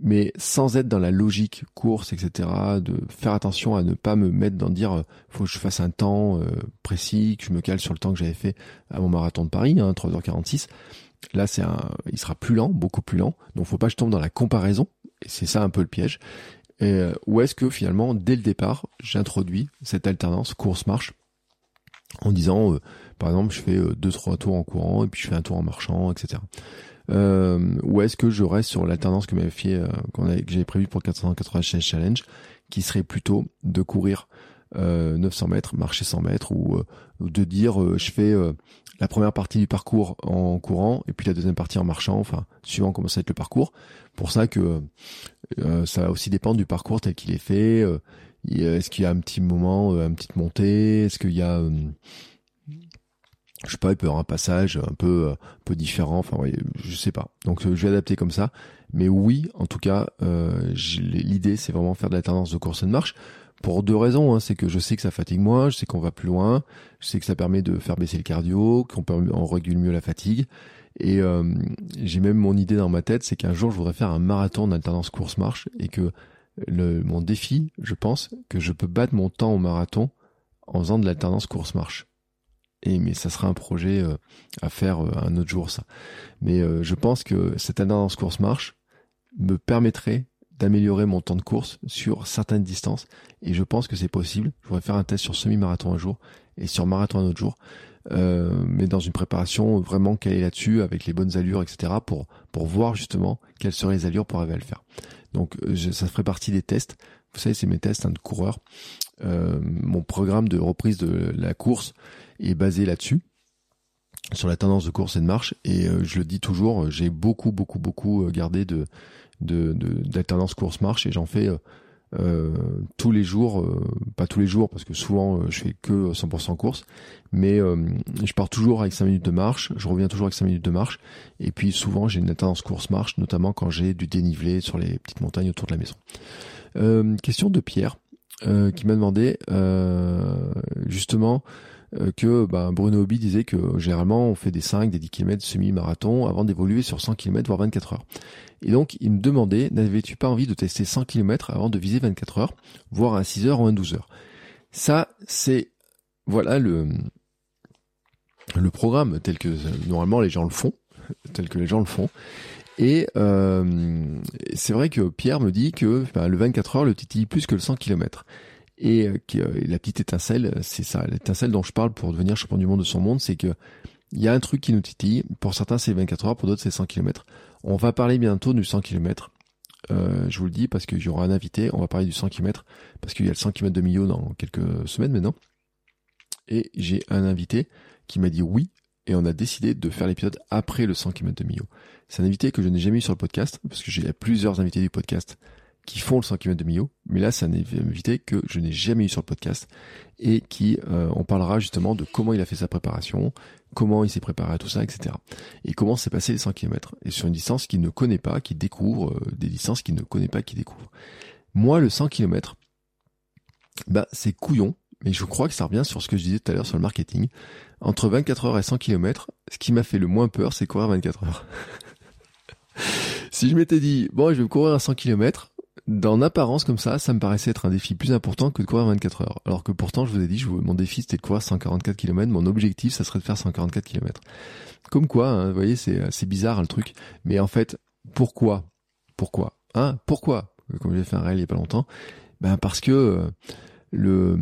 mais sans être dans la logique course, etc., de faire attention à ne pas me mettre dans dire euh, faut que je fasse un temps euh, précis, que je me cale sur le temps que j'avais fait à mon marathon de Paris, hein, 3h46. Là, c'est un, il sera plus lent, beaucoup plus lent. Donc, faut pas que je tombe dans la comparaison. Et c'est ça un peu le piège. Et, euh, ou est-ce que finalement, dès le départ, j'introduis cette alternance course-marche en disant, euh, par exemple, je fais euh, deux trois tours en courant et puis je fais un tour en marchant, etc. ou est-ce que je reste sur l'alternance que m'avait fait, qu'on avait, que j'avais prévu pour 496 challenge, qui serait plutôt de courir 900 mètres, marcher 100 mètres, ou, de dire, je fais la première partie du parcours en courant et puis la deuxième partie en marchant, enfin suivant comment ça va être le parcours. Pour ça que euh, ça va aussi dépendre du parcours tel qu'il est fait. Euh, est-ce qu'il y a un petit moment, euh, une petite montée Est-ce qu'il y a, je sais pas, il peut y avoir un passage un peu, un peu différent. Enfin, ouais, je sais pas. Donc je vais adapter comme ça. Mais oui, en tout cas, l'idée c'est vraiment faire de la tendance de course et de marche pour deux raisons. Hein. C'est que je sais que ça fatigue moins, je sais qu'on va plus loin, je sais que ça permet de faire baisser le cardio, qu'on régule mieux la fatigue. Et euh, j'ai même mon idée dans ma tête, c'est qu'un jour je voudrais faire un marathon d'alternance course-marche et que le, mon défi, je pense, que je peux battre mon temps au marathon en faisant de l'alternance course-marche. Et mais ça sera un projet euh, à faire euh, un autre jour ça. Mais je pense que cette alternance course-marche me permettrait d'améliorer mon temps de course sur certaines distances. Et je pense que c'est possible. Je voudrais faire un test sur semi-marathon un jour et sur marathon un autre jour. Euh, mais dans une préparation vraiment calée là-dessus, avec les bonnes allures, etc., pour, pour voir justement quelles seraient les allures pour arriver à le faire. Donc euh, ça ferait partie des tests. Vous savez, c'est mes tests hein, de coureur. Euh, mon programme de reprise de la course est basé là-dessus sur la tendance de course et de marche et je le dis toujours j'ai beaucoup beaucoup beaucoup gardé de de d'alternance course marche et j'en fais euh, euh, tous les jours, euh, pas tous les jours parce que souvent je fais que 100% course, mais je pars toujours avec 5 minutes de marche, je reviens toujours avec 5 minutes de marche, et puis souvent j'ai une alternance course-marche, notamment quand j'ai du dénivelé sur les petites montagnes autour de la maison. question de Pierre. euh, qui m'a demandé euh, justement euh, que bah, Bruno Hobby disait que généralement on fait des 5, des 10 km semi-marathon avant d'évoluer sur 100 km voire 24 heures. Et donc il me demandait n'avais-tu pas envie de tester 100 km avant de viser 24 heures, voire un 6 heures ou un 12 heures? Ça c'est voilà le le programme tel que normalement les gens le font, tel que les gens le font. Et euh, c'est vrai que Pierre me dit que bah, le 24 heures le titille plus que le 100 km. Et euh, euh, la petite étincelle, c'est ça, l'étincelle dont je parle pour devenir champion du monde de son monde, c'est que il y a un truc qui nous titille. Pour certains, c'est 24 heures, pour d'autres, c'est 100 km. On va parler bientôt du 100 km. Euh, je vous le dis parce qu'il y un invité. On va parler du 100 km parce qu'il y a le 100 km de Millau dans quelques semaines maintenant. Et j'ai un invité qui m'a dit oui. Et on a décidé de faire l'épisode après le 100 km de Millau. C'est un invité que je n'ai jamais eu sur le podcast parce que j'ai plusieurs invités du podcast qui font le 100 km de Millau, mais là c'est un invité que je n'ai jamais eu sur le podcast et qui euh, on parlera justement de comment il a fait sa préparation, comment il s'est préparé à tout ça, etc. Et comment s'est passé les 100 km et sur une distance qu'il ne connaît pas, qu'il découvre, euh, des distances qu'il ne connaît pas, qu'il découvre. Moi le 100 km, bah c'est couillon, mais je crois que ça revient sur ce que je disais tout à l'heure sur le marketing. Entre 24 heures et 100 km, ce qui m'a fait le moins peur, c'est courir 24 heures. si je m'étais dit, bon, je vais courir à 100 km, dans apparence comme ça, ça me paraissait être un défi plus important que de courir 24 heures. Alors que pourtant, je vous ai dit, je, mon défi c'était de courir 144 km, mon objectif ça serait de faire 144 km. Comme quoi, hein, vous voyez, c'est bizarre le truc. Mais en fait, pourquoi? Pourquoi? Hein? Pourquoi? Comme j'ai fait un réel il y a pas longtemps, ben parce que euh, le,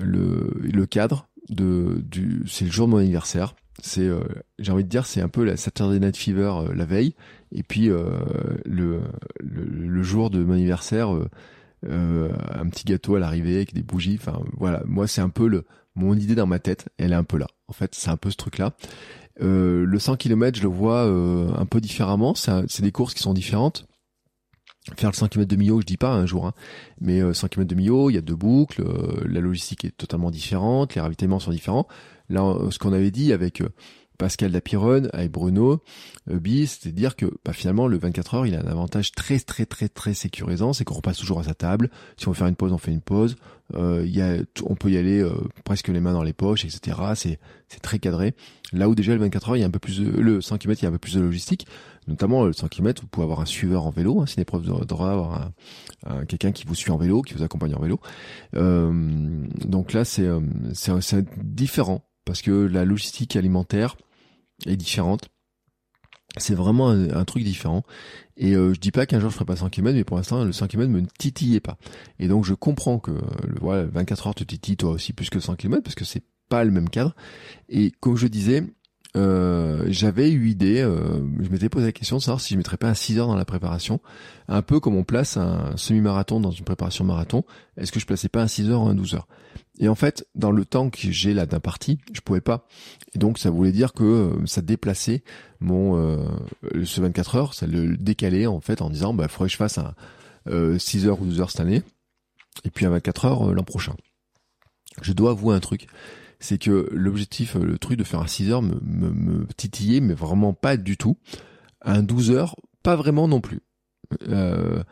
le, le cadre de, du, c'est le jour de mon anniversaire c'est euh, j'ai envie de dire c'est un peu la Saturday Night Fever euh, la veille. Et puis euh, le, le, jour de mon anniversaire un petit gâteau à l'arrivée avec des bougies. Enfin voilà. Moi c'est un peu le mon idée dans ma tête elle est un peu là. En fait c'est un peu ce truc là le 100 km je le vois un peu différemment. C'est des courses qui sont différentes. Faire le 100 km de Millau, je dis pas un jour, hein, mais 100 km de Millau, il y a deux boucles, la logistique est totalement différente, les ravitaillements sont différents. Là, ce qu'on avait dit avec euh, Pascal Dapironne, avec Bruno euh, Bi, c'était dire que bah, finalement le 24 heures, il a un avantage très très très très sécurisant, c'est qu'on repasse toujours à sa table. Si on veut faire une pause, on fait une pause. Euh, y a, on peut y aller euh, presque les mains dans les poches, etc. C'est c'est très cadré. Là où déjà le 24 heures, il y a un peu plus de, le 100 km, il y a un peu plus de logistique. Notamment le 100 km, vous pouvez avoir un suiveur en vélo. Hein, c'est une épreuve d'avoir avoir un, quelqu'un qui vous suit en vélo, qui vous accompagne en vélo. Euh, donc là, c'est c'est différent parce que la logistique alimentaire est différente. C'est vraiment un, truc différent. Et euh, je dis pas qu'un jour je ferai pas 100 km, mais pour l'instant le 100 km me titillait pas. Et donc je comprends que le, voilà, 24 heures te titille toi aussi plus que 100 km parce que c'est pas le même cadre. Et comme je disais, euh, j'avais eu idée, euh, je m'étais posé la question de savoir si je mettrais pas un 6 heures dans la préparation, un peu comme on place un semi-marathon dans une préparation marathon, est-ce que je plaçais pas un 6 heures ou un 12 heures? Et en fait, dans le temps que j'ai là d'un parti, je pouvais pas. Et donc ça voulait dire que euh, ça déplaçait mon ce 24 heures, ça le décalait en fait en disant bah faudrait que je fasse un 6 heures ou 12 heures cette année et puis un 24 heures l'an prochain. Je dois avouer un truc, c'est que l'objectif, le truc de faire un 6 heures me, me, me, titillait, mais vraiment pas du tout. Un 12 heures, pas vraiment non plus. Euh,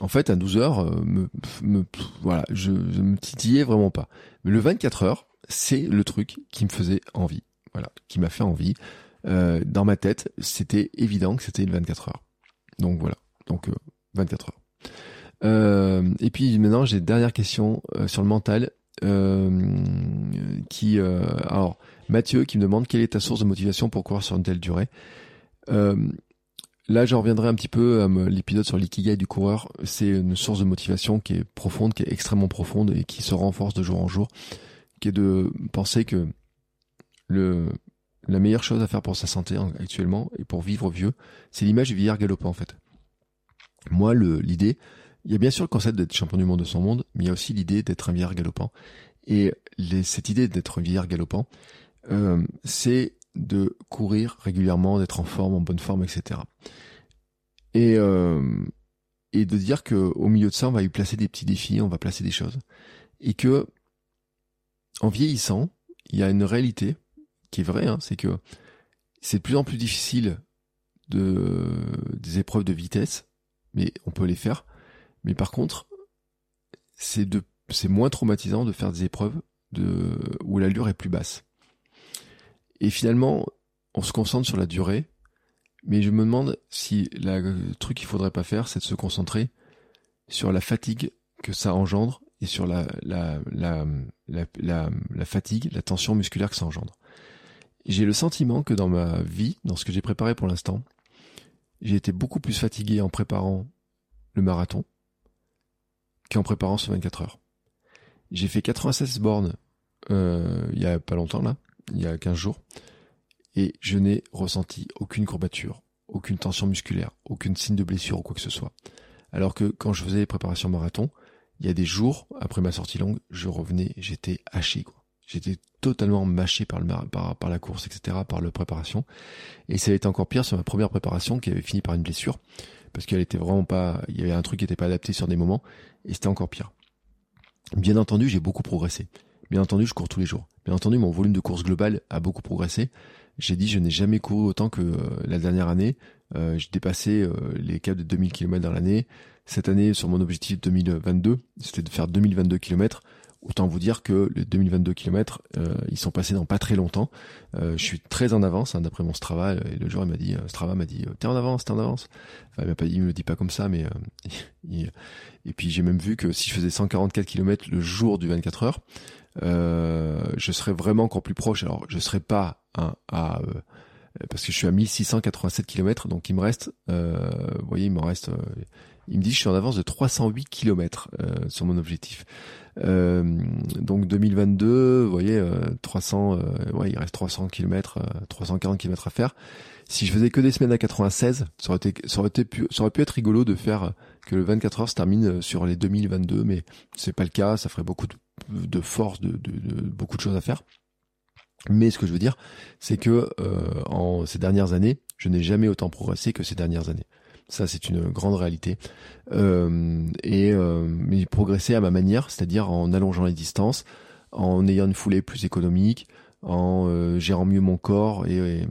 en fait, un 12 heures, euh, me, voilà, je, je me titillais vraiment pas. Mais le 24 heures, c'est le truc qui me faisait envie. Voilà, qui m'a fait envie. Euh, dans ma tête, c'était évident que c'était le 24 heures. Donc voilà, donc 24 heures. Euh, et puis maintenant, j'ai dernière question sur le mental. Euh, qui euh, alors Mathieu qui me demande quelle est ta source de motivation pour courir sur une telle durée. Euh, là, j'en reviendrai un petit peu à l'épisode sur l'ikigai du coureur. C'est une source de motivation qui est profonde, qui est extrêmement profonde et qui se renforce de jour en jour, qui est de penser que le la meilleure chose à faire pour sa santé actuellement et pour vivre vieux, c'est l'image du vieillard galopant en fait. Moi, l'idée, il y a bien sûr le concept d'être champion du monde de son monde, mais il y a aussi l'idée d'être un vieillard galopant. Et cette idée d'être un vieillard galopant, euh, c'est de courir régulièrement, d'être en forme, en bonne forme, etc. Et, euh, et de dire que au milieu de ça, on va y placer des petits défis, on va placer des choses, et que en vieillissant, il y a une réalité qui est vraie, hein, c'est que c'est de plus en plus difficile de des épreuves de vitesse, mais on peut les faire mais par contre, c'est de c'est moins traumatisant de faire des épreuves de, où l'allure est plus basse. Et finalement, on se concentre sur la durée, mais je me demande si le truc qu'il faudrait pas faire, c'est de se concentrer sur la fatigue que ça engendre et sur la, la, la, la, la fatigue, la tension musculaire que ça engendre. J'ai le sentiment que dans ma vie, dans ce que j'ai préparé pour l'instant, j'ai été beaucoup plus fatigué en préparant le marathon qu'en préparant ce 24 heures. J'ai fait 96 bornes euh, il y a pas longtemps là, il y a 15 jours, et je n'ai ressenti aucune courbature, aucune tension musculaire, aucune signe de blessure ou quoi que ce soit. Alors que quand je faisais les préparations marathon, il y a des jours, après ma sortie longue, je revenais, j'étais haché, quoi. J'étais totalement mâché par, la course, etc., par la préparation. Et ça a été encore pire sur ma première préparation qui avait fini par une blessure. Parce qu'elle était vraiment pas, il y avait un truc qui n'était pas adapté sur des moments. Et c'était encore pire. Bien entendu, j'ai beaucoup progressé. Bien entendu, je cours tous les jours. Bien entendu, mon volume de course globale a beaucoup progressé. J'ai dit, je n'ai jamais couru autant que euh, la dernière année. Euh, j'ai dépassé euh, les caps de 2000 km dans l'année. Cette année, sur mon objectif 2022, c'était de faire 2022 km. Autant vous dire que les 2022 km, euh, ils sont passés dans pas très longtemps. Euh, je suis très en avance, hein, d'après mon Strava. Et le jour, il m'a dit, euh, Strava m'a dit, t'es en avance, t'es en avance. Enfin, il m'a me le dit pas comme ça, mais et puis j'ai même vu que si je faisais 144 km le jour du 24 heures, je serais vraiment encore plus proche. Alors, je serais pas à parce que je suis à 1687 km, donc il me reste, vous voyez, il me reste il me dit je suis en avance de 308 km sur mon objectif. Euh, donc 2022, vous voyez, 300, euh, ouais, il reste 300 km, 340 km à faire. Si je faisais que des semaines à 96, ça aurait été, ça aurait été pu, ça aurait pu être rigolo de faire que le 24 heures se termine sur les 2022, mais c'est pas le cas. Ça ferait beaucoup de, de force, de, de, de, beaucoup de choses à faire. Mais ce que je veux dire, c'est que en ces dernières années, je n'ai jamais autant progressé que ces dernières années. Ça, c'est une grande réalité. Euh, et euh, mais progresser à ma manière, c'est-à-dire en allongeant les distances, en ayant une foulée plus économique, en euh, gérant mieux mon corps et,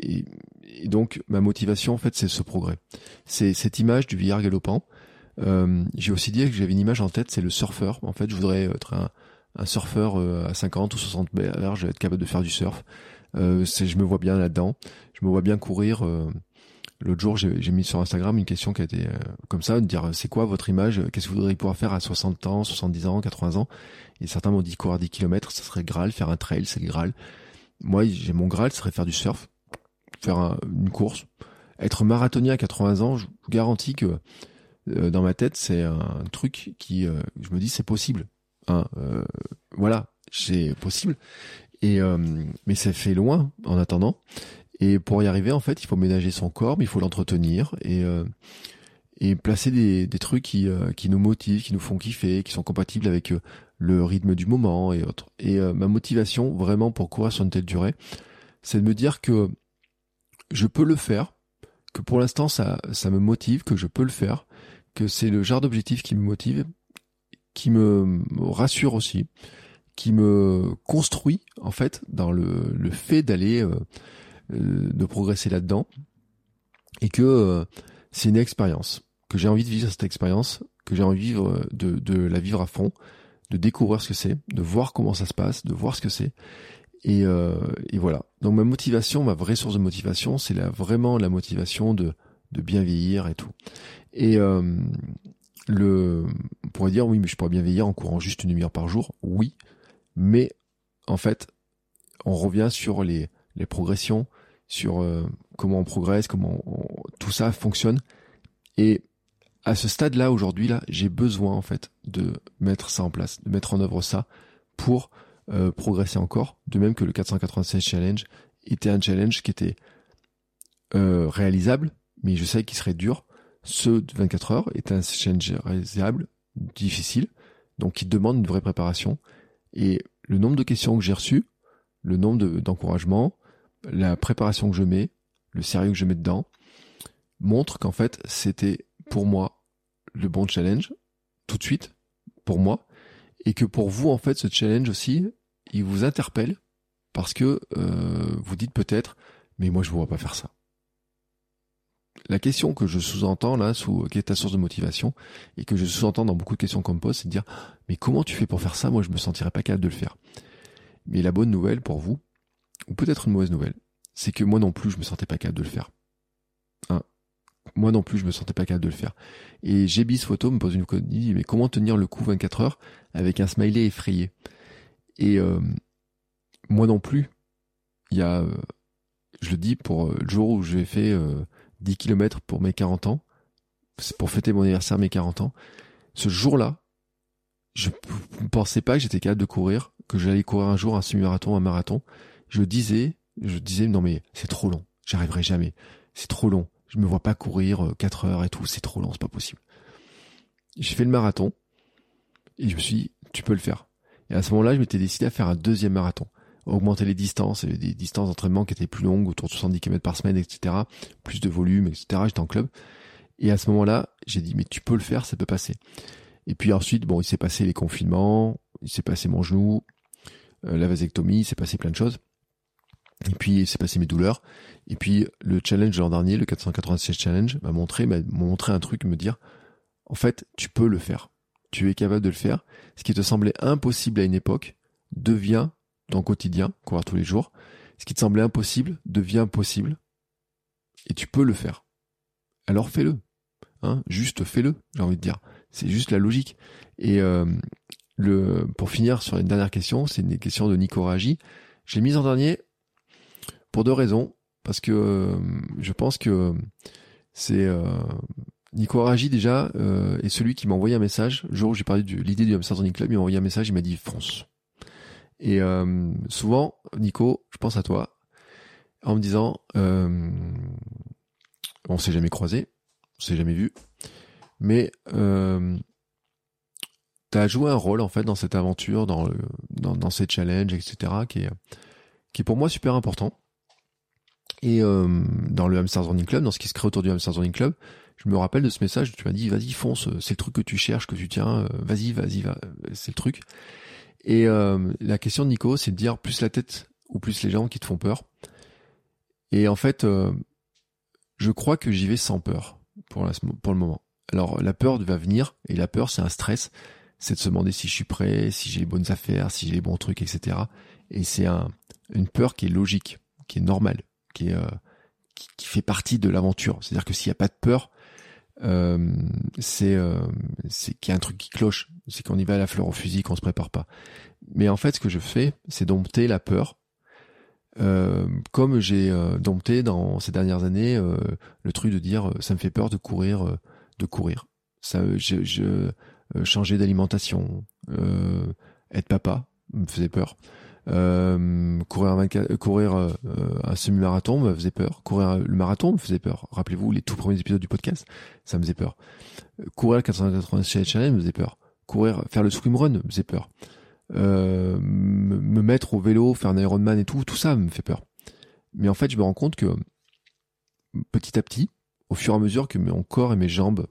et, et, donc ma motivation en fait c'est ce progrès. C'est cette image du vieillard galopant. Euh, j'ai aussi dit que j'avais une image en tête, c'est le surfeur. En fait, je voudrais être un, un surfeur euh, à 50 ou 60 berges, être capable de faire du surf. Euh, je me vois bien là-dedans. Je me vois bien courir L'autre jour, j'ai mis sur Instagram une question qui a été euh, comme ça, de dire c'est quoi votre image, qu'est-ce que vous voudriez pouvoir faire à 60 ans, 70 ans, 80 ans? Et certains m'ont dit courir 10 km, ça serait Graal, faire un trail, c'est le Graal. Moi, j'ai mon Graal, ce serait faire du surf, faire une course. Être marathonien à 80 ans, je vous garantis que euh, dans ma tête, c'est un truc qui, euh, je me dis, c'est possible. Hein, voilà, c'est possible. Et mais ça fait loin en attendant. Et pour y arriver, en fait, il faut ménager son corps, mais il faut l'entretenir et euh, et placer des, des trucs qui euh, qui nous motivent, qui nous font kiffer, qui sont compatibles avec euh, le rythme du moment et autres. Et ma motivation vraiment pour courir sur une telle durée, c'est de me dire que je peux le faire, que pour l'instant ça ça me motive, que je peux le faire, que c'est le genre d'objectif qui me motive, qui me rassure aussi, qui me construit en fait dans le, le fait d'aller euh, de progresser là-dedans et que euh, c'est une expérience que j'ai envie de vivre cette expérience que j'ai envie de vivre euh, de, de la vivre à fond de découvrir ce que c'est de voir comment ça se passe de voir ce que c'est et, euh, et voilà. Donc ma motivation ma vraie source de motivation c'est la, vraiment la motivation de de bien vieillir et tout. Et euh, le on pourrait dire oui mais je pourrais bien vieillir en courant juste une demi-heure par jour oui mais en fait on revient sur les les progressions sur euh, comment on progresse, comment tout ça fonctionne. Et à ce stade-là, aujourd'hui, là, j'ai besoin en fait de mettre ça en place, de mettre en œuvre ça pour euh, progresser encore. De même que le 496 challenge était un challenge qui était euh, réalisable, mais je sais qu'il serait dur. Ce de 24 heures est un challenge réalisable, difficile, donc qui demande une vraie préparation. Et le nombre de questions que j'ai reçues, le nombre d'encouragements, la préparation que je mets, le sérieux que je mets dedans, montre qu'en fait, c'était pour moi le bon challenge, tout de suite, pour moi, et que pour vous, en fait, ce challenge aussi, il vous interpelle, parce que euh, vous dites peut-être, mais moi, je ne vois pas faire ça. la question que je sous-entends là, sous qui est ta source de motivation, et que je sous-entends dans beaucoup de questions qu'on me pose, c'est de dire mais comment tu fais pour faire ça? Moi, je me sentirais pas capable de le faire. Mais la bonne nouvelle pour vous, ou peut-être une mauvaise nouvelle, c'est que moi non plus, je me sentais pas capable de le faire. Hein? Moi non plus, je me sentais pas capable de le faire. Et Jébis Photo me pose une question, dit mais comment tenir le coup 24 heures avec un smiley effrayé? Et euh, moi non plus, il y a, euh, je le dis pour euh, le jour où j'ai fait 10 km pour mes 40 ans, pour fêter mon anniversaire mes 40 ans. Ce jour-là, je ne pensais pas que j'étais capable de courir, que j'allais courir un jour un semi-marathon, un marathon. Je disais, je disais non mais c'est trop long, j'arriverai jamais, c'est trop long je me vois pas courir 4 euh, heures et tout, c'est trop long, c'est pas possible. J'ai fait le marathon et je me suis dit, tu peux le faire. Et à ce moment-là, je m'étais décidé à faire un deuxième marathon, augmenter les distances, des distances d'entraînement qui étaient plus longues, autour de 70 km par semaine, etc. Plus de volume, etc. J'étais en club. Et à ce moment-là, j'ai dit, mais tu peux le faire, ça peut passer. Et puis ensuite, bon, il s'est passé les confinements, il s'est passé mon genou, euh, la vasectomie, il s'est passé plein de choses. Et puis, c'est passé mes douleurs. Et puis, le challenge l'an dernier, le 496 challenge, m'a montré, m'a montré un truc, me dire, en fait, tu peux le faire. Tu es capable de le faire. Ce qui te semblait impossible à une époque devient ton quotidien, courir tous les jours. Ce qui te semblait impossible devient possible. Et tu peux le faire. Alors fais-le. Hein, juste fais-le, j'ai envie de dire. C'est juste la logique. Et euh, le, pour finir sur une dernière question, c'est une question de Nico Ragi. Je l'ai mise en dernier pour deux raisons. Parce que euh, je pense que c'est euh, Nico Aragi déjà euh, est celui qui m'a envoyé un message. Le jour où j'ai parlé de l'idée du Hamster Club, il m'a envoyé un message, il m'a dit fonce. Et souvent, Nico, je pense à toi, en me disant, on s'est jamais croisé, on s'est jamais vu, mais euh, t'as joué un rôle en fait dans cette aventure, dans, le, dans, dans ces challenges, etc., qui est, qui est pour moi super important. Et euh, dans le Hamsters Running Club, dans ce qui se crée autour du Hamsters Running Club, je me rappelle de ce message, tu m'as dit, vas-y, fonce, c'est le truc que tu cherches, que tu tiens, euh, vas-y, vas-y, va, c'est le truc. Et euh, la question de Nico, c'est de dire plus la tête ou plus les gens qui te font peur. Et en fait, je crois que j'y vais sans peur pour, pour le moment. Alors la peur va venir, et la peur c'est un stress, c'est de se demander si je suis prêt, si j'ai les bonnes affaires, si j'ai les bons trucs, etc. Et c'est un, une peur qui est logique, qui est normale euh, qui, fait partie de l'aventure. C'est-à-dire que s'il n'y a pas de peur, euh, c'est euh, c'est qu'il y a un truc qui cloche. C'est qu'on y va à la fleur au fusil, qu'on se prépare pas. Mais en fait, ce que je fais, c'est dompter la peur. Comme j'ai dompté dans ces dernières années le truc de dire ça me fait peur de courir, de courir. Ça, je, je changer d'alimentation, être papa me faisait peur. Euh, courir, un, courir euh, un semi-marathon me faisait peur. Courir le marathon me faisait peur. Rappelez-vous les tout premiers épisodes du podcast, ça me faisait peur. Courir le 496 challenge me faisait peur. Courir, faire le swimrun me faisait peur. Euh, me mettre au vélo, faire un Ironman et tout, tout ça me fait peur. Mais en fait, je me rends compte que petit à petit, au fur et à mesure que mon corps et mes jambes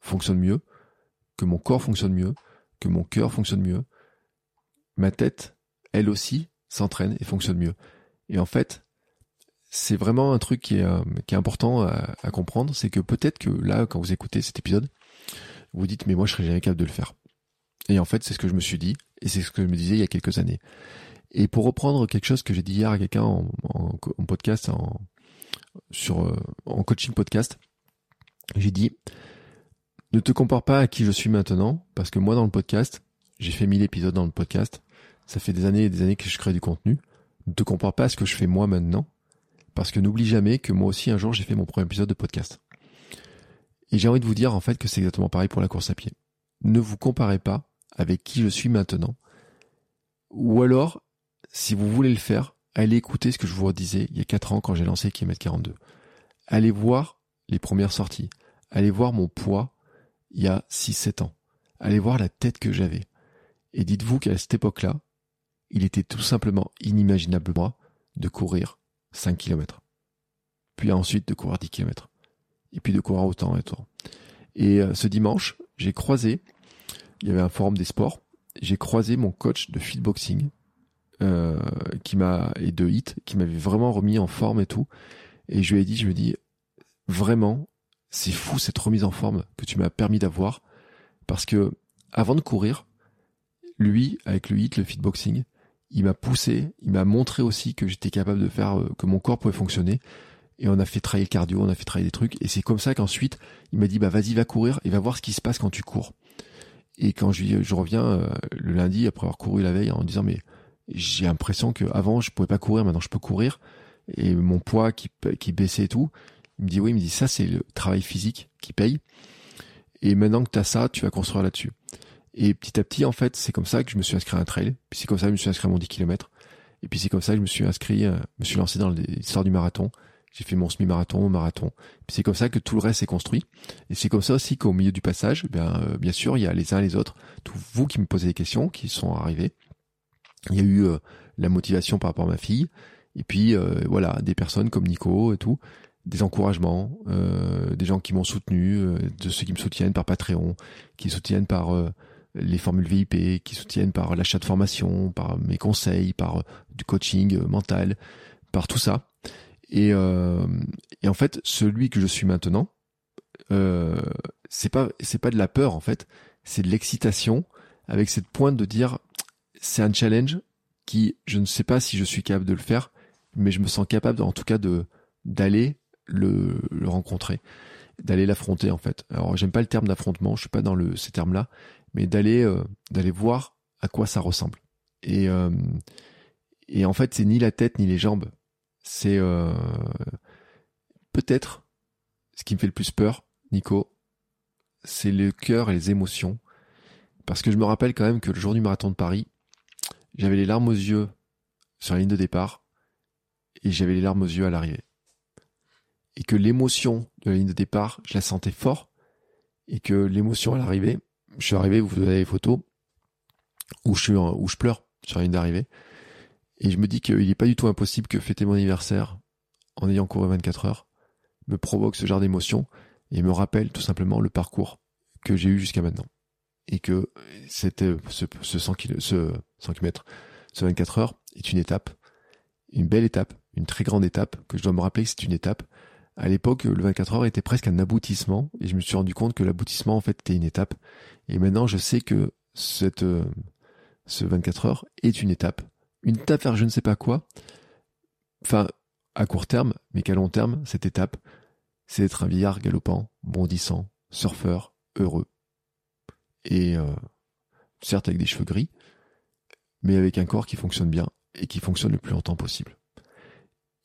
fonctionnent mieux, que mon corps fonctionne mieux, que mon cœur fonctionne mieux, ma tête elle aussi s'entraîne et fonctionne mieux. Et en fait, c'est vraiment un truc qui est, euh, important à, comprendre, c'est que peut-être que là, quand vous écoutez cet épisode, vous dites mais moi je serais jamais capable de le faire. Et en fait, c'est ce que je me suis dit, et c'est ce que je me disais il y a quelques années. Et pour reprendre quelque chose que j'ai dit hier à quelqu'un en, podcast, euh, en coaching podcast, j'ai dit, ne te compare pas à qui je suis maintenant, parce que moi dans le podcast, j'ai fait 1000 épisodes dans le podcast, ça fait des années et des années que je crée du contenu. Ne te compare pas à ce que je fais moi maintenant. Parce que n'oublie jamais que moi aussi un jour j'ai fait mon premier épisode de podcast. Et j'ai envie de vous dire en fait que c'est exactement pareil pour la course à pied. Ne vous comparez pas avec qui je suis maintenant. Ou alors, si vous voulez le faire, allez écouter ce que je vous disais il y a 4 ans quand j'ai lancé Kilomètre 42. Allez voir les premières sorties. Allez voir mon poids il y a 6-7 ans. Allez voir la tête que j'avais. Et dites-vous qu'à cette époque-là, il était tout simplement inimaginable moi de courir 5 km. Puis ensuite de courir 10 km. Et puis de courir autant et autant. Et euh, ce dimanche, j'ai croisé, il y avait un forum des sports, j'ai croisé mon coach de fitboxing euh, qui m'a et de hit qui m'avait vraiment remis en forme et tout. Et je lui ai dit, je me dis, vraiment, c'est fou cette remise en forme que tu m'as permis d'avoir. Parce que, avant de courir, lui, avec le hit, le fitboxing, il m'a poussé, il m'a montré aussi que j'étais capable de faire, euh, que mon corps pouvait fonctionner. Et on a fait travailler le cardio, on a fait travailler des trucs. Et c'est comme ça qu'ensuite, il m'a dit, bah vas-y, va courir et va voir ce qui se passe quand tu cours. Et quand je, je reviens euh, le lundi, après avoir couru la veille, en disant, mais j'ai l'impression que avant je pouvais pas courir, maintenant je peux courir. Et mon poids qui, qui baissait et tout. Il me dit, oui, il me dit, ça c'est le travail physique qui paye. Et maintenant que tu as ça, tu vas construire là-dessus. Et petit à petit, en fait, c'est comme ça que je me suis inscrit à un trail. Puis c'est comme ça que je me suis inscrit à mon 10 km. Et puis c'est comme ça que je me suis inscrit, euh, me suis lancé dans l'histoire du marathon. J'ai fait mon semi-marathon, mon marathon. Puis c'est comme ça que tout le reste est construit. Et c'est comme ça aussi qu'au milieu du passage, bien, euh, bien sûr, il y a les uns les autres, tous vous qui me posez des questions, qui sont arrivés. Il y a eu euh, la motivation par rapport à ma fille. Et puis voilà, des personnes comme Nico et tout, des encouragements, des gens qui m'ont soutenu, de ceux qui me soutiennent par Patreon, qui soutiennent par les formules VIP qui soutiennent par l'achat de formation, par mes conseils, par euh, du coaching euh, mental, par tout ça. Et, euh, et en fait, celui que je suis maintenant, euh, c'est pas c'est pas de la peur en fait, c'est de l'excitation avec cette pointe de dire c'est un challenge qui je ne sais pas si je suis capable de le faire, mais je me sens capable en tout cas de d'aller le, le rencontrer, d'aller l'affronter en fait. Alors j'aime pas le terme d'affrontement, je suis pas dans le ces termes là, mais d'aller euh, d'aller voir à quoi ça ressemble. Et euh, et en fait, c'est ni la tête ni les jambes. C'est euh, peut-être ce qui me fait le plus peur, Nico, c'est le cœur et les émotions. Parce que je me rappelle quand même que le jour du marathon de Paris, j'avais les larmes aux yeux sur la ligne de départ et j'avais les larmes aux yeux à l'arrivée. Et que l'émotion de la ligne de départ, je la sentais fort et que l'émotion à l'arrivée, je suis arrivé, vous avez les photos, où je suis, je pleure sur la ligne d'arrivée. Et je me dis qu'il n'est pas du tout impossible que fêter mon anniversaire en ayant couru 24 heures me provoque ce genre d'émotion et me rappelle tout simplement le parcours que j'ai eu jusqu'à maintenant. Et que c'était ce, ce 100 km, ce 100 km, ce 24 heures est une étape, une belle étape, une très grande étape, que je dois me rappeler que c'est une étape. À l'époque, le 24 heures était presque un aboutissement et je me suis rendu compte que l'aboutissement en fait était une étape et maintenant, je sais que cette, euh, ce 24 heures est une étape. Une étape vers je ne sais pas quoi. Enfin, à court terme, mais qu'à long terme, cette étape, c'est d'être un vieillard galopant, bondissant, surfeur, heureux. Et euh, certes avec des cheveux gris, mais avec un corps qui fonctionne bien et qui fonctionne le plus longtemps possible.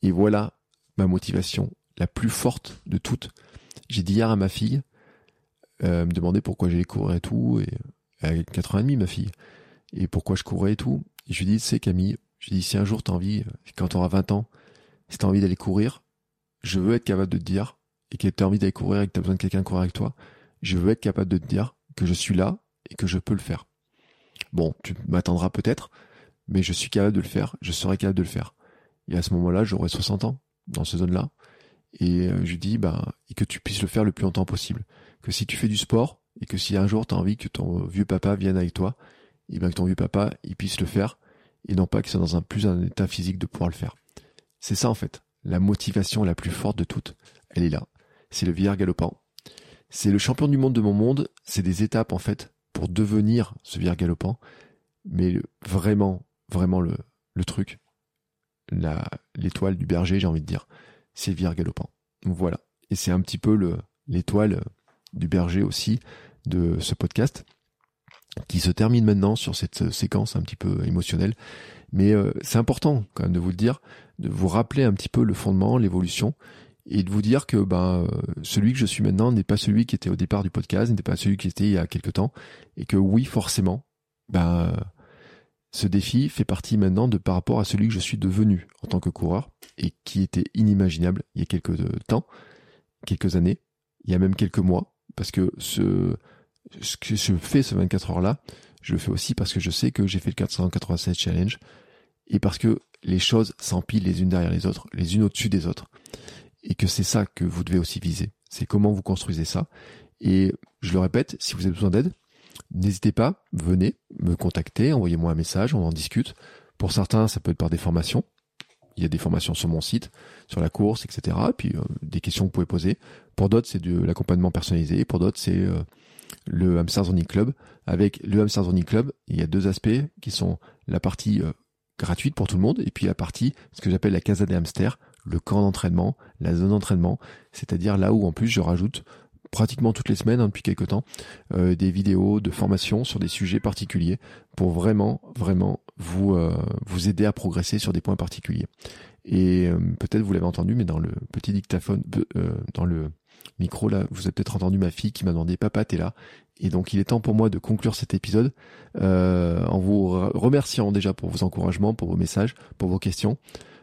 Et voilà ma motivation la plus forte de toutes. J'ai dit hier à ma fille, euh, me demandait pourquoi j'allais courir et tout, et à 4 ans et demi, ma fille, et pourquoi je courais et tout. Et je lui dis, c'est Camille, je lui dis, si un jour t'as envie, quand t'auras 20 ans, si t'as envie d'aller courir, je veux être capable de te dire, et que t'as envie d'aller courir et que t'as besoin de quelqu'un courir avec toi, je veux être capable de te dire que je suis là et que je peux le faire. Bon, tu m'attendras peut-être, mais je suis capable de le faire, je serai capable de le faire. Et à ce moment-là, j'aurai 60 ans, dans ce zone-là, et euh, je dis, bah, et que tu puisses le faire le plus longtemps possible que si tu fais du sport et que si un jour tu as envie que ton vieux papa vienne avec toi, et bien que ton vieux papa il puisse le faire et non pas qu'il soit dans un plus un état physique de pouvoir le faire. C'est ça en fait, la motivation la plus forte de toutes, elle est là. C'est le vieillard galopant. C'est le champion du monde de mon monde, c'est des étapes en fait pour devenir ce vieillard galopant, mais vraiment, vraiment le, le truc, l'étoile du berger, j'ai envie de dire, vieillard galopant. voilà. Et c'est un petit peu le, l'étoile du berger aussi de ce podcast qui se termine maintenant sur cette séquence un petit peu émotionnelle. Mais euh, c'est important quand même de vous le dire, de vous rappeler un petit peu le fondement, l'évolution, et de vous dire que ben celui que je suis maintenant n'est pas celui qui était au départ du podcast, n'était pas celui qui était il y a quelque temps, et que oui forcément, ben ce défi fait partie maintenant de par rapport à celui que je suis devenu en tant que coureur et qui était inimaginable il y a quelques temps, quelques années, il y a même quelques mois, parce que ce, ce que je fais ce 24 heures là, je le fais aussi parce que je sais que j'ai fait le 487 challenge et parce que les choses s'empilent les unes derrière les autres, les unes au-dessus des autres. Et que c'est ça que vous devez aussi viser. C'est comment vous construisez ça. Et je le répète, si vous avez besoin d'aide, n'hésitez pas, venez me contacter, envoyez-moi un message, on en discute. Pour certains, ça peut être par des formations. il y a des formations sur mon site, sur la course, etc. Et puis des questions que vous pouvez poser. Pour d'autres, c'est de l'accompagnement personnalisé. Pour d'autres, c'est le Hamsters Running Club. Avec le Hamsters Running Club, il y a deux aspects qui sont la partie gratuite pour tout le monde et puis la partie, ce que j'appelle la casa des hamsters, le camp d'entraînement, la zone d'entraînement, c'est-à-dire là où en plus je rajoute pratiquement toutes les semaines hein, depuis quelques temps euh, des vidéos de formation sur des sujets particuliers pour vraiment vraiment vous euh, vous aider à progresser sur des points particuliers. Et euh, peut-être vous l'avez entendu, mais dans le petit dictaphone, dans le micro là, vous avez peut-être entendu ma fille qui m'a demandé papa t'es là? Et donc il est temps pour moi de conclure cet épisode en vous remerciant déjà pour vos encouragements, pour vos messages, pour vos questions.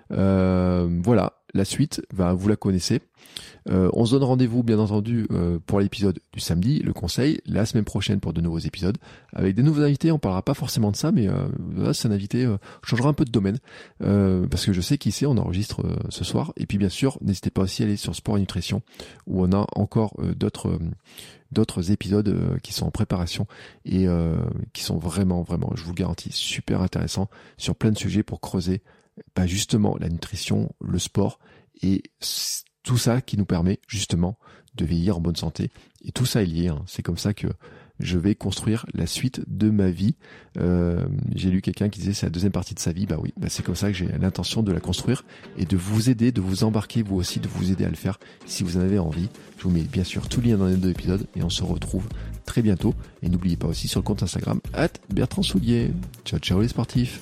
voilà, la suite, va vous la connaissez. Euh, on se donne rendez-vous bien entendu euh, pour l'épisode du samedi, le conseil, la semaine prochaine pour de nouveaux épisodes, avec des nouveaux invités. On parlera pas forcément de ça, mais euh, c'est un invité, euh, changera un peu de domaine, parce que je sais qui c'est, on enregistre ce soir. Et puis bien sûr, n'hésitez pas aussi à aller sur Sport et Nutrition, où on a encore d'autres d'autres épisodes qui sont en préparation et qui sont vraiment, vraiment, je vous garantis, super intéressants sur plein de sujets pour creuser pas justement la nutrition, le sport et tout ça qui nous permet justement de vieillir en bonne santé. Et tout ça est lié. Hein. C'est comme ça que je vais construire la suite de ma vie. Euh, j'ai lu quelqu'un qui disait c'est la deuxième partie de sa vie. Bah oui, bah c'est comme ça que j'ai l'intention de la construire et de vous aider, de vous embarquer vous aussi, de vous aider à le faire si vous en avez envie. Je vous mets bien sûr tout lien dans les deux épisodes et on se retrouve très bientôt. Et n'oubliez pas aussi sur le compte Instagram at Bertrand Soulier. Ciao ciao les sportifs.